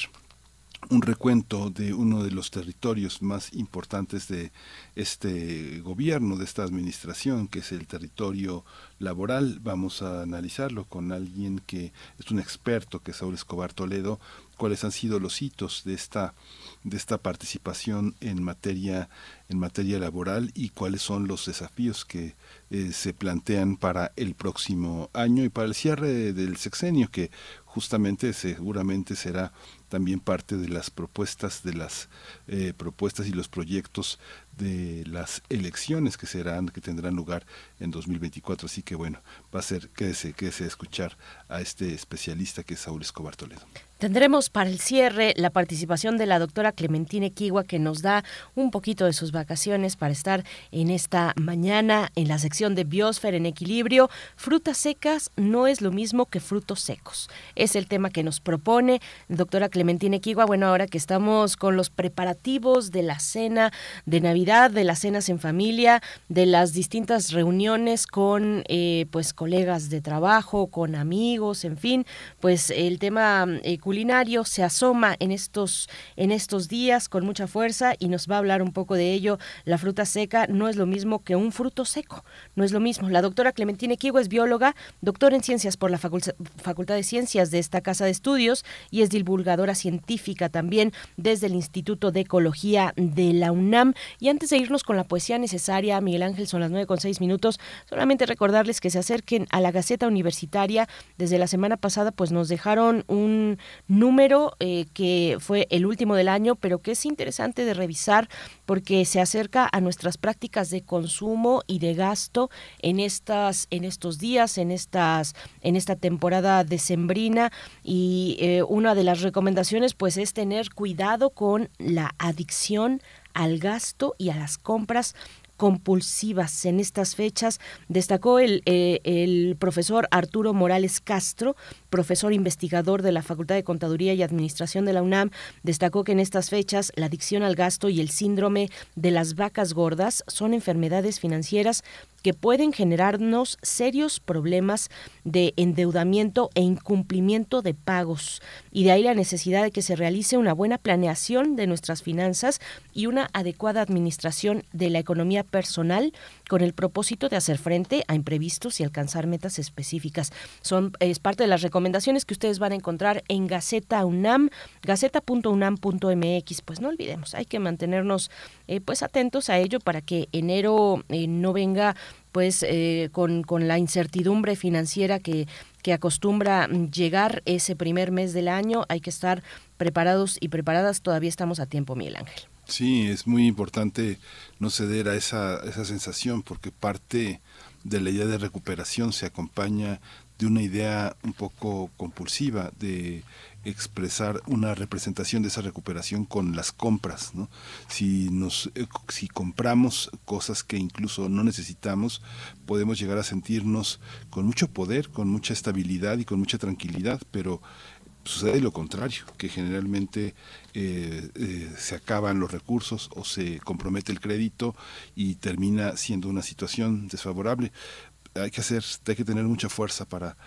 un recuento de uno de los territorios más importantes de este gobierno, de esta administración, que es el territorio laboral. Vamos a analizarlo con alguien que es un experto, que es Saúl Escobar Toledo, cuáles han sido los hitos de esta de esta participación en materia en materia laboral y cuáles son los desafíos que eh, se plantean para el próximo año y para el cierre del sexenio que justamente seguramente será también parte de las propuestas de las eh, propuestas y los proyectos de las elecciones que serán que tendrán lugar en 2024 así que bueno va a ser quédese quédese a escuchar a este especialista que es Saúl Escobar Toledo Tendremos para el cierre la participación de la doctora Clementina Equigua, que nos da un poquito de sus vacaciones para estar en esta mañana en la sección de Biosfera en Equilibrio. Frutas secas no es lo mismo que frutos secos. Es el tema que nos propone doctora Clementina Equigua. Bueno, ahora que estamos con los preparativos de la cena de Navidad, de las cenas en familia, de las distintas reuniones con eh, pues colegas de trabajo, con amigos, en fin, pues el tema eh, culinario se asoma en estos, en estos días con mucha fuerza y nos va a hablar un poco de ello. La fruta seca no es lo mismo que un fruto seco, no es lo mismo. La doctora Clementina Equigo es bióloga, doctora en ciencias por la Facultad de Ciencias de esta casa de estudios y es divulgadora científica también desde el Instituto de Ecología de la UNAM. Y antes de irnos con la poesía necesaria, Miguel Ángel, son las nueve con seis minutos, solamente recordarles que se acerquen a la Gaceta Universitaria. Desde la semana pasada, pues nos dejaron un número eh, que fue el último del año, pero que es interesante de revisar porque se acerca a nuestras prácticas de consumo y de gasto en estas en estos días, en estas en esta temporada decembrina y eh, una de las recomendaciones pues es tener cuidado con la adicción al gasto y a las compras compulsivas. En estas fechas, destacó el, eh, el profesor Arturo Morales Castro, profesor investigador de la Facultad de Contaduría y Administración de la UNAM, destacó que en estas fechas la adicción al gasto y el síndrome de las vacas gordas son enfermedades financieras que pueden generarnos serios problemas de endeudamiento e incumplimiento de pagos. Y de ahí la necesidad de que se realice una buena planeación de nuestras finanzas y una adecuada administración de la economía personal con el propósito de hacer frente a imprevistos y alcanzar metas específicas. Son es parte de las recomendaciones que ustedes van a encontrar en Gaceta UNAM, gaceta.unam.mx. Pues no olvidemos, hay que mantenernos eh, pues atentos a ello para que enero eh, no venga pues eh, con, con la incertidumbre financiera que, que acostumbra llegar ese primer mes del año. Hay que estar preparados y preparadas. Todavía estamos a tiempo, Miguel Ángel. Sí, es muy importante no ceder a esa, esa sensación porque parte de la idea de recuperación se acompaña de una idea un poco compulsiva de expresar una representación de esa recuperación con las compras. ¿no? Si, nos, eh, si compramos cosas que incluso no necesitamos, podemos llegar a sentirnos con mucho poder, con mucha estabilidad y con mucha tranquilidad, pero sucede lo contrario, que generalmente eh, eh, se acaban los recursos o se compromete el crédito y termina siendo una situación desfavorable hay que hacer, hay que tener mucha fuerza para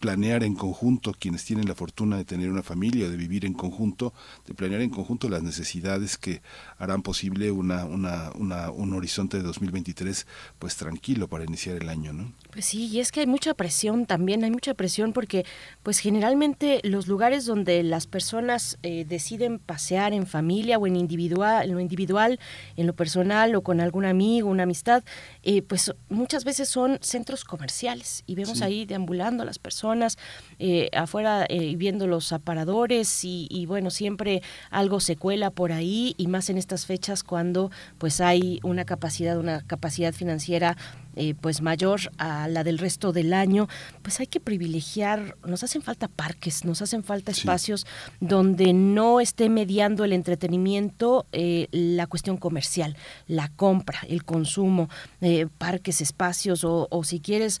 planear en conjunto, quienes tienen la fortuna de tener una familia, de vivir en conjunto, de planear en conjunto las necesidades que harán posible una, una, una, un horizonte de 2023 pues tranquilo para iniciar el año, ¿no? Pues sí, y es que hay mucha presión también, hay mucha presión porque pues generalmente los lugares donde las personas eh, deciden pasear en familia o en individual, en lo individual, en lo personal o con algún amigo, una amistad, eh, pues muchas veces son centros comerciales y vemos ahí deambulando a las personas eh, afuera eh, viendo los aparadores y, y, bueno siempre algo se cuela por ahí y más en estas fechas cuando pues hay una capacidad una capacidad financiera eh, pues mayor a la del resto del año, pues hay que privilegiar, nos hacen falta parques, nos hacen falta espacios donde no esté mediando el entretenimiento eh, la cuestión comercial, la compra, el consumo, eh, parques, espacios o, si quieres,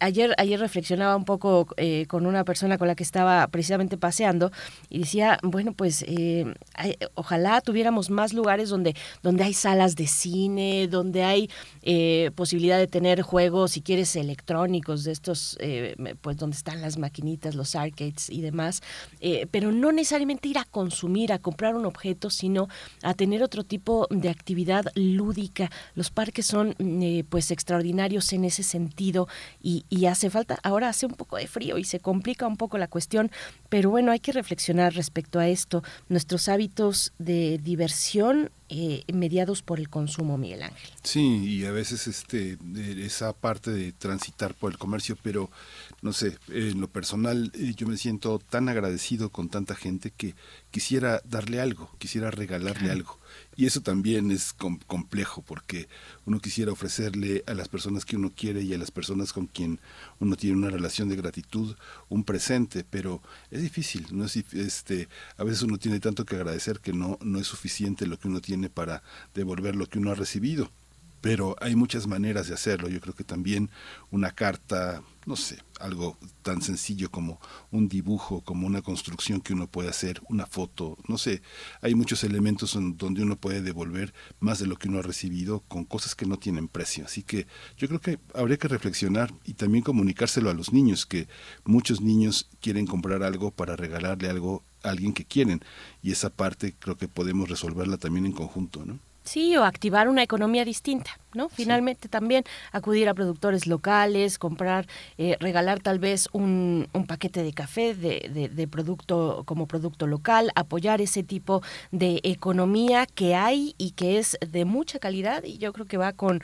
ayer, ayer reflexionaba un poco con una persona con la que estaba precisamente paseando y decía, bueno, pues ojalá tuviéramos más lugares donde, donde hay salas de cine, donde hay posibilidades de tener juegos, si quieres, electrónicos, de estos, eh, pues donde están las maquinitas, los arcades y demás, eh, pero no necesariamente ir a consumir, a comprar un objeto, sino a tener otro tipo de actividad lúdica. Los parques son eh, pues extraordinarios en ese sentido y, y hace falta, ahora hace un poco de frío y se complica un poco la cuestión, pero bueno, hay que reflexionar respecto a esto. Nuestros hábitos de diversión eh, mediados por el consumo, Miguel Ángel. Sí, y a veces este esa parte de transitar por el comercio, pero no sé, en lo personal eh, yo me siento tan agradecido con tanta gente que quisiera darle algo, quisiera regalarle algo. Y eso también es complejo porque uno quisiera ofrecerle a las personas que uno quiere y a las personas con quien uno tiene una relación de gratitud un presente, pero es difícil, no es este a veces uno tiene tanto que agradecer que no no es suficiente lo que uno tiene para devolver lo que uno ha recibido. Pero hay muchas maneras de hacerlo. Yo creo que también una carta no sé, algo tan sencillo como un dibujo, como una construcción que uno puede hacer, una foto, no sé, hay muchos elementos en donde uno puede devolver más de lo que uno ha recibido con cosas que no tienen precio. Así que yo creo que habría que reflexionar y también comunicárselo a los niños, que muchos niños quieren comprar algo para regalarle algo a alguien que quieren y esa parte creo que podemos resolverla también en conjunto, ¿no? Sí, o activar una economía distinta, ¿no? Finalmente también acudir a productores locales, comprar, eh, regalar tal vez un, un paquete de café de, de, de, producto como producto local, apoyar ese tipo de economía que hay y que es de mucha calidad y yo creo que va con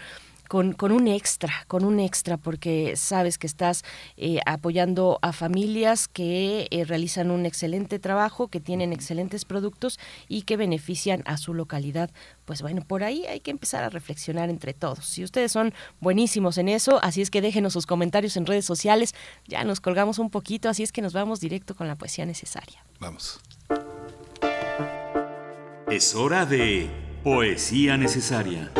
con, con un extra, con un extra, porque sabes que estás eh, apoyando a familias que eh, realizan un excelente trabajo, que tienen excelentes productos y que benefician a su localidad. Pues bueno, por ahí hay que empezar a reflexionar entre todos. Si ustedes son buenísimos en eso, así es que déjenos sus comentarios en redes sociales. Ya nos colgamos un poquito, así es que nos vamos directo con la poesía necesaria. Vamos. Es hora de poesía necesaria.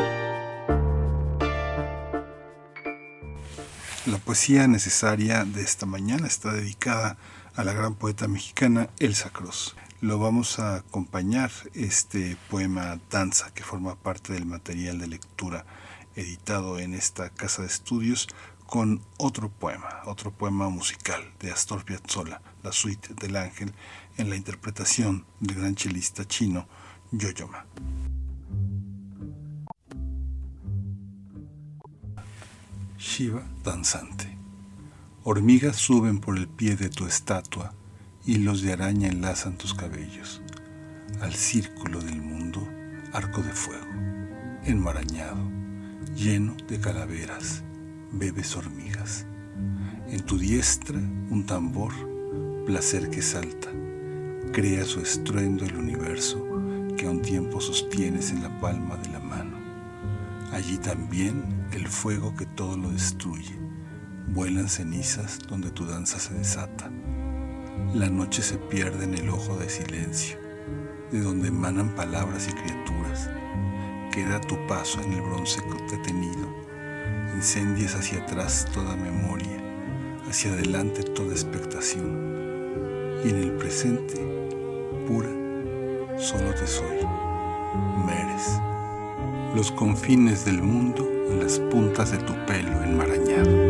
Poesía necesaria de esta mañana está dedicada a la gran poeta mexicana Elsa Cruz. Lo vamos a acompañar este poema Danza que forma parte del material de lectura editado en esta casa de estudios con otro poema, otro poema musical de Astor Piazzolla, la suite del ángel, en la interpretación del gran chelista chino Yoyoma. Shiva danzante. Hormigas suben por el pie de tu estatua, hilos de araña enlazan tus cabellos. Al círculo del mundo, arco de fuego, enmarañado, lleno de calaveras, bebes hormigas. En tu diestra un tambor, placer que salta, crea su estruendo el universo que a un tiempo sostienes en la palma de la mano. Allí también el fuego que todo lo destruye. Vuelan cenizas donde tu danza se desata. La noche se pierde en el ojo de silencio, de donde emanan palabras y criaturas. Queda tu paso en el bronce detenido. Incendias hacia atrás toda memoria, hacia adelante toda expectación. Y en el presente, pura, solo te soy. Meres los confines del mundo las puntas de tu pelo enmarañado.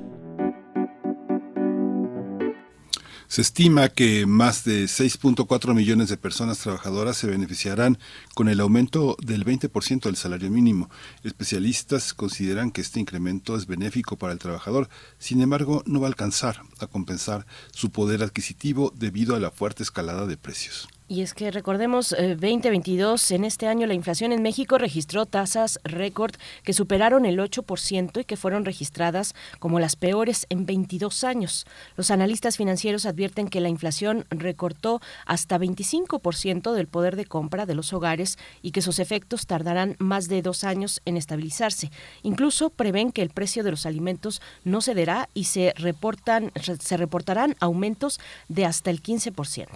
Se estima que más de 6.4 millones de personas trabajadoras se beneficiarán con el aumento del 20% del salario mínimo. Especialistas consideran que este incremento es benéfico para el trabajador, sin embargo no va a alcanzar a compensar su poder adquisitivo debido a la fuerte escalada de precios. Y es que recordemos, 2022, eh, en este año la inflación en México registró tasas récord que superaron el 8% y que fueron registradas como las peores en 22 años. Los analistas financieros advierten que la inflación recortó hasta 25% del poder de compra de los hogares y que sus efectos tardarán más de dos años en estabilizarse. Incluso prevén que el precio de los alimentos no cederá y se, reportan, se reportarán aumentos de hasta el 15%.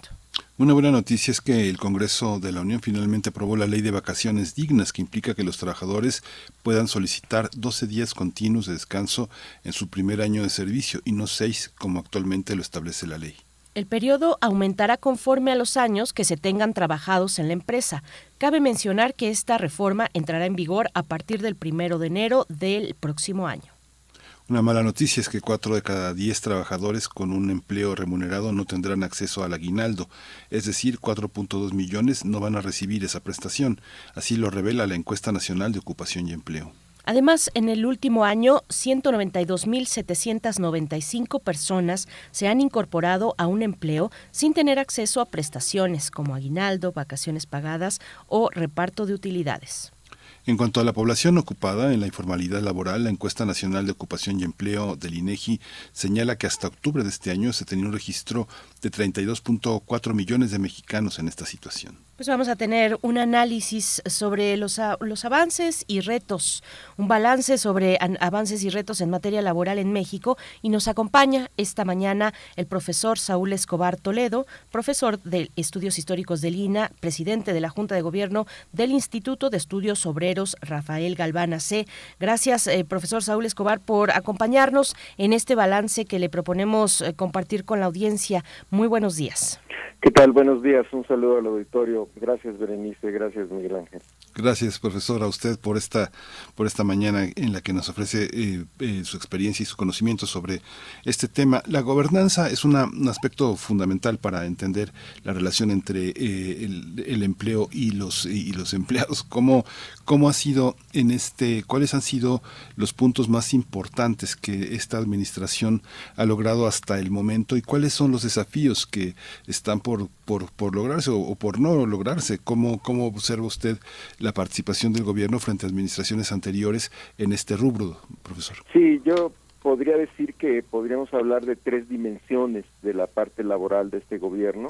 Una buena noticia es que el Congreso de la Unión finalmente aprobó la ley de vacaciones dignas que implica que los trabajadores puedan solicitar 12 días continuos de descanso en su primer año de servicio y no 6 como actualmente lo establece la ley. El periodo aumentará conforme a los años que se tengan trabajados en la empresa. Cabe mencionar que esta reforma entrará en vigor a partir del primero de enero del próximo año. Una mala noticia es que cuatro de cada diez trabajadores con un empleo remunerado no tendrán acceso al aguinaldo, es decir, 4.2 millones no van a recibir esa prestación. Así lo revela la encuesta nacional de ocupación y empleo. Además, en el último año, 192.795 personas se han incorporado a un empleo sin tener acceso a prestaciones como aguinaldo, vacaciones pagadas o reparto de utilidades. En cuanto a la población ocupada en la informalidad laboral, la encuesta nacional de ocupación y empleo del INEGI señala que hasta octubre de este año se tenía un registro de 32.4 millones de mexicanos en esta situación. Pues vamos a tener un análisis sobre los, los avances y retos, un balance sobre avances y retos en materia laboral en México y nos acompaña esta mañana el profesor Saúl Escobar Toledo, profesor de Estudios Históricos del INA, presidente de la Junta de Gobierno del Instituto de Estudios Obreros Rafael Galvana C. Gracias, eh, profesor Saúl Escobar, por acompañarnos en este balance que le proponemos eh, compartir con la audiencia. Muy buenos días. ¿Qué tal? Buenos días. Un saludo al auditorio. Gracias, Berenice. Gracias, Miguel Ángel. Gracias, profesor, a usted por esta, por esta mañana en la que nos ofrece eh, eh, su experiencia y su conocimiento sobre este tema. La gobernanza es un aspecto fundamental para entender la relación entre eh, el, empleo y los, y los empleados. ¿Cómo, ¿Cómo ha sido en este, cuáles han sido los puntos más importantes que esta administración ha logrado hasta el momento y cuáles son los desafíos que están por, por, por lograrse o, por no lograrse? ¿Cómo, ¿Cómo observa usted la participación del gobierno frente a administraciones anteriores en este rubro, profesor? Sí, yo podría decir que podríamos hablar de tres dimensiones de la parte laboral de este gobierno.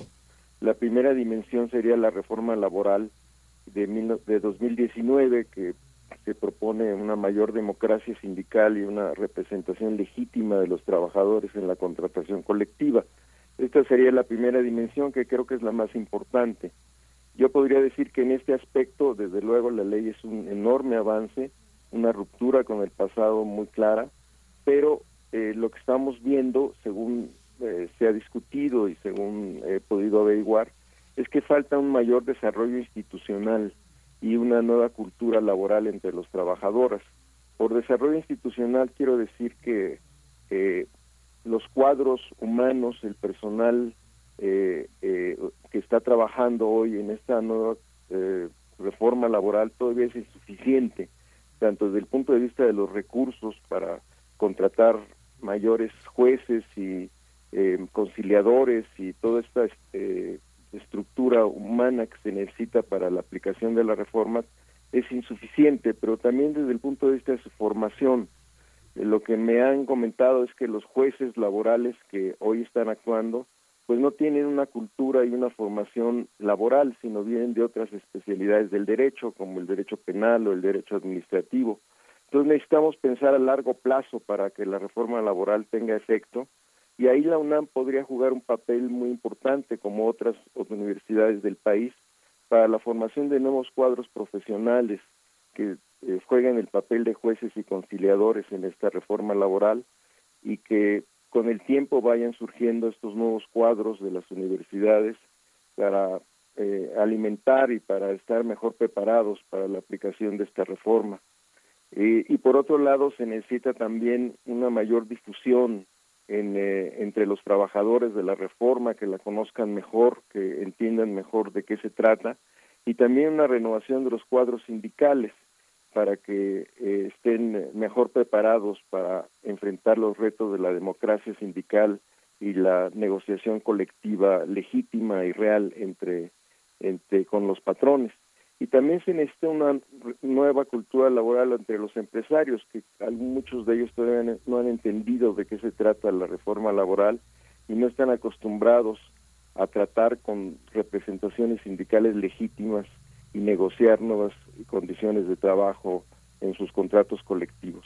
La primera dimensión sería la reforma laboral de, de 2019, que se propone una mayor democracia sindical y una representación legítima de los trabajadores en la contratación colectiva. Esta sería la primera dimensión que creo que es la más importante. Yo podría decir que en este aspecto, desde luego, la ley es un enorme avance, una ruptura con el pasado muy clara, pero eh, lo que estamos viendo, según eh, se ha discutido y según he podido averiguar, es que falta un mayor desarrollo institucional y una nueva cultura laboral entre los trabajadores. Por desarrollo institucional quiero decir que eh, los cuadros humanos, el personal eh, que está trabajando hoy en esta nueva reforma laboral todavía es insuficiente, tanto desde el punto de vista de los recursos para contratar mayores jueces y conciliadores y toda esta este, estructura humana que se necesita para la aplicación de las reformas es insuficiente, pero también desde el punto de vista de su formación. Lo que me han comentado es que los jueces laborales que hoy están actuando pues no tienen una cultura y una formación laboral, sino vienen de otras especialidades del derecho, como el derecho penal o el derecho administrativo. Entonces necesitamos pensar a largo plazo para que la reforma laboral tenga efecto y ahí la UNAM podría jugar un papel muy importante como otras universidades del país para la formación de nuevos cuadros profesionales que eh, jueguen el papel de jueces y conciliadores en esta reforma laboral y que con el tiempo vayan surgiendo estos nuevos cuadros de las universidades para eh, alimentar y para estar mejor preparados para la aplicación de esta reforma. y por otro lado, se necesita también una mayor difusión eh, entre los trabajadores de la reforma, que la conozcan mejor, que entiendan mejor de qué se trata, y también una renovación de los cuadros sindicales para que eh, estén mejor preparados para enfrentar los retos de la democracia sindical y la negociación colectiva legítima y real entre, entre con los patrones. Y también se necesita una nueva cultura laboral entre los empresarios, que muchos de ellos todavía no han entendido de qué se trata la reforma laboral y no están acostumbrados a tratar con representaciones sindicales legítimas y negociar nuevas condiciones de trabajo en sus contratos colectivos.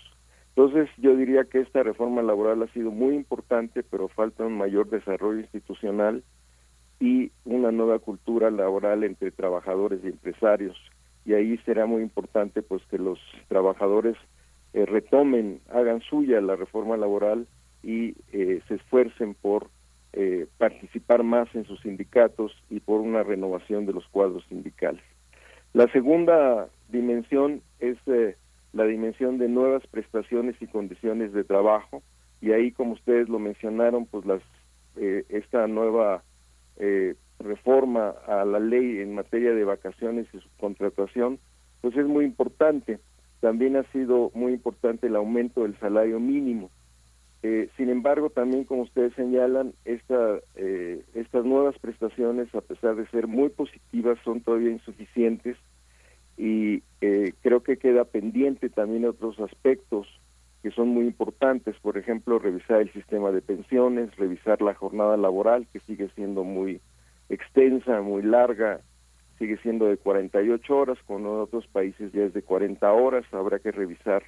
Entonces, yo diría que esta reforma laboral ha sido muy importante, pero falta un mayor desarrollo institucional y una nueva cultura laboral entre trabajadores y empresarios y ahí será muy importante pues que los trabajadores eh, retomen hagan suya la reforma laboral y eh, se esfuercen por eh, participar más en sus sindicatos y por una renovación de los cuadros sindicales la segunda dimensión es la dimensión de nuevas prestaciones y condiciones de trabajo y ahí como ustedes lo mencionaron pues las esta nueva eh, reforma a la ley en materia de vacaciones y subcontratación, pues es muy importante. También ha sido muy importante el aumento del salario mínimo. Eh, sin embargo, también como ustedes señalan, esta, eh, estas nuevas prestaciones, a pesar de ser muy positivas, son todavía insuficientes y creo que queda pendiente también otros aspectos que son muy importantes, por ejemplo, revisar el sistema de pensiones, revisar la jornada laboral, que sigue siendo muy extensa, muy larga, sigue siendo de 48 horas, con otros países ya es de 40 horas, habrá que revisar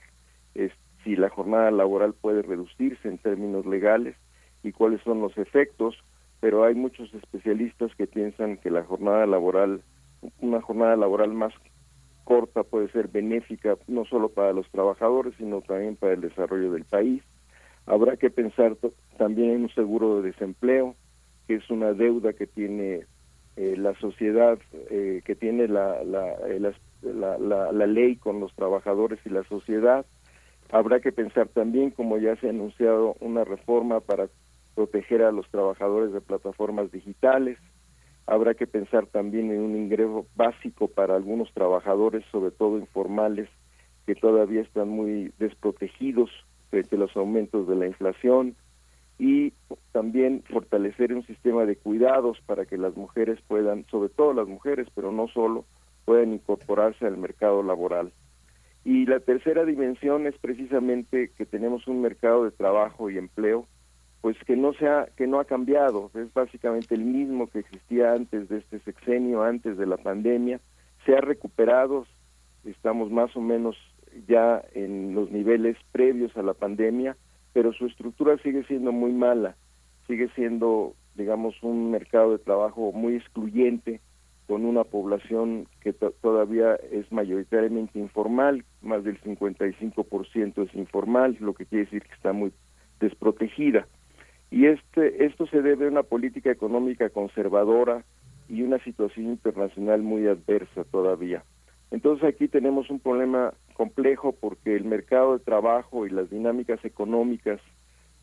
si la jornada laboral puede reducirse en términos legales y cuáles son los efectos, pero hay muchos especialistas que piensan que la jornada laboral, una jornada laboral más corta puede ser benéfica no solo para los trabajadores, sino también para el desarrollo del país. Habrá que pensar también en un seguro de desempleo, que es una deuda que tiene eh, la sociedad, eh, que tiene la, eh, la, la, la ley con los trabajadores y la sociedad. Habrá que pensar también, como ya se ha anunciado, una reforma para proteger a los trabajadores de plataformas digitales, Habrá que pensar también en un ingreso básico para algunos trabajadores, sobre todo informales, que todavía están muy desprotegidos frente a los aumentos de la inflación y también fortalecer un sistema de cuidados para que las mujeres puedan, sobre todo las mujeres, pero no solo, puedan incorporarse al mercado laboral. Y la tercera dimensión es precisamente que tenemos un mercado de trabajo y empleo pues que no sea que no ha cambiado. Es básicamente el mismo que existía antes de este sexenio antes de la pandemia. Se ha recuperado. Estamos más o menos ya en los niveles previos a la pandemia pero su estructura sigue siendo muy mala. Sigue siendo digamos un mercado de trabajo muy excluyente con una población que todavía es mayoritariamente informal, más del 55% es informal, lo que quiere decir que está muy desprotegida y este esto se debe a una política económica conservadora y una situación internacional muy adversa todavía. Entonces aquí tenemos un problema complejo porque el mercado de trabajo y las dinámicas económicas,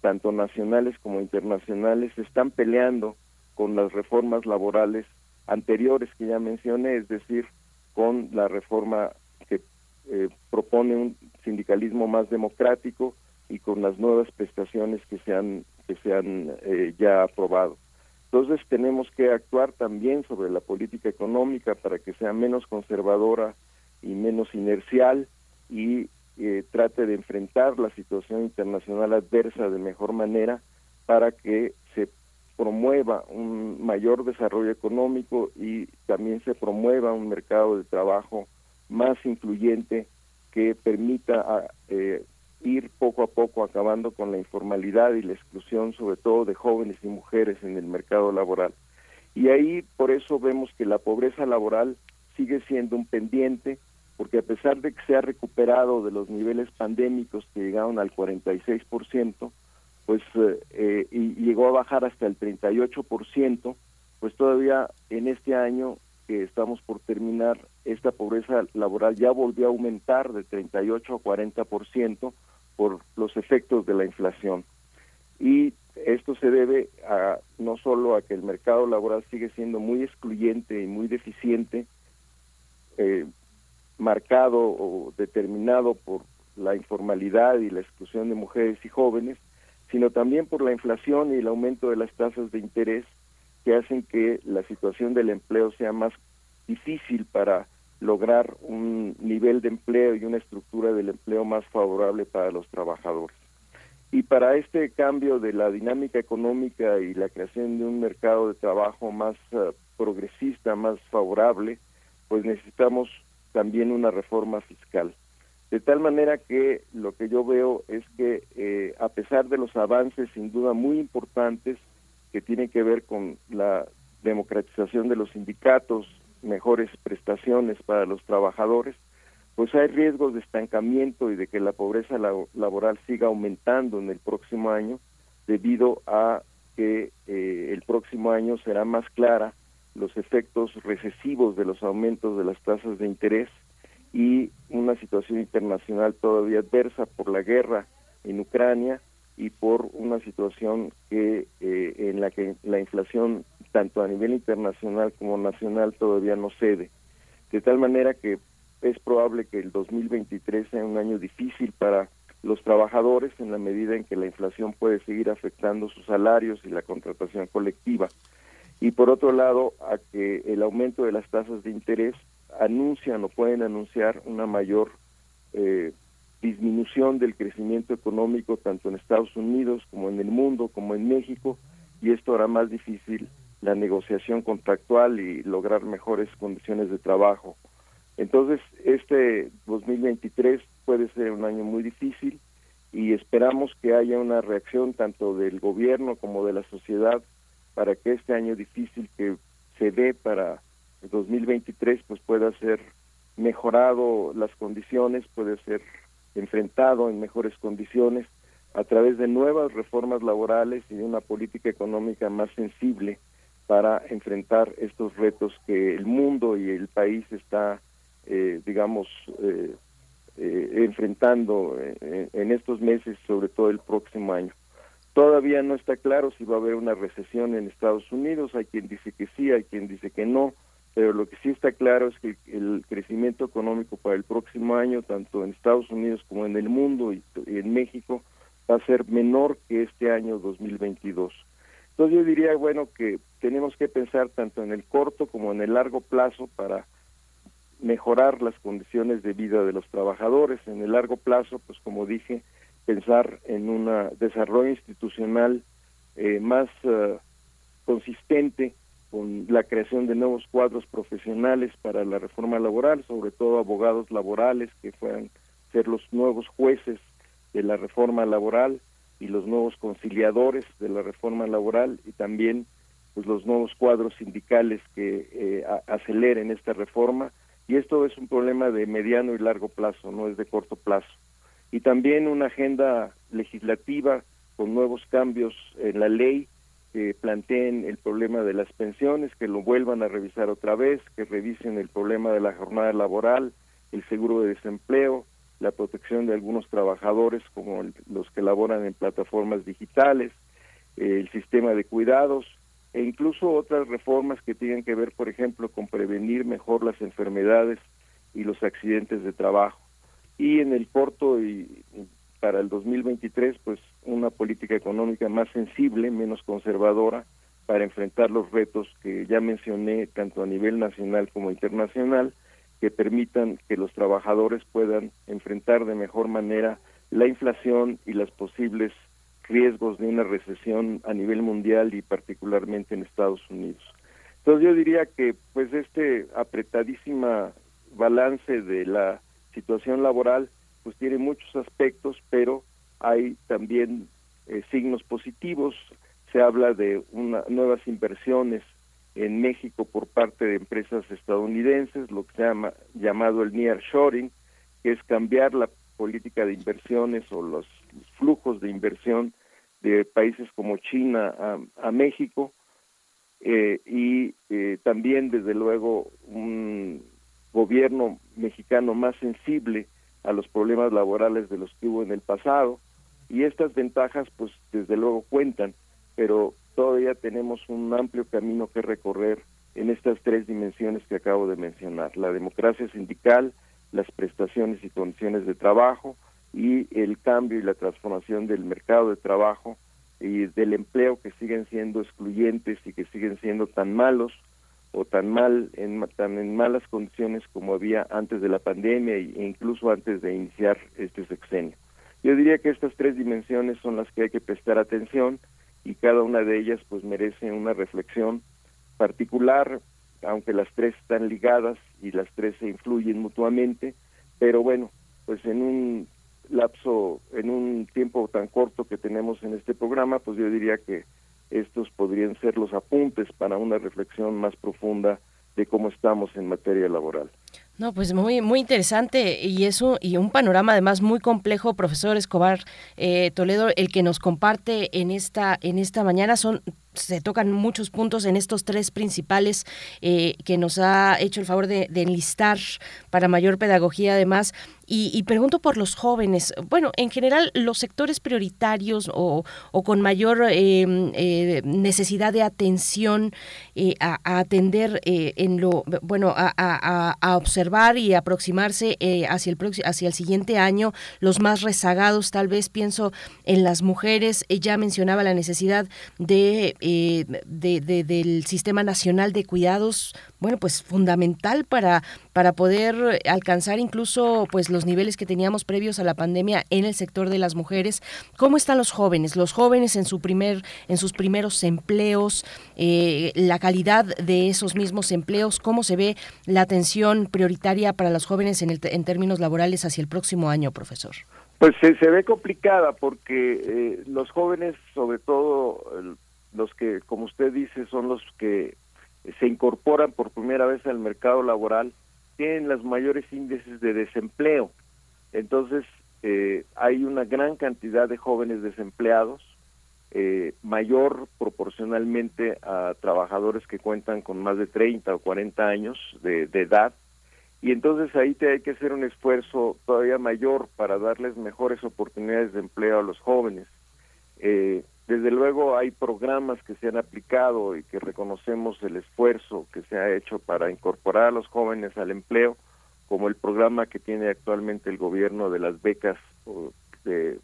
tanto nacionales como internacionales, están peleando con las reformas laborales anteriores que ya mencioné, es decir, con la reforma que eh, propone un sindicalismo más democrático y con las nuevas prestaciones que se han que se han eh, ya aprobado. Entonces tenemos que actuar también sobre la política económica para que sea menos conservadora y menos inercial y eh, trate de enfrentar la situación internacional adversa de mejor manera para que promueva un mayor desarrollo económico y también se promueva un mercado de trabajo más influyente que permita eh, ir poco a poco acabando con la informalidad y la exclusión, sobre todo de jóvenes y mujeres en el mercado laboral. Y ahí por eso vemos que la pobreza laboral sigue siendo un pendiente, porque a pesar de que se ha recuperado de los niveles pandémicos que llegaron al 46%, pues eh, y llegó a bajar hasta el 38%, pues todavía en este año que estamos por terminar, esta pobreza laboral ya volvió a aumentar de 38 a 40% por los efectos de la inflación. Y esto se debe a no solo a que el mercado laboral sigue siendo muy excluyente y muy deficiente, eh, marcado o determinado por la informalidad y la exclusión de mujeres y jóvenes, sino también por la inflación y el aumento de las tasas de interés que hacen que la situación del empleo sea más difícil para lograr un nivel de empleo y una estructura del empleo más favorable para los trabajadores. Y para este cambio de la dinámica económica y la creación de un mercado de trabajo más eh, progresista, más favorable, pues necesitamos también una reforma fiscal. De tal manera que lo que yo veo es que eh, a pesar de los avances sin duda muy importantes que tienen que ver con la democratización de los sindicatos, mejores prestaciones para los trabajadores, pues hay riesgos de estancamiento y de que la pobreza laboral siga aumentando en el próximo año debido a que eh, el próximo año será más clara los efectos recesivos de los aumentos de las tasas de interés y una situación internacional todavía adversa por la guerra en Ucrania y por una situación que eh, en la que la inflación tanto a nivel internacional como nacional todavía no cede de tal manera que es probable que el 2023 sea un año difícil para los trabajadores en la medida en que la inflación puede seguir afectando sus salarios y la contratación colectiva. Y por otro lado, a que el aumento de las tasas de interés anuncian o pueden anunciar una mayor eh, disminución del crecimiento económico tanto en Estados Unidos como en el mundo, como en México, y esto hará más difícil la negociación contractual y lograr mejores condiciones de trabajo. Entonces, este 2023 puede ser un año muy difícil y esperamos que haya una reacción tanto del gobierno como de la sociedad para que este año difícil que se ve para el 2023 pues pueda ser mejorado las condiciones, puede ser enfrentado en mejores condiciones a través de nuevas reformas laborales y de una política económica más sensible para enfrentar estos retos que el mundo y el país está eh, digamos, eh, eh, enfrentando en, estos meses, sobre todo el próximo año. Todavía no está claro si va a haber una recesión en Estados Unidos, hay quien dice que sí, hay quien dice que no, pero lo que sí está claro es que el crecimiento económico para el próximo año, tanto en Estados Unidos como en el mundo y, en México, va a ser menor que este año 2022. Entonces yo diría, bueno, que tenemos que pensar tanto en el corto como en el largo plazo para mejorar las condiciones de vida de los trabajadores. En el largo plazo, pues como dije, pensar en un desarrollo institucional eh, más eh, consistente con la creación de nuevos cuadros profesionales para la reforma laboral, sobre todo abogados laborales que puedan ser los nuevos jueces de la reforma laboral y los nuevos conciliadores de la reforma laboral y también pues los nuevos cuadros sindicales que eh, aceleren esta reforma y esto es un problema de mediano y largo plazo, no es de corto plazo. Y también una agenda legislativa con nuevos cambios en la ley que planteen el problema de las pensiones, que lo vuelvan a revisar otra vez, que revisen el problema de la jornada laboral, el seguro de desempleo, la protección de algunos trabajadores como los que laboran en plataformas digitales, el sistema de cuidados, e incluso otras reformas que tienen que ver, por ejemplo, con prevenir mejor las enfermedades y los accidentes de trabajo. Y en el corto y para el 2023, pues una política económica más sensible, menos conservadora, para enfrentar los retos que ya mencioné, tanto a nivel nacional como internacional, que permitan que los trabajadores puedan enfrentar de mejor manera la inflación y las posibles riesgos de una recesión a nivel mundial y particularmente en Estados Unidos. Entonces yo diría que pues este apretadísima balance de la situación laboral pues tiene muchos aspectos, pero hay también eh, signos positivos. Se habla de una, nuevas inversiones en México por parte de empresas estadounidenses, lo que se llama llamado el nearshoring, que es cambiar la política de inversiones o los flujos de inversión de países como China a, México eh, y eh, también desde luego un gobierno mexicano más sensible a los problemas laborales de los que hubo en el pasado y estas ventajas pues desde luego cuentan pero todavía tenemos un amplio camino que recorrer en estas tres dimensiones que acabo de mencionar la democracia sindical las prestaciones y condiciones de trabajo y el cambio y la transformación del mercado de trabajo y del empleo que siguen siendo excluyentes y que siguen siendo tan malos o tan mal en tan en malas condiciones como había antes de la pandemia e incluso antes de iniciar este sexenio. Yo diría que estas tres dimensiones son las que hay que prestar atención y cada una de ellas pues merece una reflexión particular, aunque las tres están ligadas y las tres se influyen mutuamente, pero bueno, pues en un lapso, en un tiempo tan corto que tenemos en este programa, pues yo diría que estos podrían ser los apuntes para una reflexión más profunda de cómo estamos en materia laboral. No, pues muy muy interesante y eso y un panorama además muy complejo, profesor Escobar eh, Toledo, el que nos comparte en esta en esta mañana son se tocan muchos puntos en estos tres principales eh, que nos ha hecho el favor de, enlistar para mayor pedagogía además. Y, pregunto por los jóvenes. Bueno, en general, los sectores prioritarios o, con mayor em, eh, necesidad de atención eh, a, atender en lo, bueno, a, observar y aproximarse hacia, el hacia el siguiente año, los más rezagados, tal vez pienso en las mujeres. Ella mencionaba la necesidad de eh, de, del Sistema Nacional de Cuidados, bueno, pues fundamental para, para poder alcanzar incluso pues los niveles que teníamos previos a la pandemia en el sector de las mujeres. ¿Cómo están los jóvenes? Los jóvenes en su primer, en sus primeros empleos, eh, la calidad de esos mismos empleos, cómo se ve la atención prioritaria para los jóvenes en, términos laborales hacia el próximo año, profesor. Pues se, se ve complicada porque eh, los jóvenes, sobre todo los que, como usted dice, son los que se incorporan por primera vez al mercado laboral, tienen los mayores índices de desempleo. Entonces, eh, hay una gran cantidad de jóvenes desempleados, eh, mayor proporcionalmente a trabajadores que cuentan con más de 30 o 40 años de, de edad, y entonces ahí te hay que hacer un esfuerzo todavía mayor para darles mejores oportunidades de empleo a los jóvenes. Eh, desde luego hay programas que se han aplicado y que reconocemos el esfuerzo que se ha hecho para incorporar a los jóvenes al empleo, como el programa que tiene actualmente el gobierno de las becas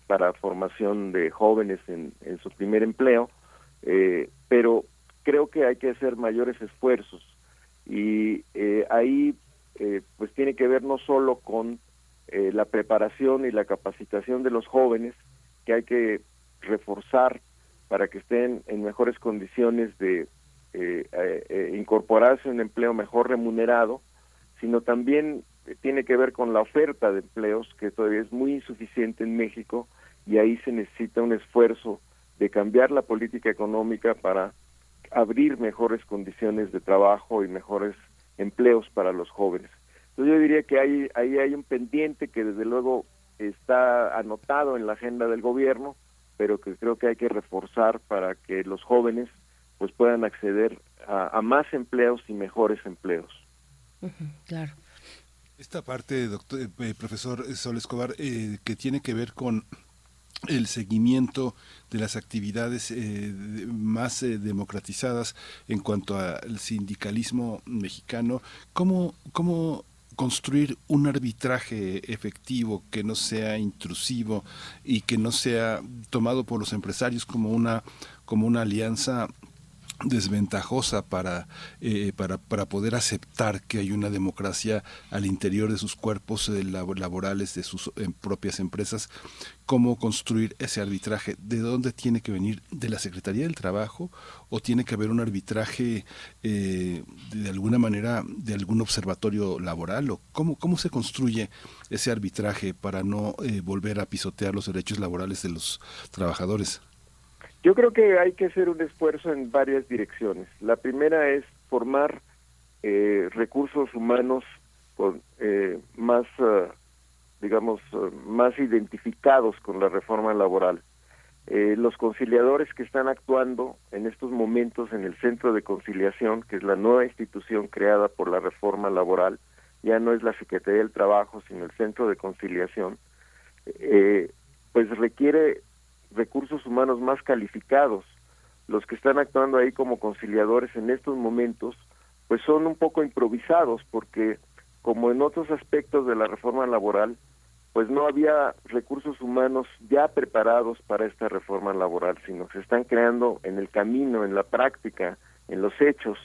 para formación de jóvenes en, su primer empleo, eh, pero creo que hay que hacer mayores esfuerzos. Y eh, ahí eh, pues tiene que ver no solo con la preparación y la capacitación de los jóvenes, que hay que reforzar para que estén en mejores condiciones de eh, eh, eh, incorporarse a un empleo mejor remunerado, sino también tiene que ver con la oferta de empleos, que todavía es muy insuficiente en México, y ahí se necesita un esfuerzo de cambiar la política económica para abrir mejores condiciones de trabajo y mejores empleos para los jóvenes. Entonces yo diría que ahí, ahí hay un pendiente que desde luego está anotado en la agenda del gobierno, pero que creo que hay que reforzar para que los jóvenes pues puedan acceder a, más empleos y mejores empleos. claro. Esta parte, doctor, eh, profesor Sol Escobar, eh, que tiene que ver con el seguimiento de las actividades eh, más democratizadas en cuanto al sindicalismo mexicano, ¿cómo, cómo construir un arbitraje efectivo que no sea intrusivo y que no sea tomado por los empresarios como una como una alianza desventajosa para, eh, para, para, poder aceptar que hay una democracia al interior de sus cuerpos eh, laborales, de sus eh, propias empresas, cómo construir ese arbitraje, de dónde tiene que venir, de la Secretaría del Trabajo o tiene que haber un arbitraje de alguna manera de algún observatorio laboral o cómo, cómo se construye ese arbitraje para no volver a pisotear los derechos laborales de los trabajadores. Yo creo que hay que hacer un esfuerzo en varias direcciones. La primera es formar eh, recursos humanos con, eh, más, uh, digamos, uh, más identificados con la reforma laboral. eh, los conciliadores que están actuando en estos momentos en el Centro de Conciliación, que es la nueva institución creada por la reforma laboral, ya no es la Secretaría del Trabajo, sino el Centro de Conciliación, eh, pues requiere recursos humanos más calificados. Los que están actuando ahí como conciliadores en estos momentos, pues son un poco improvisados, porque como en otros aspectos de la reforma laboral, pues no había recursos humanos ya preparados para esta reforma laboral, sino que se están creando en el camino, en la práctica, en los hechos.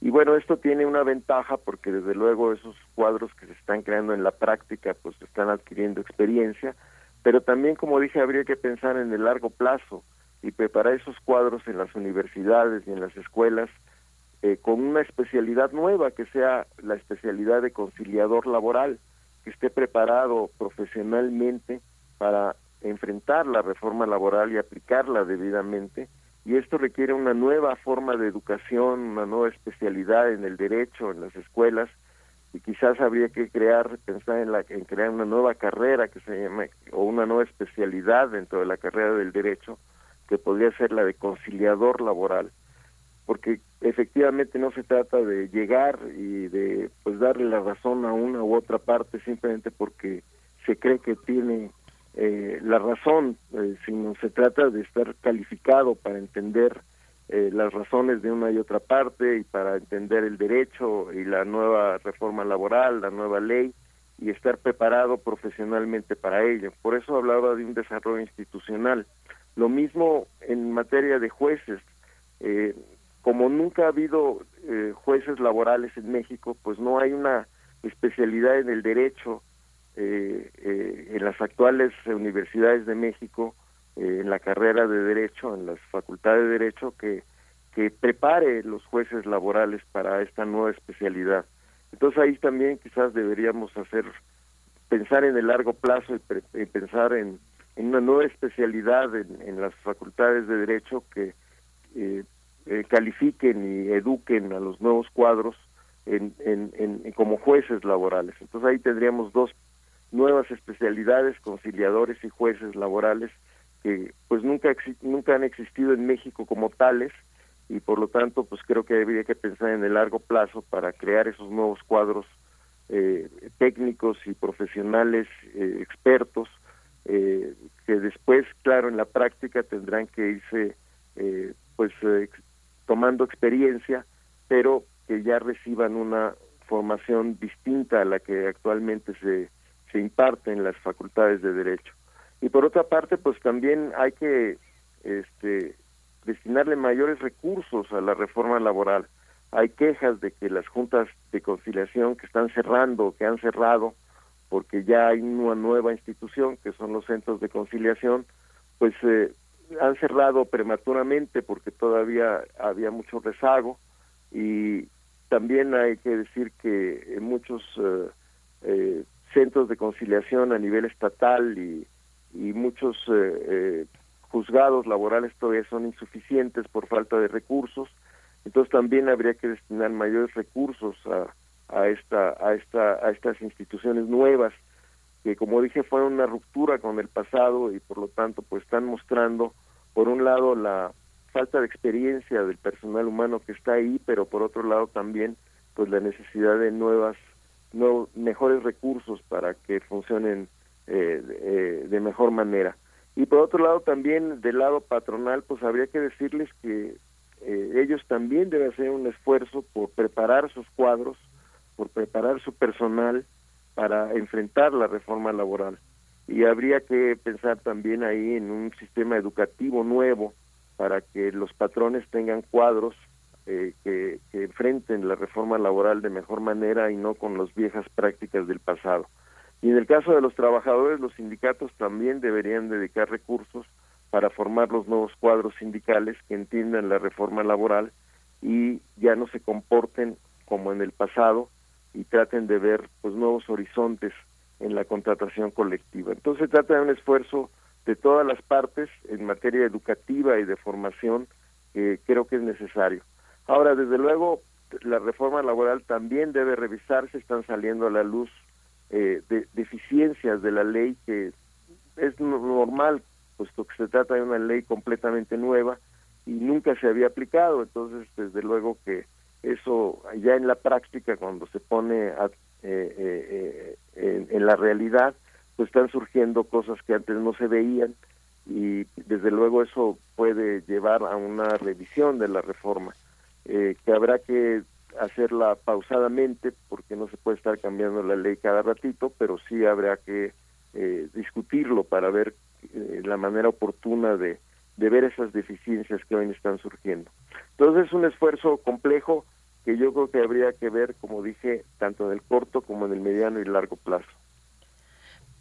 Y bueno, esto tiene una ventaja porque desde luego esos cuadros que se están creando en la práctica pues están adquiriendo experiencia, pero también como dije habría que pensar en el largo plazo y preparar esos cuadros en las universidades y en las escuelas eh, con una especialidad nueva que sea la especialidad de conciliador laboral que esté preparado profesionalmente para enfrentar la reforma laboral y aplicarla debidamente. Y esto requiere una nueva forma de educación, una nueva especialidad en el derecho, en las escuelas, y quizás habría que crear, pensar en, la, en crear una nueva carrera que se llame, o una nueva especialidad dentro de la carrera del derecho, que podría ser la de conciliador laboral, porque efectivamente no se trata de llegar y de pues darle la razón a una u otra parte simplemente porque se cree que tiene eh, la razón, eh, sino se trata de estar calificado para entender eh, las razones de una y otra parte y para entender el derecho y la nueva reforma laboral, la nueva ley y estar preparado profesionalmente para ello. Por eso hablaba de un desarrollo institucional. Lo mismo en materia de jueces. Eh, como nunca ha habido eh, jueces laborales en México, pues no hay una especialidad en el derecho eh, eh, en las actuales universidades de México, en la carrera de derecho, en las facultades de derecho, que, que prepare los jueces laborales para esta nueva especialidad. Entonces ahí también quizás deberíamos hacer, pensar en el largo plazo y, pensar en, una nueva especialidad en, en, las facultades de derecho que eh, eh, califiquen y eduquen a los nuevos cuadros en, en, en, como jueces laborales. Entonces ahí tendríamos dos nuevas especialidades, conciliadores y jueces laborales, que pues nunca han existido en México como tales y por lo tanto pues creo que habría que pensar en el largo plazo para crear esos nuevos cuadros eh, técnicos y profesionales eh, expertos eh, que después claro en la práctica tendrán que irse eh, pues tomando experiencia, pero que ya reciban una formación distinta a la que actualmente se, se imparte en las facultades de derecho. Y por otra parte, pues también hay que este, destinarle mayores recursos a la reforma laboral. Hay quejas de que las juntas de conciliación que están cerrando, que han cerrado, porque ya hay una nueva institución, que son los centros de conciliación, pues eh, han cerrado prematuramente porque todavía había mucho rezago y también hay que decir que en muchos eh, eh, centros de conciliación a nivel estatal y, y muchos eh, juzgados laborales todavía son insuficientes por falta de recursos. Entonces también habría que destinar mayores recursos a, a esta a esta a estas instituciones nuevas que como dije fue una ruptura con el pasado y por lo tanto pues están mostrando por un lado la falta de experiencia del personal humano que está ahí, pero por otro lado también pues la necesidad de nuevas no, mejores recursos para que funcionen eh, eh, de mejor manera. Y por otro lado también del lado patronal pues habría que decirles que eh, ellos también deben hacer un esfuerzo por preparar sus cuadros, por preparar su personal para enfrentar la reforma laboral y habría que pensar también ahí en un sistema educativo nuevo para que los patrones tengan cuadros eh, que, que, enfrenten la reforma laboral de mejor manera y no con las viejas prácticas del pasado. Y en el caso de los trabajadores, los sindicatos también deberían dedicar recursos para formar los nuevos cuadros sindicales que entiendan la reforma laboral y ya no se comporten como en el pasado y traten de ver pues nuevos horizontes en la contratación colectiva. Entonces se trata de un esfuerzo de todas las partes en materia educativa y de formación que creo que es necesario. Ahora, desde luego, la reforma laboral también debe revisarse, están saliendo a la luz eh, de, deficiencias de la ley que es normal puesto que se trata de una ley completamente nueva y nunca se había aplicado. Entonces, desde luego que eso ya en la práctica, cuando se pone a, eh, eh, eh, en, la realidad, pues están surgiendo cosas que antes no se veían y desde luego eso puede llevar a una revisión de la reforma, que habrá que hacerla pausadamente porque no se puede estar cambiando la ley cada ratito, pero sí habrá que discutirlo para ver la manera oportuna de, de ver esas deficiencias que hoy están surgiendo. Entonces es un esfuerzo complejo que yo creo que habría que ver, como dije, tanto en el corto como en el mediano y largo plazo.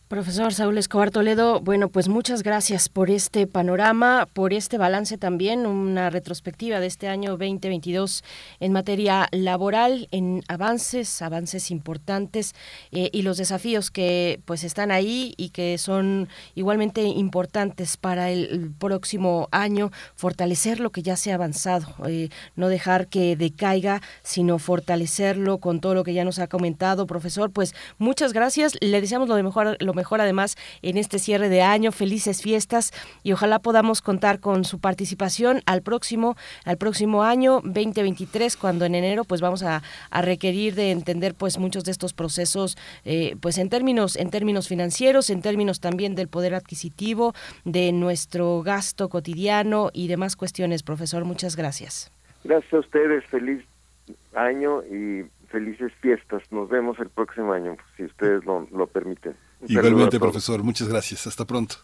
Profesor Saúl Escobar Toledo, bueno, pues muchas gracias por este panorama, por este balance también, una retrospectiva de este año 2022 en materia laboral, en avances, avances importantes eh, y los desafíos que pues están ahí y que son igualmente importantes para el, próximo año, fortalecer lo que ya se ha avanzado, eh, no dejar que decaiga, sino fortalecerlo con todo lo que ya nos ha comentado, profesor, pues muchas gracias, le deseamos lo de mejor, lo mejor además en este cierre de año. Felices fiestas y ojalá podamos contar con su participación al próximo, al próximo año 2023, cuando en enero pues vamos a, requerir de entender pues muchos de estos procesos eh, pues en términos, en términos financieros, en términos también del poder adquisitivo, de nuestro gasto cotidiano y demás cuestiones. Profesor, muchas gracias. Gracias a ustedes, feliz año y felices fiestas. Nos vemos el próximo año, si ustedes lo, lo permiten. Igualmente, profesor, muchas gracias. Hasta pronto.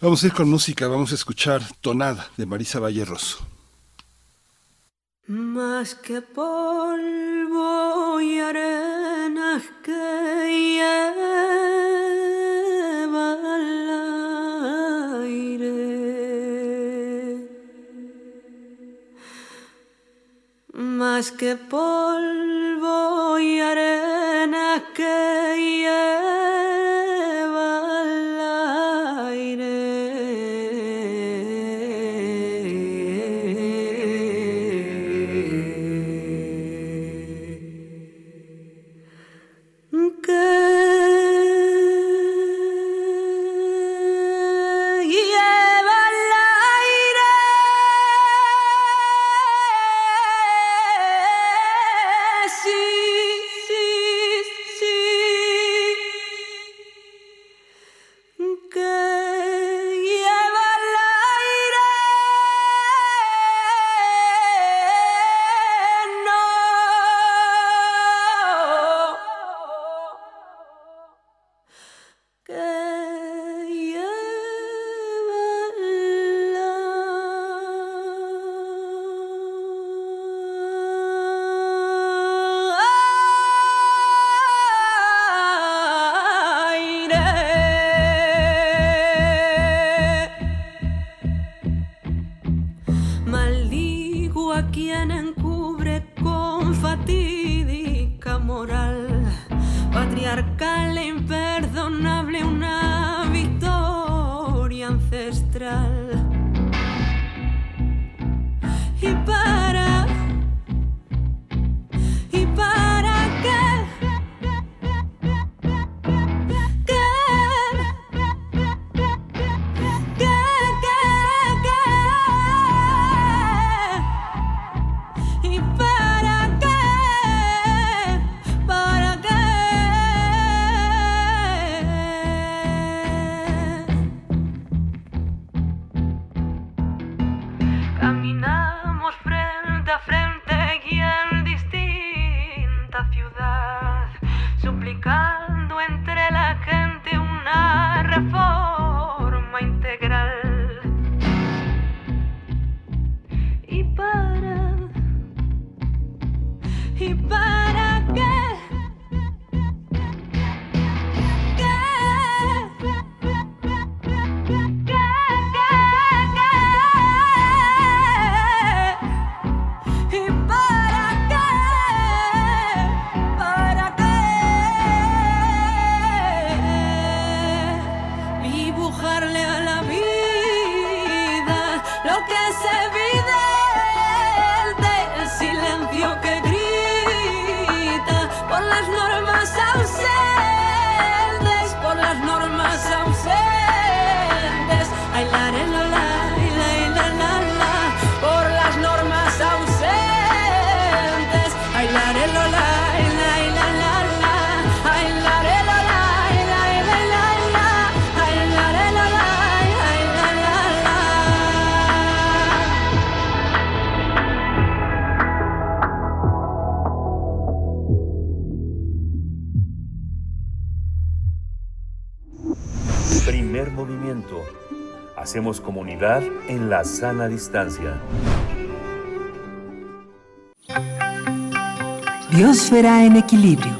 Vamos a ir con música, vamos a escuchar Tonada de Marisa Valle Rosso. Más que polvo y arena que lleva al más que polvo y arena que la sana distancia. Biosfera en equilibrio.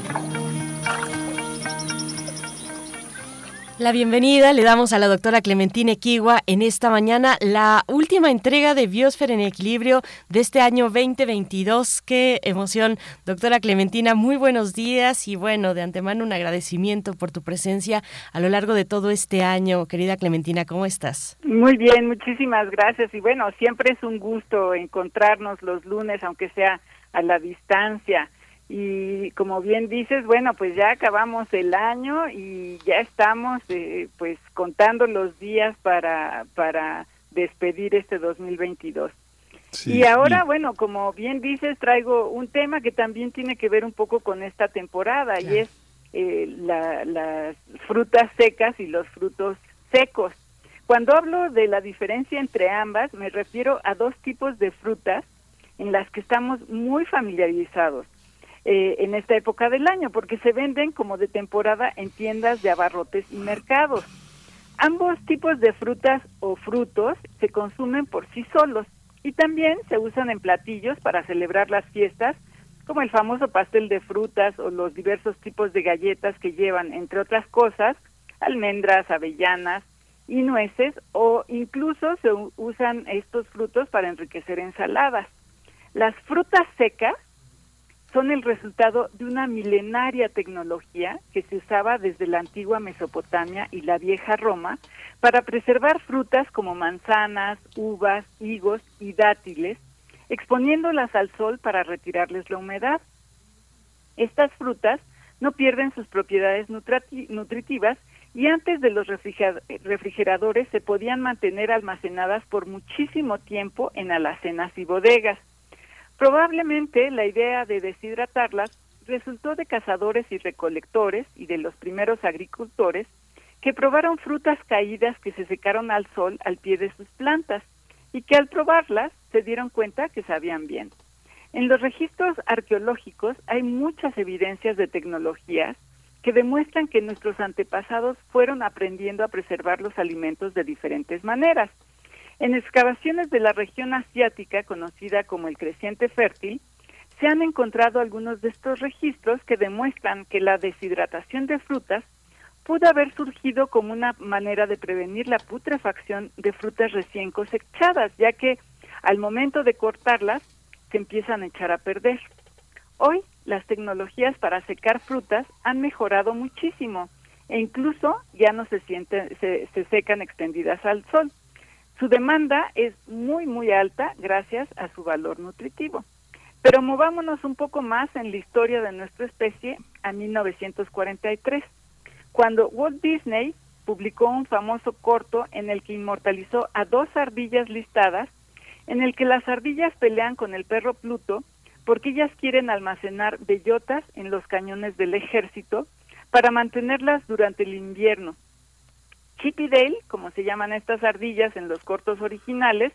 La bienvenida le damos a la doctora Clementina Equigua en esta mañana, la última entrega de Biosfera en Equilibrio de este año 2022. Qué emoción, doctora Clementina, muy buenos días y bueno, de antemano un agradecimiento por tu presencia a lo largo de todo este año. Querida Clementina, ¿cómo estás? Muy bien, muchísimas gracias y bueno, siempre es un gusto encontrarnos los lunes, aunque sea a la distancia y como bien dices, bueno, pues ya acabamos el año y ya estamos eh, pues contando los días para para despedir este 2022. y ahora, bueno, como bien dices, traigo un tema que también tiene que ver un poco con esta temporada y es eh, las frutas secas y los frutos secos. Cuando hablo de la diferencia entre ambas, me refiero a dos tipos de frutas en las que estamos muy familiarizados. Eh, en esta época del año, porque se venden como de temporada en tiendas de abarrotes y mercados. Ambos tipos de frutas o frutos se consumen por sí solos y también se usan en platillos para celebrar las fiestas, como el famoso pastel de frutas o los diversos tipos de galletas que llevan, entre otras cosas, almendras, avellanas y nueces, o incluso se usan estos frutos para enriquecer ensaladas. Las frutas secas son el resultado de una milenaria tecnología que se usaba desde la antigua Mesopotamia y la vieja Roma para preservar frutas como manzanas, uvas, higos y dátiles, exponiéndolas al sol para retirarles la humedad. Estas frutas no pierden sus propiedades nutritivas y antes de los refrigeradores se podían mantener almacenadas por muchísimo tiempo en alacenas y bodegas. Probablemente la idea de deshidratarlas resultó de cazadores y recolectores y de los primeros agricultores que probaron frutas caídas que se secaron al sol al pie de sus plantas y que al probarlas se dieron cuenta que sabían bien. En los registros arqueológicos hay muchas evidencias de tecnologías que demuestran que nuestros antepasados fueron aprendiendo a preservar los alimentos de diferentes maneras. En excavaciones de la región asiática, conocida como el creciente fértil, se han encontrado algunos de estos registros que demuestran que la deshidratación de frutas pudo haber surgido como una manera de prevenir la putrefacción de frutas recién cosechadas, ya que al momento de cortarlas se empiezan a echar a perder. Hoy las tecnologías para secar frutas han mejorado muchísimo e incluso ya no se, sienten, se, se secan extendidas al sol. Su demanda es muy, muy alta gracias a su valor nutritivo. Pero movámonos un poco más en la historia de nuestra especie a 1943, cuando Walt Disney publicó un famoso corto en el que inmortalizó a dos ardillas listadas, en el que las ardillas pelean con el perro Pluto porque ellas quieren almacenar bellotas en los cañones del ejército para mantenerlas durante el invierno Chip y Dale, como se llaman estas ardillas en los cortos originales,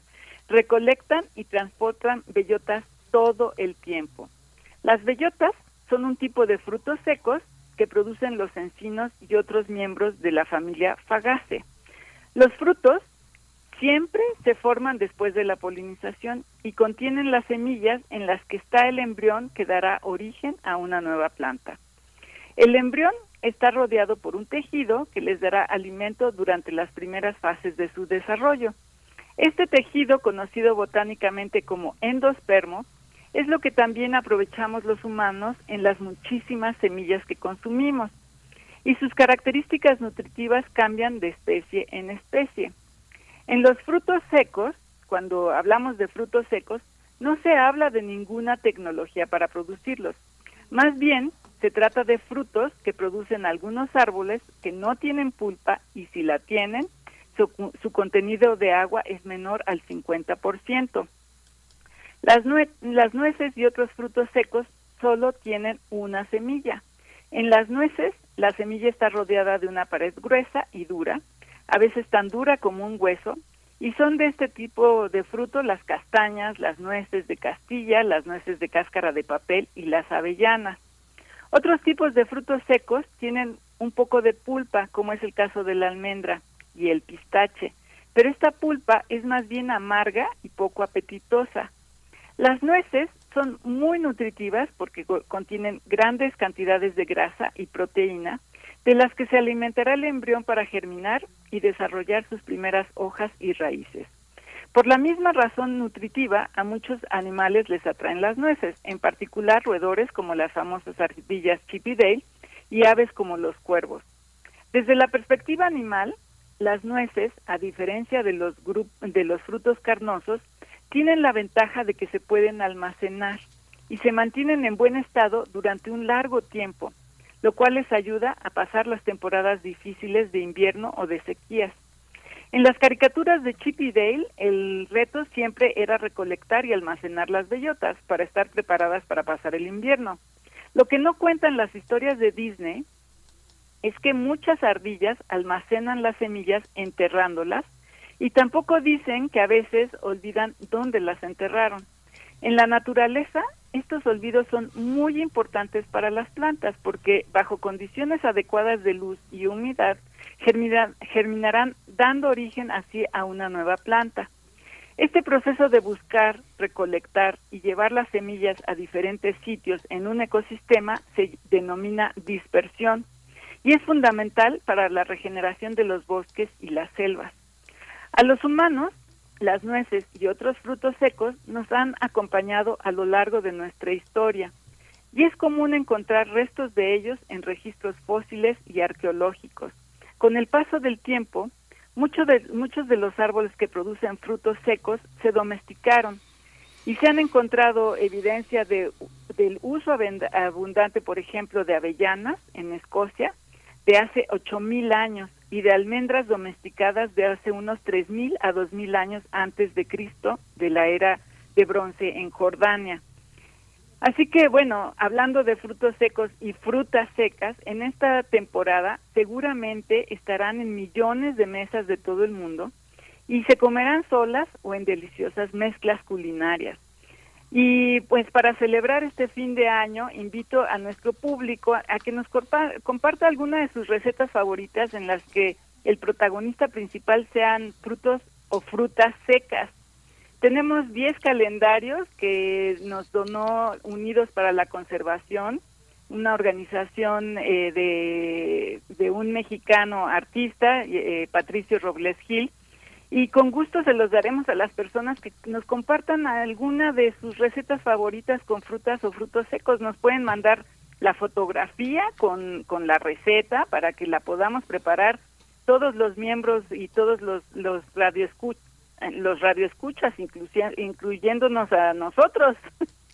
recolectan y transportan bellotas todo el tiempo. Las bellotas son un tipo de frutos secos que producen los encinos y otros miembros de la familia Fagaceae. Los frutos siempre se forman después de la polinización y contienen las semillas en las que está el embrión que dará origen a una nueva planta. El embrión está rodeado por un tejido que les dará alimento durante las primeras fases de su desarrollo. Este tejido, conocido botánicamente como endospermo, es lo que también aprovechamos los humanos en las muchísimas semillas que consumimos, y sus características nutritivas cambian de especie en especie. En los frutos secos, cuando hablamos de frutos secos, no se habla de ninguna tecnología para producirlos. Más bien, se trata de frutos que producen algunos árboles que no tienen pulpa y si la tienen, su, contenido de agua es menor al 50%. Las, las nueces y otros frutos secos solo tienen una semilla. En las nueces, la semilla está rodeada de una pared gruesa y dura, a veces tan dura como un hueso, y son de este tipo de frutos las castañas, las nueces de Castilla, las nueces de cáscara de papel y las avellanas. Otros tipos de frutos secos tienen un poco de pulpa, como es el caso de la almendra y el pistache, pero esta pulpa es más bien amarga y poco apetitosa. Las nueces son muy nutritivas porque contienen grandes cantidades de grasa y proteína, de las que se alimentará el embrión para germinar y desarrollar sus primeras hojas y raíces. Por la misma razón nutritiva, a muchos animales les atraen las nueces, en particular roedores como las famosas ardillas Chippy y aves como los cuervos. Desde la perspectiva animal, las nueces, a diferencia de los, de los frutos carnosos, tienen la ventaja de que se pueden almacenar y se mantienen en buen estado durante un largo tiempo, lo cual les ayuda a pasar las temporadas difíciles de invierno o de sequías. En las caricaturas de Chip y Dale, el reto siempre era recolectar y almacenar las bellotas para estar preparadas para pasar el invierno. Lo que no cuentan las historias de Disney es que muchas ardillas almacenan las semillas enterrándolas y tampoco dicen que a veces olvidan dónde las enterraron. En la naturaleza, estos olvidos son muy importantes para las plantas porque bajo condiciones adecuadas de luz y humedad germinarán dando origen así a una nueva planta. Este proceso de buscar, recolectar y llevar las semillas a diferentes sitios en un ecosistema se denomina dispersión y es fundamental para la regeneración de los bosques y las selvas. A los humanos, las nueces y otros frutos secos nos han acompañado a lo largo de nuestra historia y es común encontrar restos de ellos en registros fósiles y arqueológicos. Con el paso del tiempo, muchos de, muchos de los árboles que producen frutos secos se domesticaron y se han encontrado evidencia de, del uso abundante, por ejemplo, de avellanas en Escocia, de hace 8.000 años y de almendras domesticadas de hace unos 3.000 a 2.000 años antes de Cristo, de la era de bronce en Jordania. Así que bueno, hablando de frutos secos y frutas secas, en esta temporada seguramente estarán en millones de mesas de todo el mundo y se comerán solas o en deliciosas mezclas culinarias. Y pues para celebrar este fin de año, invito a nuestro público a que nos comparta alguna de sus recetas favoritas en las que el protagonista principal sean frutos o frutas secas. Tenemos 10 calendarios que nos donó Unidos para la Conservación, una organización eh, de, de, un mexicano artista, eh, Patricio Robles Gil, y con gusto se los daremos a las personas que nos compartan alguna de sus recetas favoritas con frutas o frutos secos. Nos pueden mandar la fotografía con, con la receta para que la podamos preparar todos los miembros y todos los, los los radioescuchas incluyéndonos a nosotros.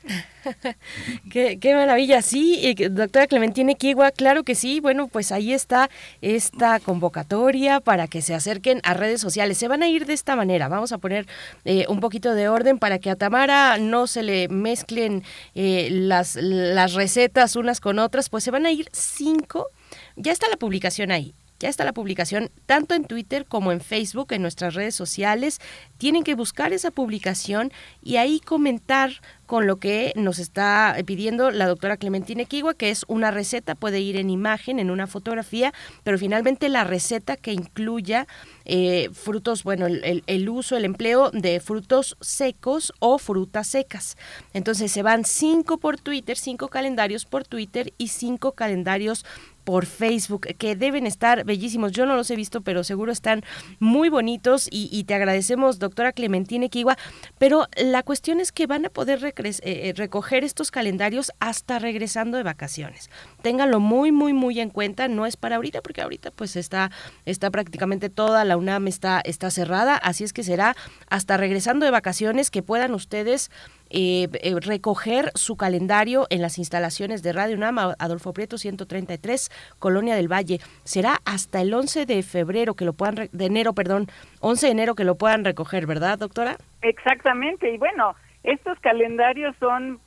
qué, maravilla, sí, doctora Clementina Kiwa, claro que sí, bueno, pues ahí está esta convocatoria para que se acerquen a redes sociales. Se van a ir de esta manera, vamos a poner eh, un poquito de orden para que a Tamara no se le mezclen eh, las, las recetas unas con otras, pues se van a ir cinco, ya está la publicación ahí, ya está la publicación tanto en Twitter como en Facebook, en nuestras redes sociales. Tienen que buscar esa publicación y ahí comentar con lo que nos está pidiendo la doctora Clementina Equigua, que es una receta, puede ir en imagen, en una fotografía, pero finalmente la receta que incluya eh, frutos, bueno, el, el, uso, el empleo de frutos secos o frutas secas. Entonces se van cinco por Twitter, cinco calendarios por Twitter y cinco calendarios por Facebook, que deben estar bellísimos. Yo no los he visto, pero seguro están muy bonitos y, te agradecemos, doctora Clementina Equigua. Pero la cuestión es que van a poder eh, eh, recoger estos calendarios hasta regresando de vacaciones. Ténganlo muy, muy, muy en cuenta. No es para ahorita, porque ahorita pues está, está prácticamente toda la UNAM está, está cerrada. Así es que será hasta regresando de vacaciones que puedan ustedes eh, eh, recoger su calendario en las instalaciones de Radio UNAM, Adolfo Prieto 133, Colonia del Valle. Será hasta el 11 de febrero que lo puedan, de enero, perdón, 11 de enero que lo puedan recoger, ¿verdad, doctora? Exactamente, y bueno, estos calendarios son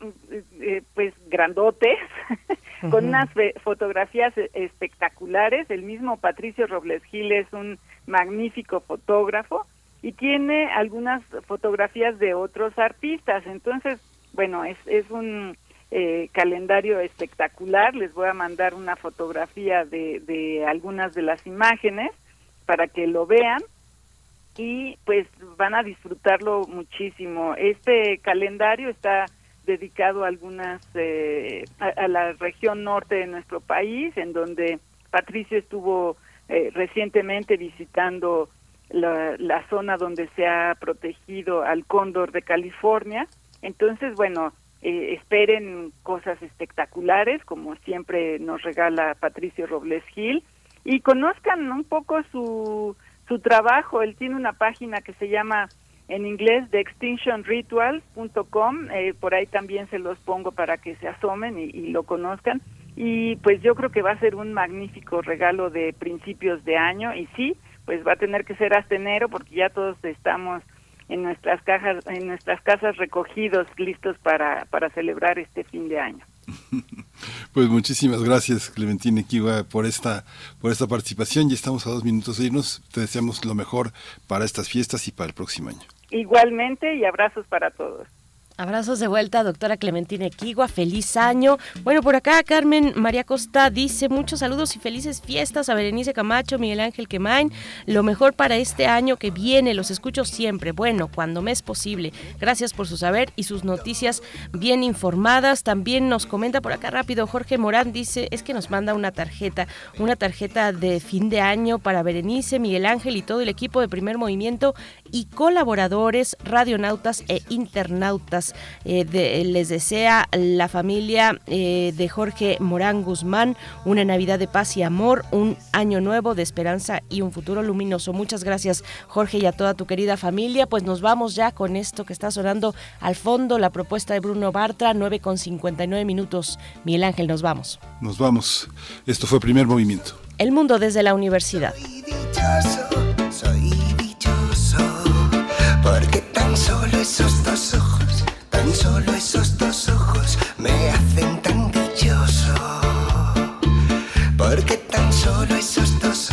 eh, pues grandotes, con unas fotografías espectaculares. El mismo Patricio Robles Gil es un magnífico fotógrafo y tiene algunas fotografías de otros artistas. Entonces, bueno, es, es un eh, calendario espectacular. Les voy a mandar una fotografía de, de algunas de las imágenes para que lo vean. y pues van a disfrutarlo muchísimo. Este calendario está dedicado a algunas eh, a, la región norte de nuestro país, en donde Patricio estuvo eh, recientemente visitando la, zona donde se ha protegido al cóndor de California. Entonces, bueno, eh, esperen cosas espectaculares, como siempre nos regala Patricio Robles Gil, y conozcan un poco su, su trabajo. Él tiene una página que se llama en inglés de extinctionrituals.com, eh, por ahí también se los pongo para que se asomen y, y, lo conozcan. Y pues yo creo que va a ser un magnífico regalo de principios de año y sí, pues va a tener que ser hasta enero porque ya todos estamos en nuestras cajas, en nuestras casas recogidos, listos para, para celebrar este fin de año. Pues muchísimas gracias, Clementina Kiwa, por esta, por esta participación. Ya estamos a dos minutos de irnos. Te deseamos lo mejor para estas fiestas y para el próximo año. Igualmente y abrazos para todos. Abrazos de vuelta, doctora Clementina Equigua, feliz año. Bueno, por acá Carmen María Costa dice muchos saludos y felices fiestas a Berenice Camacho, Miguel Ángel Quemain. Lo mejor para este año que viene, los escucho siempre, bueno, cuando me es posible. Gracias por su saber y sus noticias bien informadas. También nos comenta por acá rápido Jorge Morán, dice, es que nos manda una tarjeta, una tarjeta de fin de año para Berenice, Miguel Ángel y todo el equipo de primer movimiento y colaboradores, radionautas e internautas. Eh, les desea la familia eh, de Jorge Morán Guzmán una Navidad de paz y amor, un año nuevo de esperanza y un futuro luminoso. Muchas gracias Jorge y a toda tu querida familia. Pues nos vamos ya con esto que está sonando al fondo, la propuesta de Bruno Bartra, 9 con 59 minutos. Miguel Ángel, nos vamos. Nos vamos. Esto fue primer movimiento. El mundo desde la universidad. Soy dichoso, porque tan solo esos dos ojos Tan solo esos dos ojos me hacen tan dichoso. Porque tan solo esos dos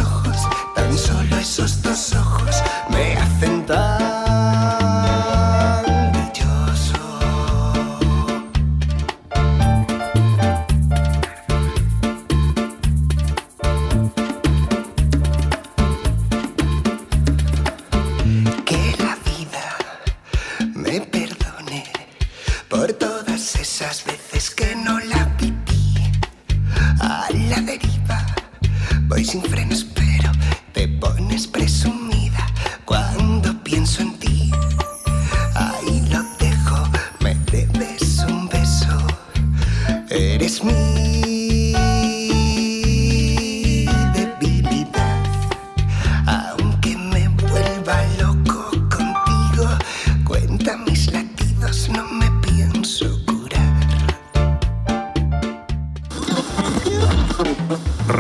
voy sin frenos, pero te pones presumida cuando pienso en ti. Ahí lo dejo, me debes un beso. Eres mi